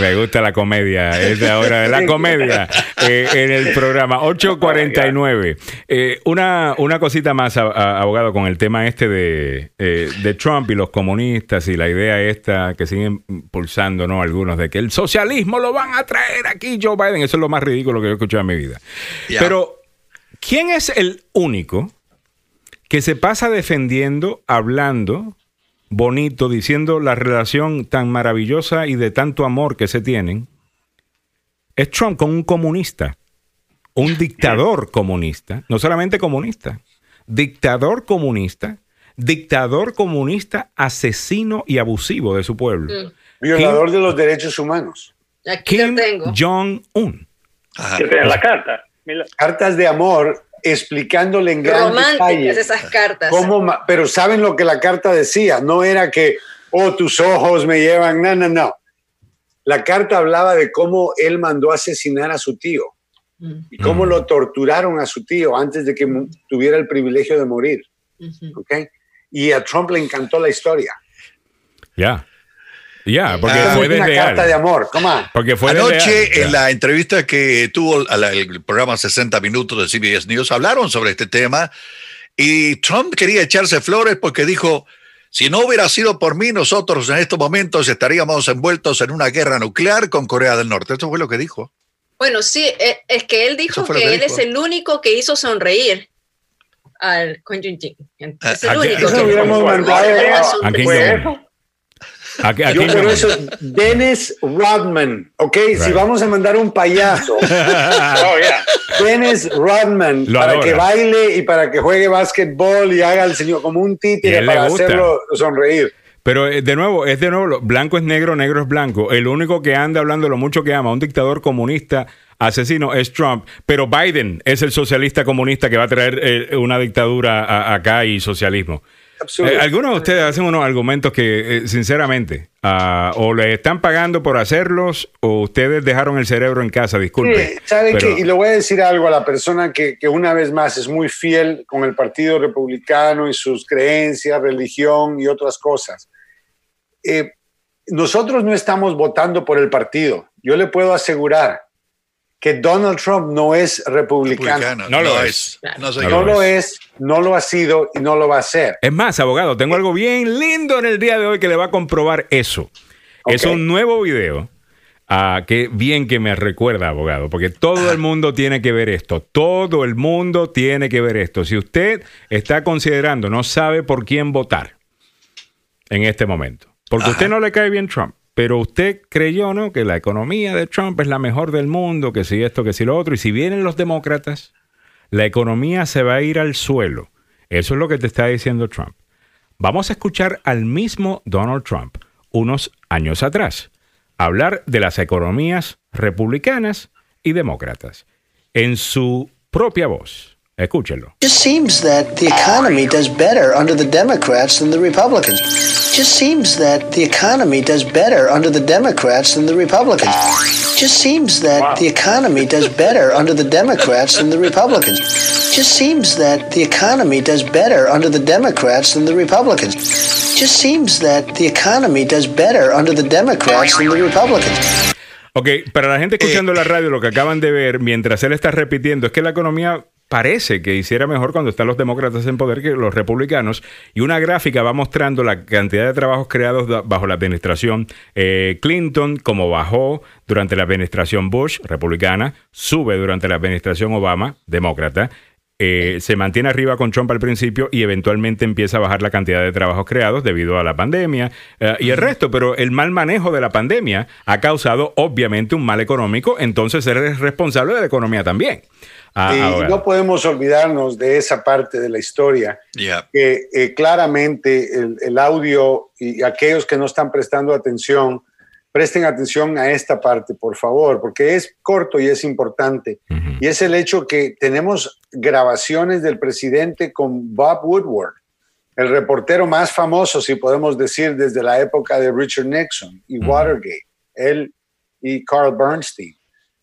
Speaker 3: me gusta la comedia, es de ahora de la comedia eh, en el programa [laughs] 849. Eh, una, una cosita más, abogado, con el tema este de, eh, de Trump y los comunistas y la idea esta que siguen impulsando, ¿no? Algunos de que el socialismo lo van a traer aquí Joe Biden. Eso es lo más ridículo que yo he escuchado en mi vida. Pero, ¿quién es el único que se pasa defendiendo, hablando bonito, diciendo la relación tan maravillosa y de tanto amor que se tienen, es Trump con un comunista, un dictador comunista, no solamente comunista, dictador comunista, dictador comunista, asesino y abusivo de su pueblo.
Speaker 9: Violador de los derechos humanos.
Speaker 4: Aquí
Speaker 3: Kim. Jong-un.
Speaker 13: ¿Qué tiene la carta? Mira.
Speaker 9: Cartas de amor explicándole en gran
Speaker 4: Románticas
Speaker 9: detalle
Speaker 4: esas cartas.
Speaker 9: cómo pero saben lo que la carta decía, no era que, oh, tus ojos me llevan, no, no, no. La carta hablaba de cómo él mandó asesinar a su tío y cómo lo torturaron a su tío antes de que tuviera el privilegio de morir. ¿ok? Y a Trump le encantó la historia.
Speaker 3: Ya. Ya, porque
Speaker 9: Ah,
Speaker 3: fue
Speaker 9: es una
Speaker 3: desleal.
Speaker 9: carta de amor, come on.
Speaker 3: Porque fue
Speaker 6: Anoche,
Speaker 3: desleal.
Speaker 6: en la entrevista que tuvo a la- el programa 60 Minutos de CBS News, hablaron sobre este tema y Trump quería echarse flores porque dijo, si no hubiera sido por mí, nosotros en estos momentos estaríamos envueltos en una guerra nuclear con Corea del Norte. Eso fue lo que dijo.
Speaker 4: Bueno, sí, eh, es que él dijo que,
Speaker 6: que
Speaker 4: él
Speaker 6: dijo.
Speaker 4: es el único que hizo sonreír al Kim Jong-un. Es
Speaker 3: ¿A-
Speaker 4: el
Speaker 3: a
Speaker 4: único que
Speaker 9: Eso hubiéramos mandado
Speaker 3: ¿A quién
Speaker 13: ¿Fue
Speaker 3: llamó?
Speaker 13: eso?
Speaker 3: ¿A, qué- a
Speaker 9: Yo por eso, Dennis Rodman, ¿ok? Si vamos a mandar un payaso, [laughs]
Speaker 13: Oh, yeah.
Speaker 9: Dennis Rodman,
Speaker 3: Lo
Speaker 9: para
Speaker 3: adora.
Speaker 9: que baile y para que juegue básquetbol y haga el señor como un títere para hacerlo sonreír.
Speaker 3: Pero eh, de nuevo, es de nuevo, blanco es negro, negro es blanco. El único que anda hablando lo mucho que ama, un dictador comunista asesino es Trump, pero Biden es el socialista comunista que va a traer eh, una dictadura a- acá y socialismo.
Speaker 9: Absurdo.
Speaker 3: Eh, algunos de ustedes hacen unos argumentos que, eh, sinceramente, ah, o le están pagando por hacerlos o ustedes dejaron el cerebro en casa, disculpe.
Speaker 9: Sí, ¿Sabe
Speaker 3: pero-
Speaker 9: qué? Y le voy a decir algo a la persona que, que una vez más es muy fiel con el Partido Republicano y sus creencias, religión y otras cosas. Eh, nosotros no estamos votando por el partido. Yo le puedo asegurar que Donald Trump no es republicano.
Speaker 6: Republicano.
Speaker 3: No lo
Speaker 6: es. No, señor.
Speaker 9: No
Speaker 3: No lo
Speaker 9: es, no lo ha sido y no lo va a ser.
Speaker 3: Es más, abogado, tengo algo bien lindo en el día de hoy que le va a comprobar eso. Es un nuevo video. ah, que bien que me recuerda, abogado, porque todo el mundo tiene que ver esto. Todo el mundo tiene que ver esto. Si usted está considerando, no sabe por quién votar en este momento, porque a usted no le cae bien Trump, pero usted creyó, ¿no? Que la economía de Trump es la mejor del mundo, que si esto, que si lo otro, y si vienen los demócratas, la economía se va a ir al suelo. Eso es lo que te está diciendo Trump. Vamos a escuchar al mismo Donald Trump unos años atrás hablar de las economías republicanas y demócratas en su propia voz. Escúchelo.
Speaker 14: just seems that the economy does better under the Democrats than the Republicans. Just seems that the economy does better under the Democrats than the Republicans. Just seems that the economy does better under the Democrats than the Republicans. Just seems that the economy does better under the Democrats than the Republicans. Just seems that the economy does better under the Democrats than the Republicans.
Speaker 3: Ok, para la gente escuchando la radio, lo que acaban de ver mientras él está repitiendo es que la economía parece que hiciera mejor cuando están los demócratas en poder que los republicanos. Y una gráfica va mostrando la cantidad de trabajos creados bajo la administración eh, Clinton, como bajó durante la administración Bush, republicana, sube durante la administración Obama, demócrata. eh, se mantiene arriba con Trump al principio y eventualmente empieza a bajar la cantidad de trabajos creados debido a la pandemia eh, y el resto, pero el mal manejo de la pandemia ha causado obviamente un mal económico, entonces él es responsable de la economía también. Ah,
Speaker 9: y
Speaker 3: ahora.
Speaker 9: no podemos olvidarnos de esa parte de la historia,
Speaker 6: Yeah.
Speaker 9: que eh, claramente el, el audio y aquellos que no están prestando atención, presten atención a esta parte, por favor, porque es corto y es importante. Y es el hecho que tenemos grabaciones del presidente con Bob Woodward, el reportero más famoso, si podemos decir, desde la época de Richard Nixon y. Watergate. Él y Carl Bernstein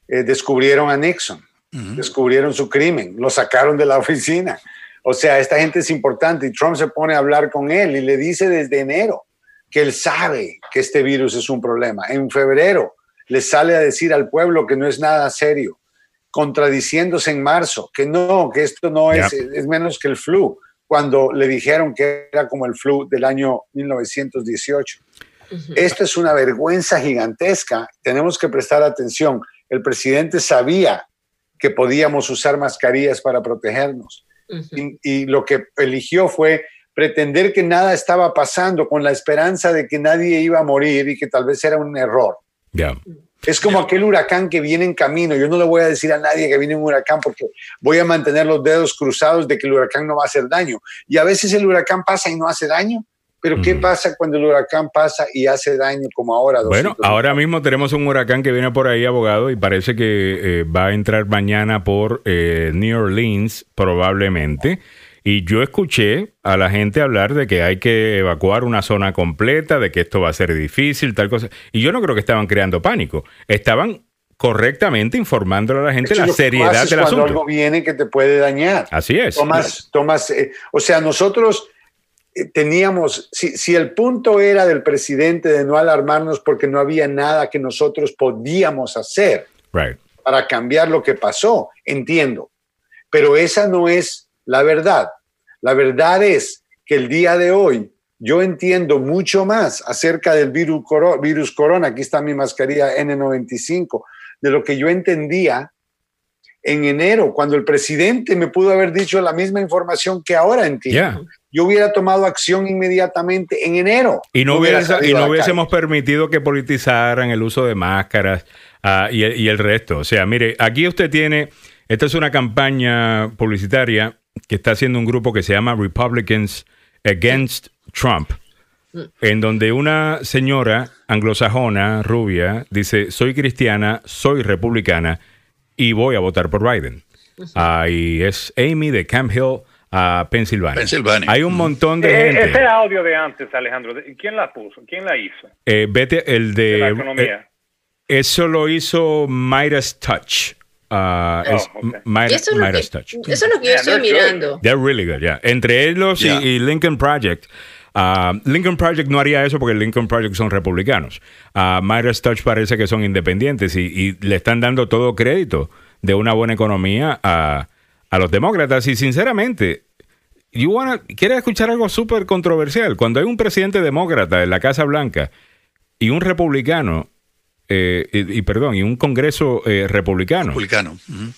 Speaker 9: eh, descubrieron a Nixon, descubrieron su crimen, lo sacaron de la oficina. O sea, esta gente es importante y Trump se pone a hablar con él y le dice desde enero que él sabe que este virus es un problema. En febrero le sale a decir al pueblo que no es nada serio, contradiciéndose en marzo, que no, que esto no es, es menos que el flu, cuando le dijeron que era como el flu del año 1918. Esto es una vergüenza gigantesca. Tenemos que prestar atención. El presidente sabía que podíamos usar mascarillas para protegernos. y, y, lo que eligió fue pretender que nada estaba pasando con la esperanza de que nadie iba a morir y que tal vez era un error.
Speaker 3: Ya.
Speaker 9: Es como aquel huracán que viene en camino. Yo no le voy a decir a nadie que viene un huracán porque voy a mantener los dedos cruzados de que el huracán no va a hacer daño. Y a veces el huracán pasa y no hace daño. Pero ¿qué pasa cuando el huracán pasa y hace daño como ahora?
Speaker 3: Bueno, ahora mismo tenemos un huracán que viene por ahí, abogado, y parece que eh, va a entrar mañana por eh, New Orleans, probablemente. Y yo escuché a la gente hablar de que hay que evacuar una zona completa, de que esto va a ser difícil, tal cosa. Y yo no creo que estaban creando pánico. Estaban correctamente informándole a la gente la seriedad del
Speaker 9: cuando
Speaker 3: asunto.
Speaker 9: algo viene que te puede dañar.
Speaker 3: Así es.
Speaker 9: Tomas, tomas, eh, o sea, nosotros teníamos, si, si el punto era del presidente de no alarmarnos porque no había nada que nosotros podíamos hacer
Speaker 3: Right.
Speaker 9: para cambiar lo que pasó, entiendo. Pero esa no es la verdad. La verdad es que el día de hoy yo entiendo mucho más acerca del virus, virus corona, aquí está mi mascarilla N95, de lo que yo entendía en enero, cuando el presidente me pudo haber dicho la misma información que ahora entiendo. Yo hubiera tomado acción inmediatamente en enero.
Speaker 3: Y no,
Speaker 9: hubiera
Speaker 3: y hubiésemos permitido que politizaran el uso de máscaras ah, y, el- y el resto. O sea, mire, aquí usted tiene, esta es una campaña publicitaria que está haciendo un grupo que se llama Republicans Against Trump, en donde una señora anglosajona, rubia, dice, soy cristiana, soy republicana y voy a votar por Biden. Ah, y es Amy de Camp Hill, a Pensilvania.
Speaker 6: Pensilvania.
Speaker 3: Hay un montón de
Speaker 13: Eh,
Speaker 3: gente.
Speaker 13: ese audio de antes, Alejandro, ¿de- ¿quién la puso? ¿Quién la hizo?
Speaker 3: Eh, vete el de.
Speaker 13: De la economía.
Speaker 3: eh, eso lo hizo Midas Touch. Ah,
Speaker 13: Oh,
Speaker 3: es
Speaker 13: ok.
Speaker 3: Midas,
Speaker 4: Y eso es
Speaker 3: Midas
Speaker 4: que-
Speaker 3: Touch.
Speaker 4: Eso es lo que yo estoy mirando.
Speaker 3: They're really good, yeah. Entre ellos y-
Speaker 6: Yeah.
Speaker 3: y, Lincoln Project. Ah, Lincoln Project no haría eso porque Lincoln Project son republicanos. Ah, Midas Touch parece que son independientes y, le están dando todo crédito de una buena economía a, a los demócratas. Y sinceramente, you wanna- ¿quieres escuchar algo súper controversial? Cuando hay un presidente demócrata en la Casa Blanca y un republicano, eh, y, y perdón, y un Congreso eh, republicano,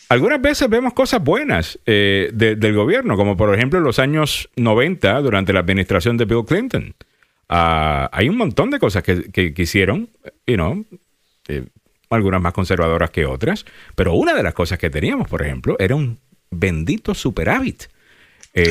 Speaker 3: algunas veces vemos cosas buenas eh, de- del gobierno, como por ejemplo en los años 90, durante la administración de Bill Clinton. Ah, hay un montón de cosas que, que, que hicieron, you know, eh, algunas más conservadoras que otras, pero una de las cosas que teníamos, por ejemplo, era un bendito superávit. Eh.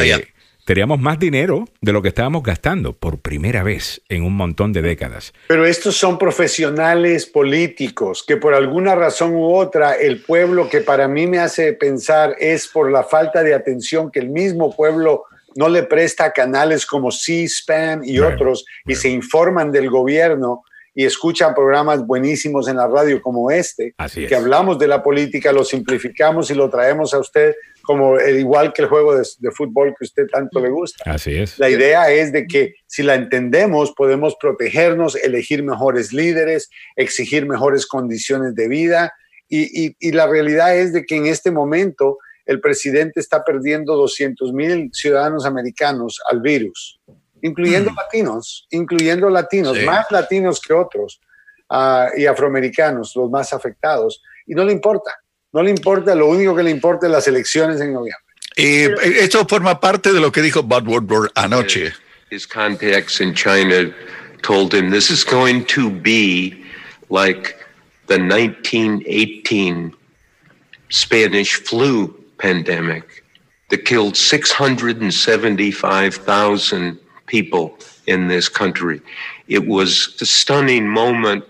Speaker 3: Teníamos más dinero de lo que estábamos gastando por primera vez en un montón de décadas.
Speaker 9: Pero estos son profesionales políticos que por alguna razón u otra el pueblo que para mí me hace pensar es por la falta de atención que el mismo pueblo no le presta a canales como C-SPAN y otros y se informan del gobierno y escuchan programas buenísimos en la radio como este,
Speaker 3: Así es.
Speaker 9: que hablamos de la política, lo simplificamos y lo traemos a usted como el, igual que el juego de, de fútbol que usted tanto le gusta.
Speaker 3: Así es.
Speaker 9: La idea es de que si la entendemos, podemos protegernos, elegir mejores líderes, exigir mejores condiciones de vida. Y, y- y la realidad es de que en este momento el presidente está perdiendo 200 mil ciudadanos americanos al virus, incluyendo latinos, incluyendo latinos,
Speaker 6: Sí.
Speaker 9: más latinos que otros, ah, y afroamericanos, los más afectados. Y no le importa, no le importa, lo único que le importa es las elecciones en noviembre.
Speaker 6: Eh, esto forma parte de lo que dijo Bob Woodward anoche.
Speaker 15: His contacts in China told him this is going to be like the 1918 Spanish flu pandemic that killed 675,000 people in this country. It was a stunning moment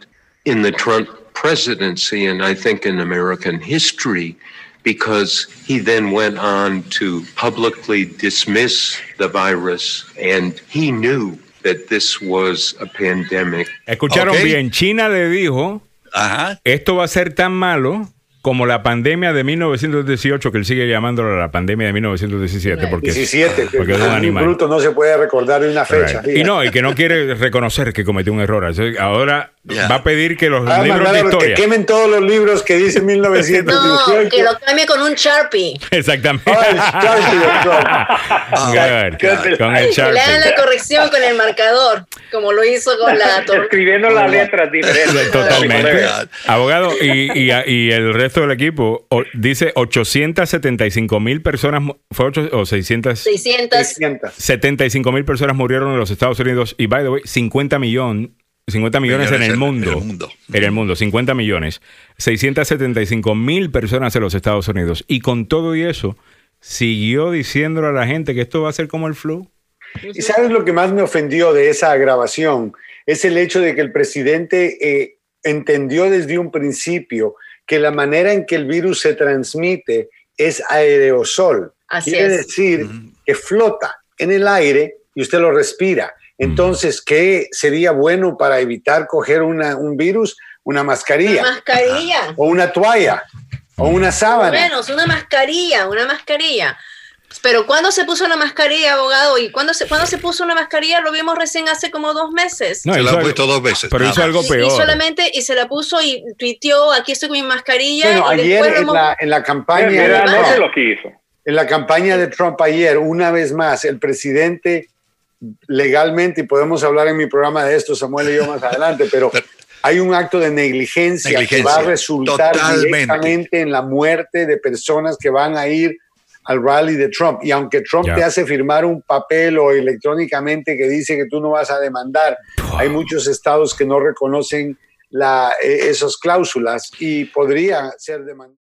Speaker 15: in the Trump presidency and I think in American history because he then went on to publicly dismiss the virus and he knew that this was a pandemic.
Speaker 3: Escucharon
Speaker 6: Ok.
Speaker 3: bien, China le dijo,
Speaker 6: Ajá.
Speaker 3: esto va a ser tan malo como la pandemia de 1918, que él sigue llamándolo la pandemia de 1917, porque,
Speaker 9: 17,
Speaker 3: porque es un animal.
Speaker 9: bruto no se puede recordar una fecha.
Speaker 3: Right. Y no, y que no quiere reconocer que cometió un error. Ahora
Speaker 9: Ya.
Speaker 3: va a pedir que los
Speaker 9: Ah,
Speaker 3: libros de
Speaker 9: mandaron que
Speaker 3: historia.
Speaker 9: quemen todos los libros que dicen [laughs]
Speaker 4: No,
Speaker 9: 1918.
Speaker 4: que lo cambie con un Sharpie.
Speaker 3: Exactamente.
Speaker 9: Ah,
Speaker 3: Good. Con el
Speaker 4: Que le hagan
Speaker 3: Sharpie.
Speaker 4: la corrección con el marcador, como lo hizo con la [laughs]
Speaker 13: Escribiendo las letras diferentes.
Speaker 3: Totalmente. Abogado, y, y- y el resto del equipo o- dice 875 mil personas, fue ocho- o 600,
Speaker 4: 600.
Speaker 3: 75 mil personas murieron en los Estados Unidos y, by the way, 50 millón, 50 millones,
Speaker 6: Millones
Speaker 3: en el mundo.
Speaker 6: en el mundo.
Speaker 3: En el mundo, 50 millones. 675 mil personas en los Estados Unidos. Y con todo y eso, siguió diciéndole a la gente que esto va a ser como el flu.
Speaker 9: ¿Y sabes lo que más me ofendió de esa grabación? Es el hecho de que el presidente eh, entendió desde un principio que la manera en que el virus se transmite es aerosol.
Speaker 4: Así
Speaker 9: Quiere
Speaker 4: es.
Speaker 9: decir que flota en el aire y usted lo respira. Entonces, ¿qué sería bueno para evitar coger una- un virus? Una mascarilla
Speaker 4: Mascarilla.
Speaker 9: o una toalla o una sábana.
Speaker 4: Menos, una mascarilla, una mascarilla. Pero ¿cuándo se puso la mascarilla, abogado? ¿Y cuándo se, cuándo se puso la mascarilla? Lo vimos recién hace como dos meses.
Speaker 3: No,
Speaker 6: Se lo ha puesto dos veces.
Speaker 3: Pero hizo algo
Speaker 4: Y-
Speaker 3: peor.
Speaker 4: Y solamente, y se la puso y tuiteó, aquí estoy con mi mascarilla.
Speaker 9: Bueno,
Speaker 4: y
Speaker 9: ayer en
Speaker 4: hemos-
Speaker 9: la, en la campaña
Speaker 13: Mira,
Speaker 9: de
Speaker 13: no sé
Speaker 9: Trump,
Speaker 13: lo que hizo.
Speaker 9: en la campaña de Trump ayer, una vez más, el presidente legalmente, y podemos hablar en mi programa de esto, Samuel y yo más adelante, pero hay un acto de negligencia, que va a resultar
Speaker 6: totalmente.
Speaker 9: directamente en la muerte de personas que van a ir al rally de Trump. Y aunque Trump te hace firmar un papel o electrónicamente que dice que tú no vas a demandar, hay muchos estados que no reconocen la, eh, esas cláusulas y podría ser demandado.